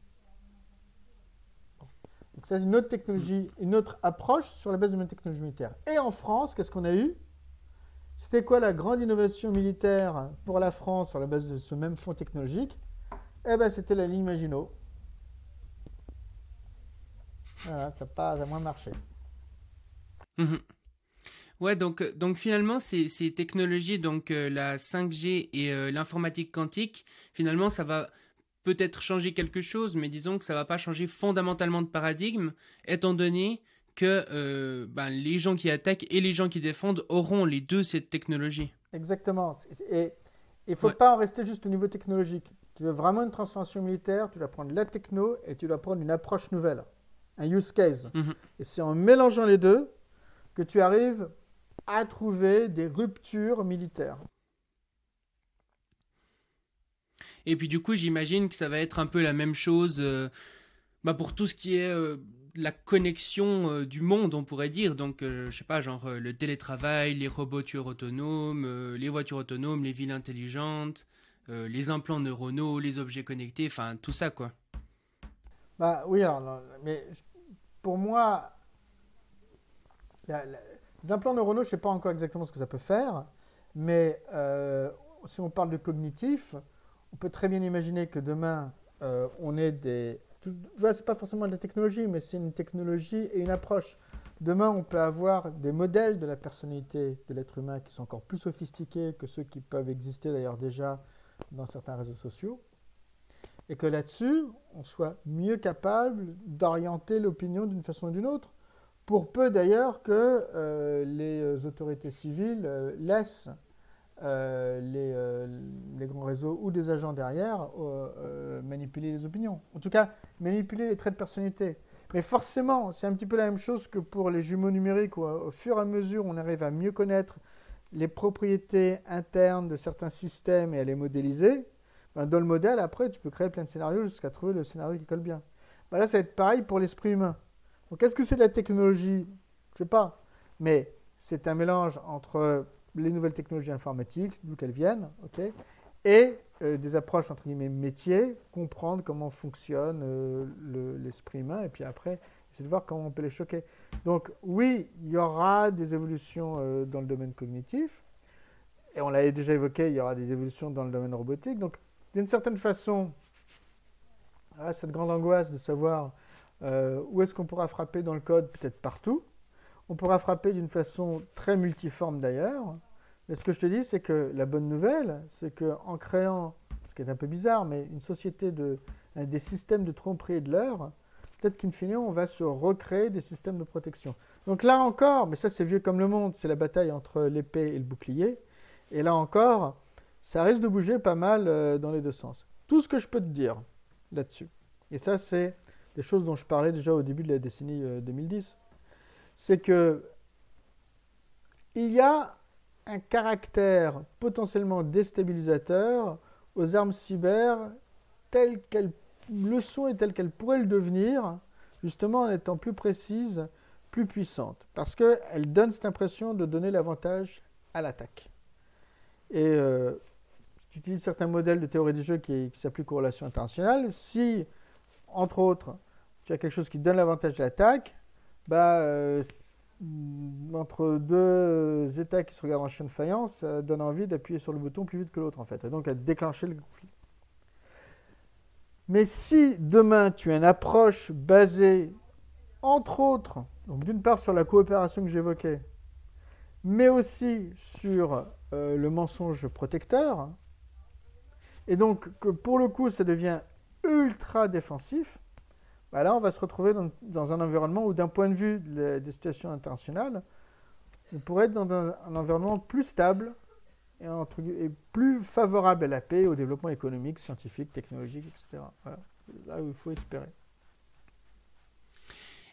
Donc c'est une autre technologie, une autre approche sur la base de notre technologie militaire. Et en France, qu'est-ce qu'on a eu? C'était quoi la grande innovation militaire pour la France sur la base de ce même fonds technologique? Eh bien, c'était la ligne Maginot. Voilà, ça pas à moins marché.
Mhm. Ouais, donc, euh, donc finalement, ces, ces technologies, donc euh, la 5G et euh, l'informatique quantique, finalement, ça va peut-être changer quelque chose, mais disons que ça va pas changer fondamentalement de paradigme, étant donné que ben, les gens qui attaquent et les gens qui défendent auront les deux cette technologie.
Exactement. Et il ne faut pas en rester juste au niveau technologique. Tu veux vraiment une transformation militaire, tu dois prendre la techno et tu dois prendre une approche nouvelle un use case. Mhm. Et c'est en mélangeant les deux que tu arrives à trouver des ruptures militaires.
Et puis du coup, j'imagine que ça va être un peu la même chose euh, bah, pour tout ce qui est euh, la connexion euh, du monde, on pourrait dire. Donc, je sais pas, genre le télétravail, les robots tueurs autonomes, les voitures autonomes, les villes intelligentes, les implants neuronaux, les objets connectés, enfin tout ça quoi.
Bah oui, alors, mais pour moi, les implants neuronaux, je ne sais pas encore exactement ce que ça peut faire, mais euh, si on parle de cognitif, on peut très bien imaginer que demain, euh, on ait des... Ce n'est pas forcément de la technologie, mais c'est une technologie et une approche. Demain, on peut avoir des modèles de la personnalité de l'être humain qui sont encore plus sophistiqués que ceux qui peuvent exister d'ailleurs déjà dans certains réseaux sociaux et que là-dessus, on soit mieux capable d'orienter l'opinion d'une façon ou d'une autre, pour peu d'ailleurs que euh, les autorités civiles euh, laissent les, les, grands réseaux ou des agents derrière manipuler les opinions. En tout cas, manipuler les traits de personnalité. Mais forcément, c'est un petit peu la même chose que pour les jumeaux numériques, où au fur et à mesure on arrive à mieux connaître les propriétés internes de certains systèmes et à les modéliser, ben, dans le modèle, après, tu peux créer plein de scénarios jusqu'à trouver le scénario qui colle bien. Ben là, ça va être pareil pour l'esprit humain. Donc, quest ce que c'est de la technologie? Je ne sais pas. Mais c'est un mélange entre les nouvelles technologies informatiques, d'où qu'elles viennent, ok, et euh, des approches, entre guillemets, métiers, comprendre comment fonctionne euh, l'esprit humain, et puis après, essayer de voir comment on peut les choquer. Donc oui, il y aura des évolutions euh, dans le domaine cognitif, et on l'avait déjà évoqué, il y aura des évolutions dans le domaine robotique. Donc d'une certaine façon, ah, cette grande angoisse de savoir où est-ce qu'on pourra frapper dans le code, peut-être partout. On pourra frapper d'une façon très multiforme d'ailleurs. Mais ce que je te dis, c'est que la bonne nouvelle, c'est qu'en créant, ce qui est un peu bizarre, mais une société de, des systèmes de tromperie et de l'heure, peut-être qu'in fine, on va se recréer des systèmes de protection. Donc là encore, mais ça c'est vieux comme le monde, c'est la bataille entre l'épée et le bouclier. Et là encore, ça risque de bouger pas mal euh, dans les deux sens. Tout ce que je peux te dire là-dessus, et ça c'est des choses dont je parlais déjà au début de la décennie 2010, euh, c'est que il y a un caractère potentiellement déstabilisateur aux armes cyber telles qu'elles le sont et telles qu'elles pourraient le devenir, justement en étant plus précises, plus puissantes. Parce qu'elles donnent cette impression de donner l'avantage à l'attaque. Et euh, tu utilises certains modèles de théorie des jeux qui, qui s'appliquent aux relations internationales, si, entre autres, tu as quelque chose qui donne l'avantage à l'attaque, bah, euh, Mm, entre deux États qui se regardent en chaîne de faïence, ça donne envie d'appuyer sur le bouton plus vite que l'autre, en fait, et donc à déclencher le conflit. Mais si demain tu as une approche basée, entre autres, d'une part sur la coopération que j'évoquais, mais aussi sur euh, le mensonge protecteur, et donc pour le coup ça devient ultra défensif, bah là, on va se retrouver dans, un environnement où, d'un point de vue des situations internationales, on pourrait être dans un, environnement plus stable et, plus favorable à la paix, au développement économique, scientifique, technologique, etc. Voilà. Là où il faut espérer.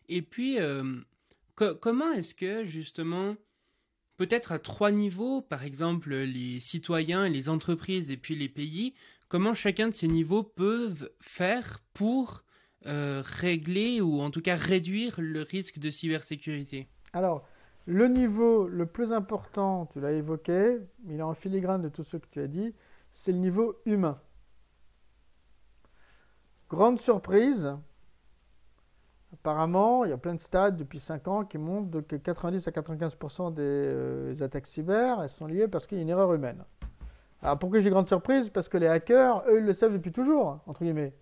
Et puis, euh, comment est-ce que, justement, peut-être à trois niveaux, par exemple les citoyens, les entreprises et puis les pays, comment chacun de ces niveaux peuvent faire pour euh, régler ou en tout cas réduire le risque de cybersécurité?
Alors, le niveau le plus important, tu l'as évoqué, il est en filigrane de tout ce que tu as dit, c'est le niveau humain. Grande surprise, apparemment, il y a plein de stades depuis 5 ans qui montrent que 90 à 95% des, euh, attaques cyber elles sont liées parce qu'il y a une erreur humaine. Alors pourquoi j'ai grande surprise? Parce que les hackers, eux, ils le savent depuis toujours, entre guillemets.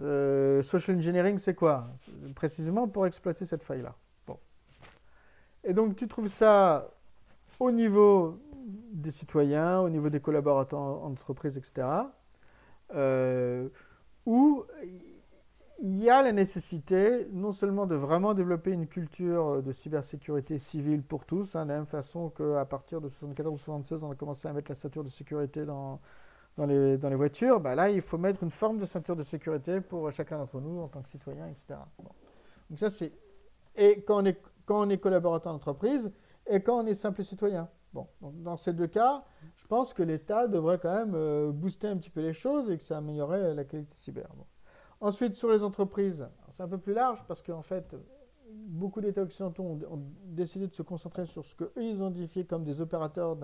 Euh, social engineering, c'est quoi? Précisément pour exploiter cette faille-là. Bon. Et donc, tu trouves ça au niveau des citoyens, au niveau des collaborateurs en entreprise, etc., il y a la nécessité non seulement de vraiment développer une culture de cybersécurité civile pour tous, hein, de la même façon qu'à partir de 74-76, on a commencé à mettre la ceinture de sécurité dans, les, voitures, bah là, il faut mettre une forme de ceinture de sécurité pour chacun d'entre nous en tant que citoyen, etc. Donc ça, c'est... Et quand on est, quand on est collaborateur d'entreprise et quand on est simple citoyen. Dans ces deux cas, je pense que l'État devrait quand même euh, booster un petit peu les choses et que ça améliorerait la qualité cyber. Ensuite, sur les entreprises, c'est un peu plus large parce qu'en fait, beaucoup d'États occidentaux ont, décidé de se concentrer sur ce qu'eux, ils ont identifié comme des opérateurs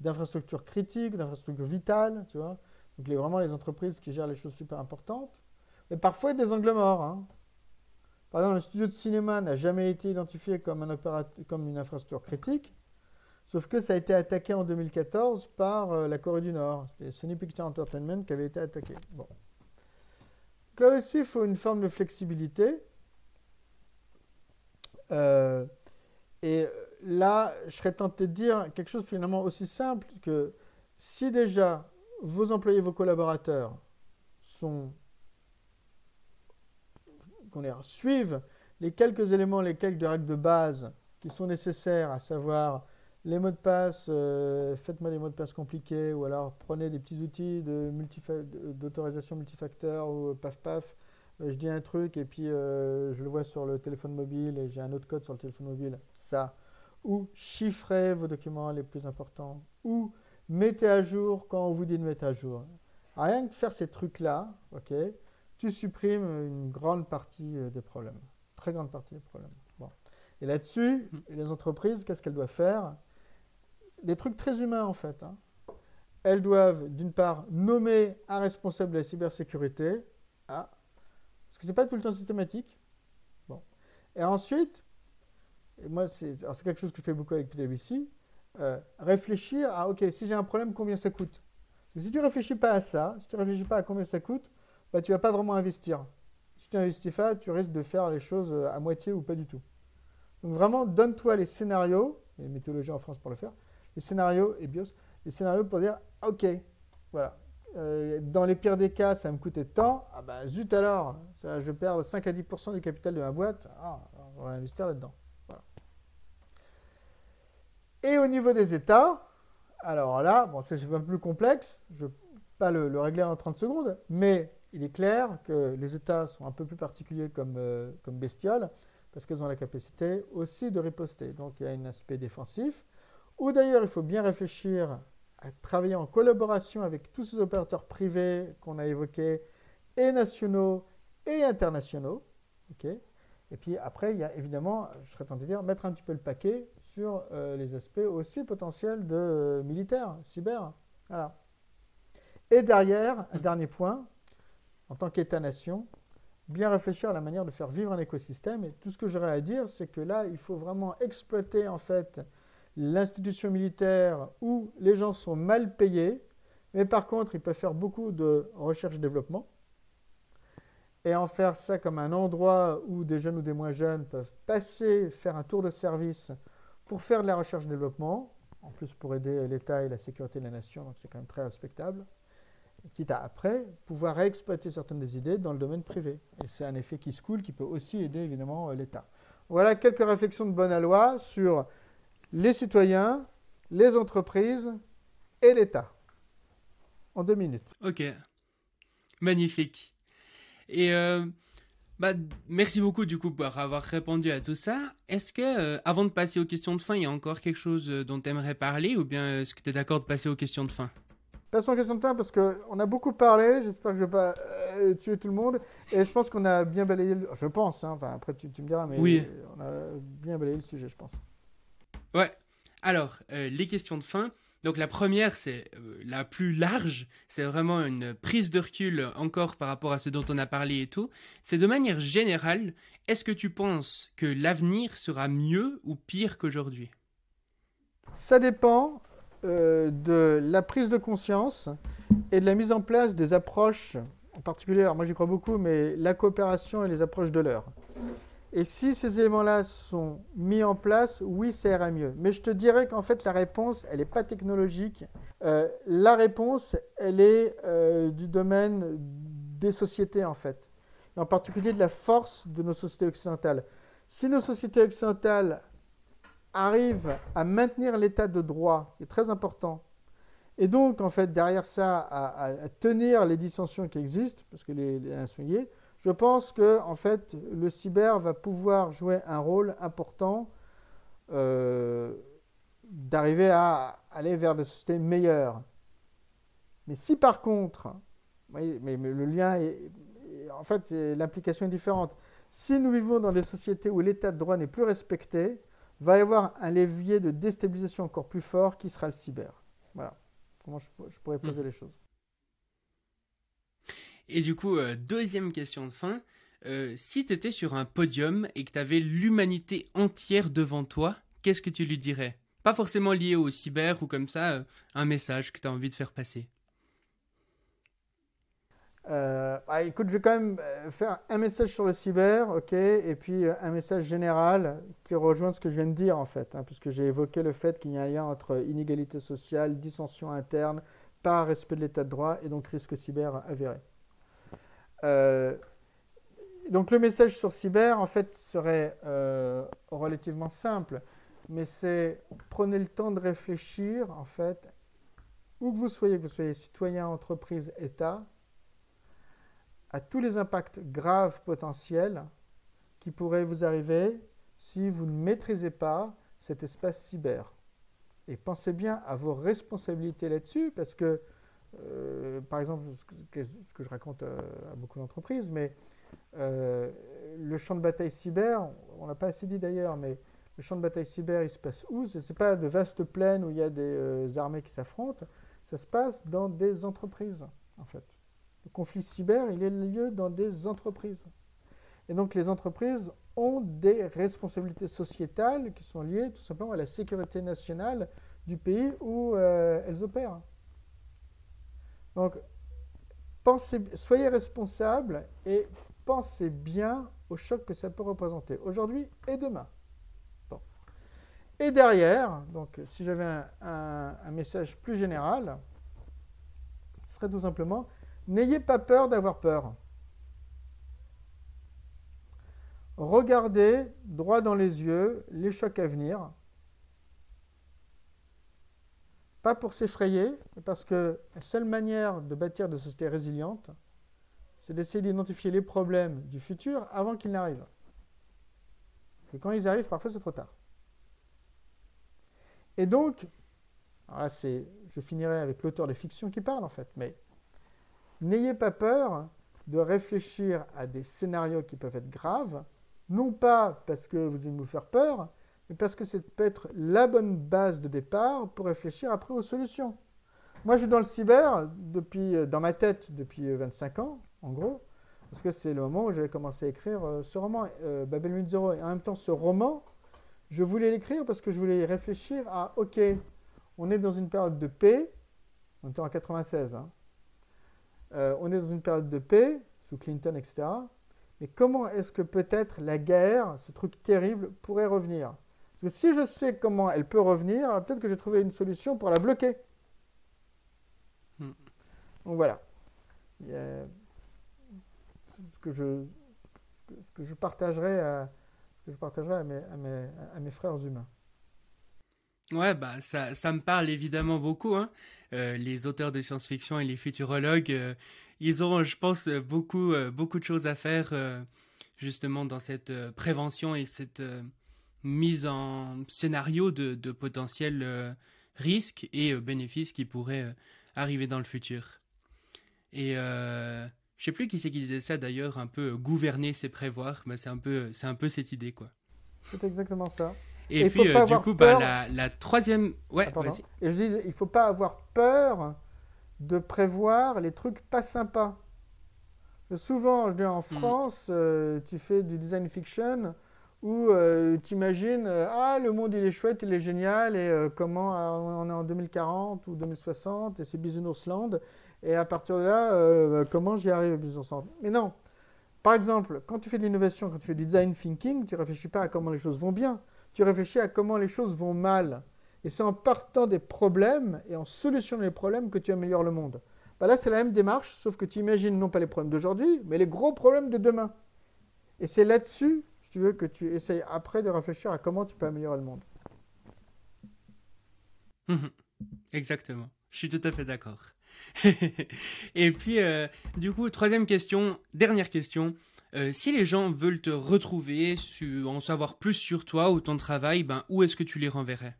d'infrastructures critiques, d'infrastructures vitales, tu vois. Donc les, vraiment les entreprises qui gèrent les choses super importantes. Mais parfois, il y a des angles morts. Hein. Par exemple, le studio de cinéma n'a jamais été identifié comme, un comme une infrastructure critique, sauf que ça a été attaqué en 2014 par euh, la Corée du Nord. C'était Sony Picture Entertainment qui avait été attaqué. Bon. Là aussi, il faut une forme de flexibilité. Euh, et là, je serais tenté de dire quelque chose finalement aussi simple que si déjà vos employés, vos collaborateurs sont, suivent les quelques éléments, les quelques règles de base qui sont nécessaires, à savoir les mots de passe, euh, faites-moi des mots de passe compliqués, ou alors prenez des petits outils d'autorisation multifacteur ou paf paf. Euh, je dis un truc et puis euh, je le vois sur le téléphone mobile et j'ai un autre code sur le téléphone mobile. Ça. Ou chiffrez vos documents les plus importants. Ou mettez à jour quand on vous dit de mettre à jour. Rien que faire ces trucs-là, ok, tu supprimes une grande partie des problèmes. Très grande partie des problèmes. Bon. Et là-dessus, mmh. les entreprises, qu'est-ce qu'elles doivent faire? Des trucs très humains en fait. Hein. Elles doivent d'une part nommer un responsable de la cybersécurité, parce que ce n'est pas tout le temps systématique. Bon. Et ensuite, moi c'est quelque chose que je fais beaucoup avec PwC, euh, réfléchir à, ok, si j'ai un problème, combien ça coûte? Si tu ne réfléchis pas à ça, si tu réfléchis pas à combien ça coûte, bah, tu vas pas vraiment investir. Si tu n'investis pas, tu risques de faire les choses euh, à moitié ou pas du tout. Donc vraiment, donne-toi les scénarios, et méthodologie en France pour le faire, les scénarios et BIOS, les scénarios pour dire, OK, voilà, euh, dans les pires des cas, ça me coûtait tant, ah bah zut alors, je vais perdre 5 à 10% du capital de ma boîte, ah, on va investir là-dedans. Et au niveau des États, alors là, bon, c'est un peu plus complexe, je pas le, régler en 30 secondes, mais il est clair que les États sont un peu plus particuliers comme, euh, comme bestioles, parce qu'elles ont la capacité aussi de riposter. Donc il y a un aspect défensif, ou d'ailleurs il faut bien réfléchir à travailler en collaboration avec tous ces opérateurs privés qu'on a évoqués, et nationaux et internationaux. et puis après, il y a évidemment, je serais tenté de dire, mettre un petit peu le paquet sur euh, les aspects aussi potentiels de euh, militaires, cyber. Voilà. Et derrière, un dernier point, en tant qu'État-nation, bien réfléchir à la manière de faire vivre un écosystème. Et tout ce que j'aurais à dire, c'est que là, il faut vraiment exploiter en fait l'institution militaire où les gens sont mal payés, mais par contre, ils peuvent faire beaucoup de recherche et développement, et en faire ça comme un endroit où des jeunes ou des moins jeunes peuvent passer, faire un tour de service pour faire de la recherche et développement, en plus pour aider l'État et la sécurité de la nation, donc c'est quand même très respectable, quitte à après pouvoir réexploiter certaines des idées dans le domaine privé. Et c'est un effet qui se coule qui peut aussi aider évidemment l'État. Voilà quelques réflexions de bonne loi sur les citoyens, les entreprises et l'État. En deux minutes.
Ok. Magnifique. Et euh, bah, merci beaucoup du coup pour avoir répondu à tout ça. Est-ce que, euh, avant de passer aux questions de fin, il y a encore quelque chose euh, dont tu aimerais parler ou bien est-ce que tu es d'accord de passer aux questions de fin?
Passons aux questions de fin parce qu'on a beaucoup parlé. J'espère que je ne vais pas tuer tout le monde. Et je pense qu'on a bien balayé, le... je pense, hein. enfin, après tu, tu, me diras, mais
oui.
on a bien balayé le sujet, je pense.
Alors, euh, les questions de fin. Donc la première, c'est euh, la plus large, c'est vraiment une prise de recul encore par rapport à ce dont on a parlé et tout. C'est de manière générale, est-ce que tu penses que l'avenir sera mieux ou pire qu'aujourd'hui?
Ça dépend euh, de la prise de conscience et de la mise en place des approches, en particulier, moi j'y crois beaucoup, mais la coopération et les approches de l'heure. Et si ces éléments-là sont mis en place, oui, ça ira mieux. Mais je te dirais qu'en fait, la réponse, elle n'est pas technologique. Euh, la réponse, elle est euh, du domaine des sociétés, en fait. Et en particulier de la force de nos sociétés occidentales. Si nos sociétés occidentales arrivent à maintenir l'état de droit, qui est très important, et donc, en fait, derrière ça, à, tenir les dissensions qui existent, parce que les, les je pense que en fait, le cyber va pouvoir jouer un rôle important euh, d'arriver à aller vers des sociétés meilleures. Mais si par contre, mais, le lien est, en fait, l'implication est différente. Si nous vivons dans des sociétés où l'état de droit n'est plus respecté, va y avoir un levier de déstabilisation encore plus fort qui sera le cyber. Voilà comment je, pourrais poser mmh. les choses.
Et du coup, euh, deuxième question de fin. Euh, si tu étais sur un podium et que tu avais l'humanité entière devant toi, qu'est-ce que tu lui dirais? Pas forcément lié au cyber ou comme ça, euh, un message que tu as envie de faire passer.
Bah, écoute, je vais quand même faire un message sur le cyber, ok, et puis un message général qui rejoint ce que je viens de dire en fait, hein, puisque j'ai évoqué le fait qu'il y a un lien entre inégalité sociale, dissension interne, pas respect de l'état de droit et donc risque cyber avéré. Euh, donc le message sur cyber, en fait, serait euh, relativement simple. mais c'est prenez le temps de réfléchir, en fait, où que vous soyez, que vous soyez citoyen, entreprise, État, à tous les impacts graves potentiels qui pourraient vous arriver si vous ne maîtrisez pas cet espace cyber. Et pensez bien à vos responsabilités là-dessus, parce que, euh, par exemple, ce que, je raconte euh, à, beaucoup d'entreprises, mais euh, le champ de bataille cyber, on l'a pas assez dit d'ailleurs, mais le champ de bataille cyber, il se passe où? Ce n'est pas de vastes plaines où il y a des armées qui s'affrontent, ça se passe dans des entreprises, en fait. Le conflit cyber, il est lieu dans des entreprises. Et donc les entreprises ont des responsabilités sociétales qui sont liées tout simplement à la sécurité nationale du pays où elles opèrent. Donc, soyez responsables et pensez bien au choc que ça peut représenter aujourd'hui et demain. Et derrière, donc si j'avais un, message plus général, ce serait tout simplement n'ayez pas peur d'avoir peur. Regardez droit dans les yeux les chocs à venir. Pas pour s'effrayer, mais parce que la seule manière de bâtir des sociétés résilientes, c'est d'essayer d'identifier les problèmes du futur avant qu'ils n'arrivent. Parce que quand ils arrivent, parfois c'est trop tard. Et donc, je finirai avec l'auteur de fiction qui parle en fait, mais n'ayez pas peur de réfléchir à des scénarios qui peuvent être graves, non pas parce que vous allez vous faire peur, mais parce que c'est peut-être la bonne base de départ pour réfléchir après aux solutions. Moi, je suis dans le cyber depuis, euh, dans ma tête depuis 25 euh, ans, en gros, parce que c'est le moment où j'avais commencé à écrire euh, ce roman, Babel Mune Zero. Et en même temps, ce roman, je voulais l'écrire parce que je voulais réfléchir à, OK, on est dans une période de paix, on était en 96, hein. on est dans une période de paix, sous Clinton, etc. Mais comment est-ce que peut-être la guerre, ce truc terrible, pourrait revenir? Parce que si je sais comment elle peut revenir, peut-être que j'ai trouvé une solution pour la bloquer. Hmm. Donc voilà. ce que je, que je partagerai à, que je partagerai à mes, à mes, à mes frères humains.
Ouais, bah ça, ça me parle évidemment beaucoup. Hein. Euh, les auteurs de science-fiction et les futurologues, euh, ils ont, je pense, beaucoup, euh, beaucoup de choses à faire justement dans cette prévention et cette mise en scénario de, de potentiels risques et bénéfices qui pourraient arriver dans le futur. Et je sais plus qui c'est qui disait ça d'ailleurs, un peu gouverner, c'est prévoir. mais c'est un peu, c'est un peu cette idée quoi.
C'est exactement ça.
Et, puis, euh, du coup, bah, la, la, troisième. Ouais,
ah, Et je dis, il ne faut pas avoir peur de prévoir les trucs pas sympas. Souvent, je dis en hmm. France, euh, tu fais du design fiction où euh, tu imagines Ah, le monde il est chouette, il est génial, et comment on est en 2040 ou 2060, et c'est Land et à partir de là, comment j'y arrive à Land? Mais non. Par exemple, quand tu fais de l'innovation, quand tu fais du design thinking, tu ne réfléchis pas à comment les choses vont bien tu réfléchis à comment les choses vont mal. Et c'est en partant des problèmes et en solutionnant les problèmes que tu améliores le monde. Bah là, c'est la même démarche, sauf que tu imagines non pas les problèmes d'aujourd'hui, mais les gros problèmes de demain. Et c'est là-dessus, tu veux, que tu essayes après de réfléchir à comment tu peux améliorer le monde.
Mhm. Exactement. Je suis tout à fait d'accord. [LAUGHS] et puis, euh, du coup, troisième question, dernière question. Euh, si les gens veulent te retrouver, en savoir plus sur toi ou ton travail, ben, où est-ce que tu les renverrais?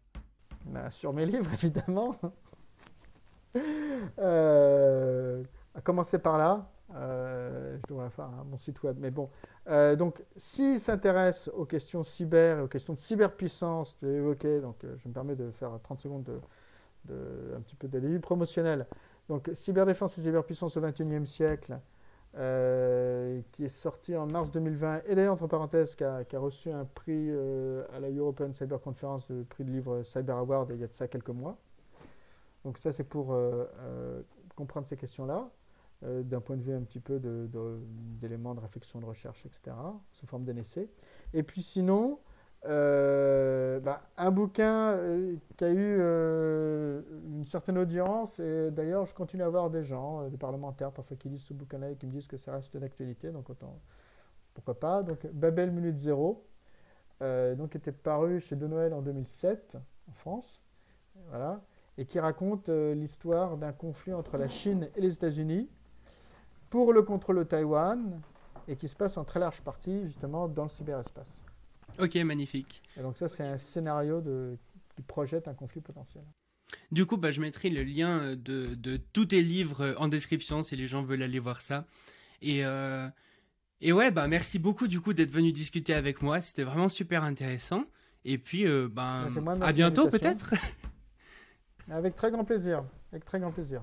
Ben, Sur mes livres, [LAUGHS] évidemment. Euh, à commencer par là. Euh, je devrais faire mon site web. Mais bon. donc, s'ils s'intéressent aux questions cyber et aux questions de cyberpuissance, tu l'as évoqué, donc je me permets de faire 30 secondes de, un petit peu promotionnel. Donc, cyberdéfense et cyberpuissance au XXIe siècle. Euh, qui est sorti en mars 2020, et d'ailleurs, entre parenthèses, qui a, reçu un prix euh, à la European Cyber Conference, le prix de livre Cyber Award, il y a de ça quelques mois. Donc ça, c'est pour euh, comprendre ces questions-là, d'un point de vue un petit peu d'éléments de, réflexion, de recherche, etc., sous forme essai. Et puis sinon, euh, bah, un bouquin euh, qui a eu euh, une certaine audience, et d'ailleurs je continue à voir des gens, des parlementaires parfois qui lisent ce bouquin-là et qui me disent que ça reste d'actualité, donc autant, pourquoi pas. Donc Babel Minute Zéro, euh, donc était paru chez De Noël en 2007 en France, voilà, et qui raconte euh, l'histoire d'un conflit entre la Chine et les États-Unis pour le contrôle de Taïwan et qui se passe en très large partie justement dans le cyberespace.
Ok, magnifique.
Et donc ça, c'est un scénario de, qui projette un conflit potentiel.
Du coup, bah, je mettrai le lien euh, de, de tous tes livres euh, en description si les gens veulent aller voir ça. Et, euh, et ouais, bah, merci beaucoup du coup d'être venu discuter avec moi. C'était vraiment super intéressant. Et puis, euh,
moi,
à bientôt peut-être. [LAUGHS]
Avec très grand plaisir. Avec très grand plaisir.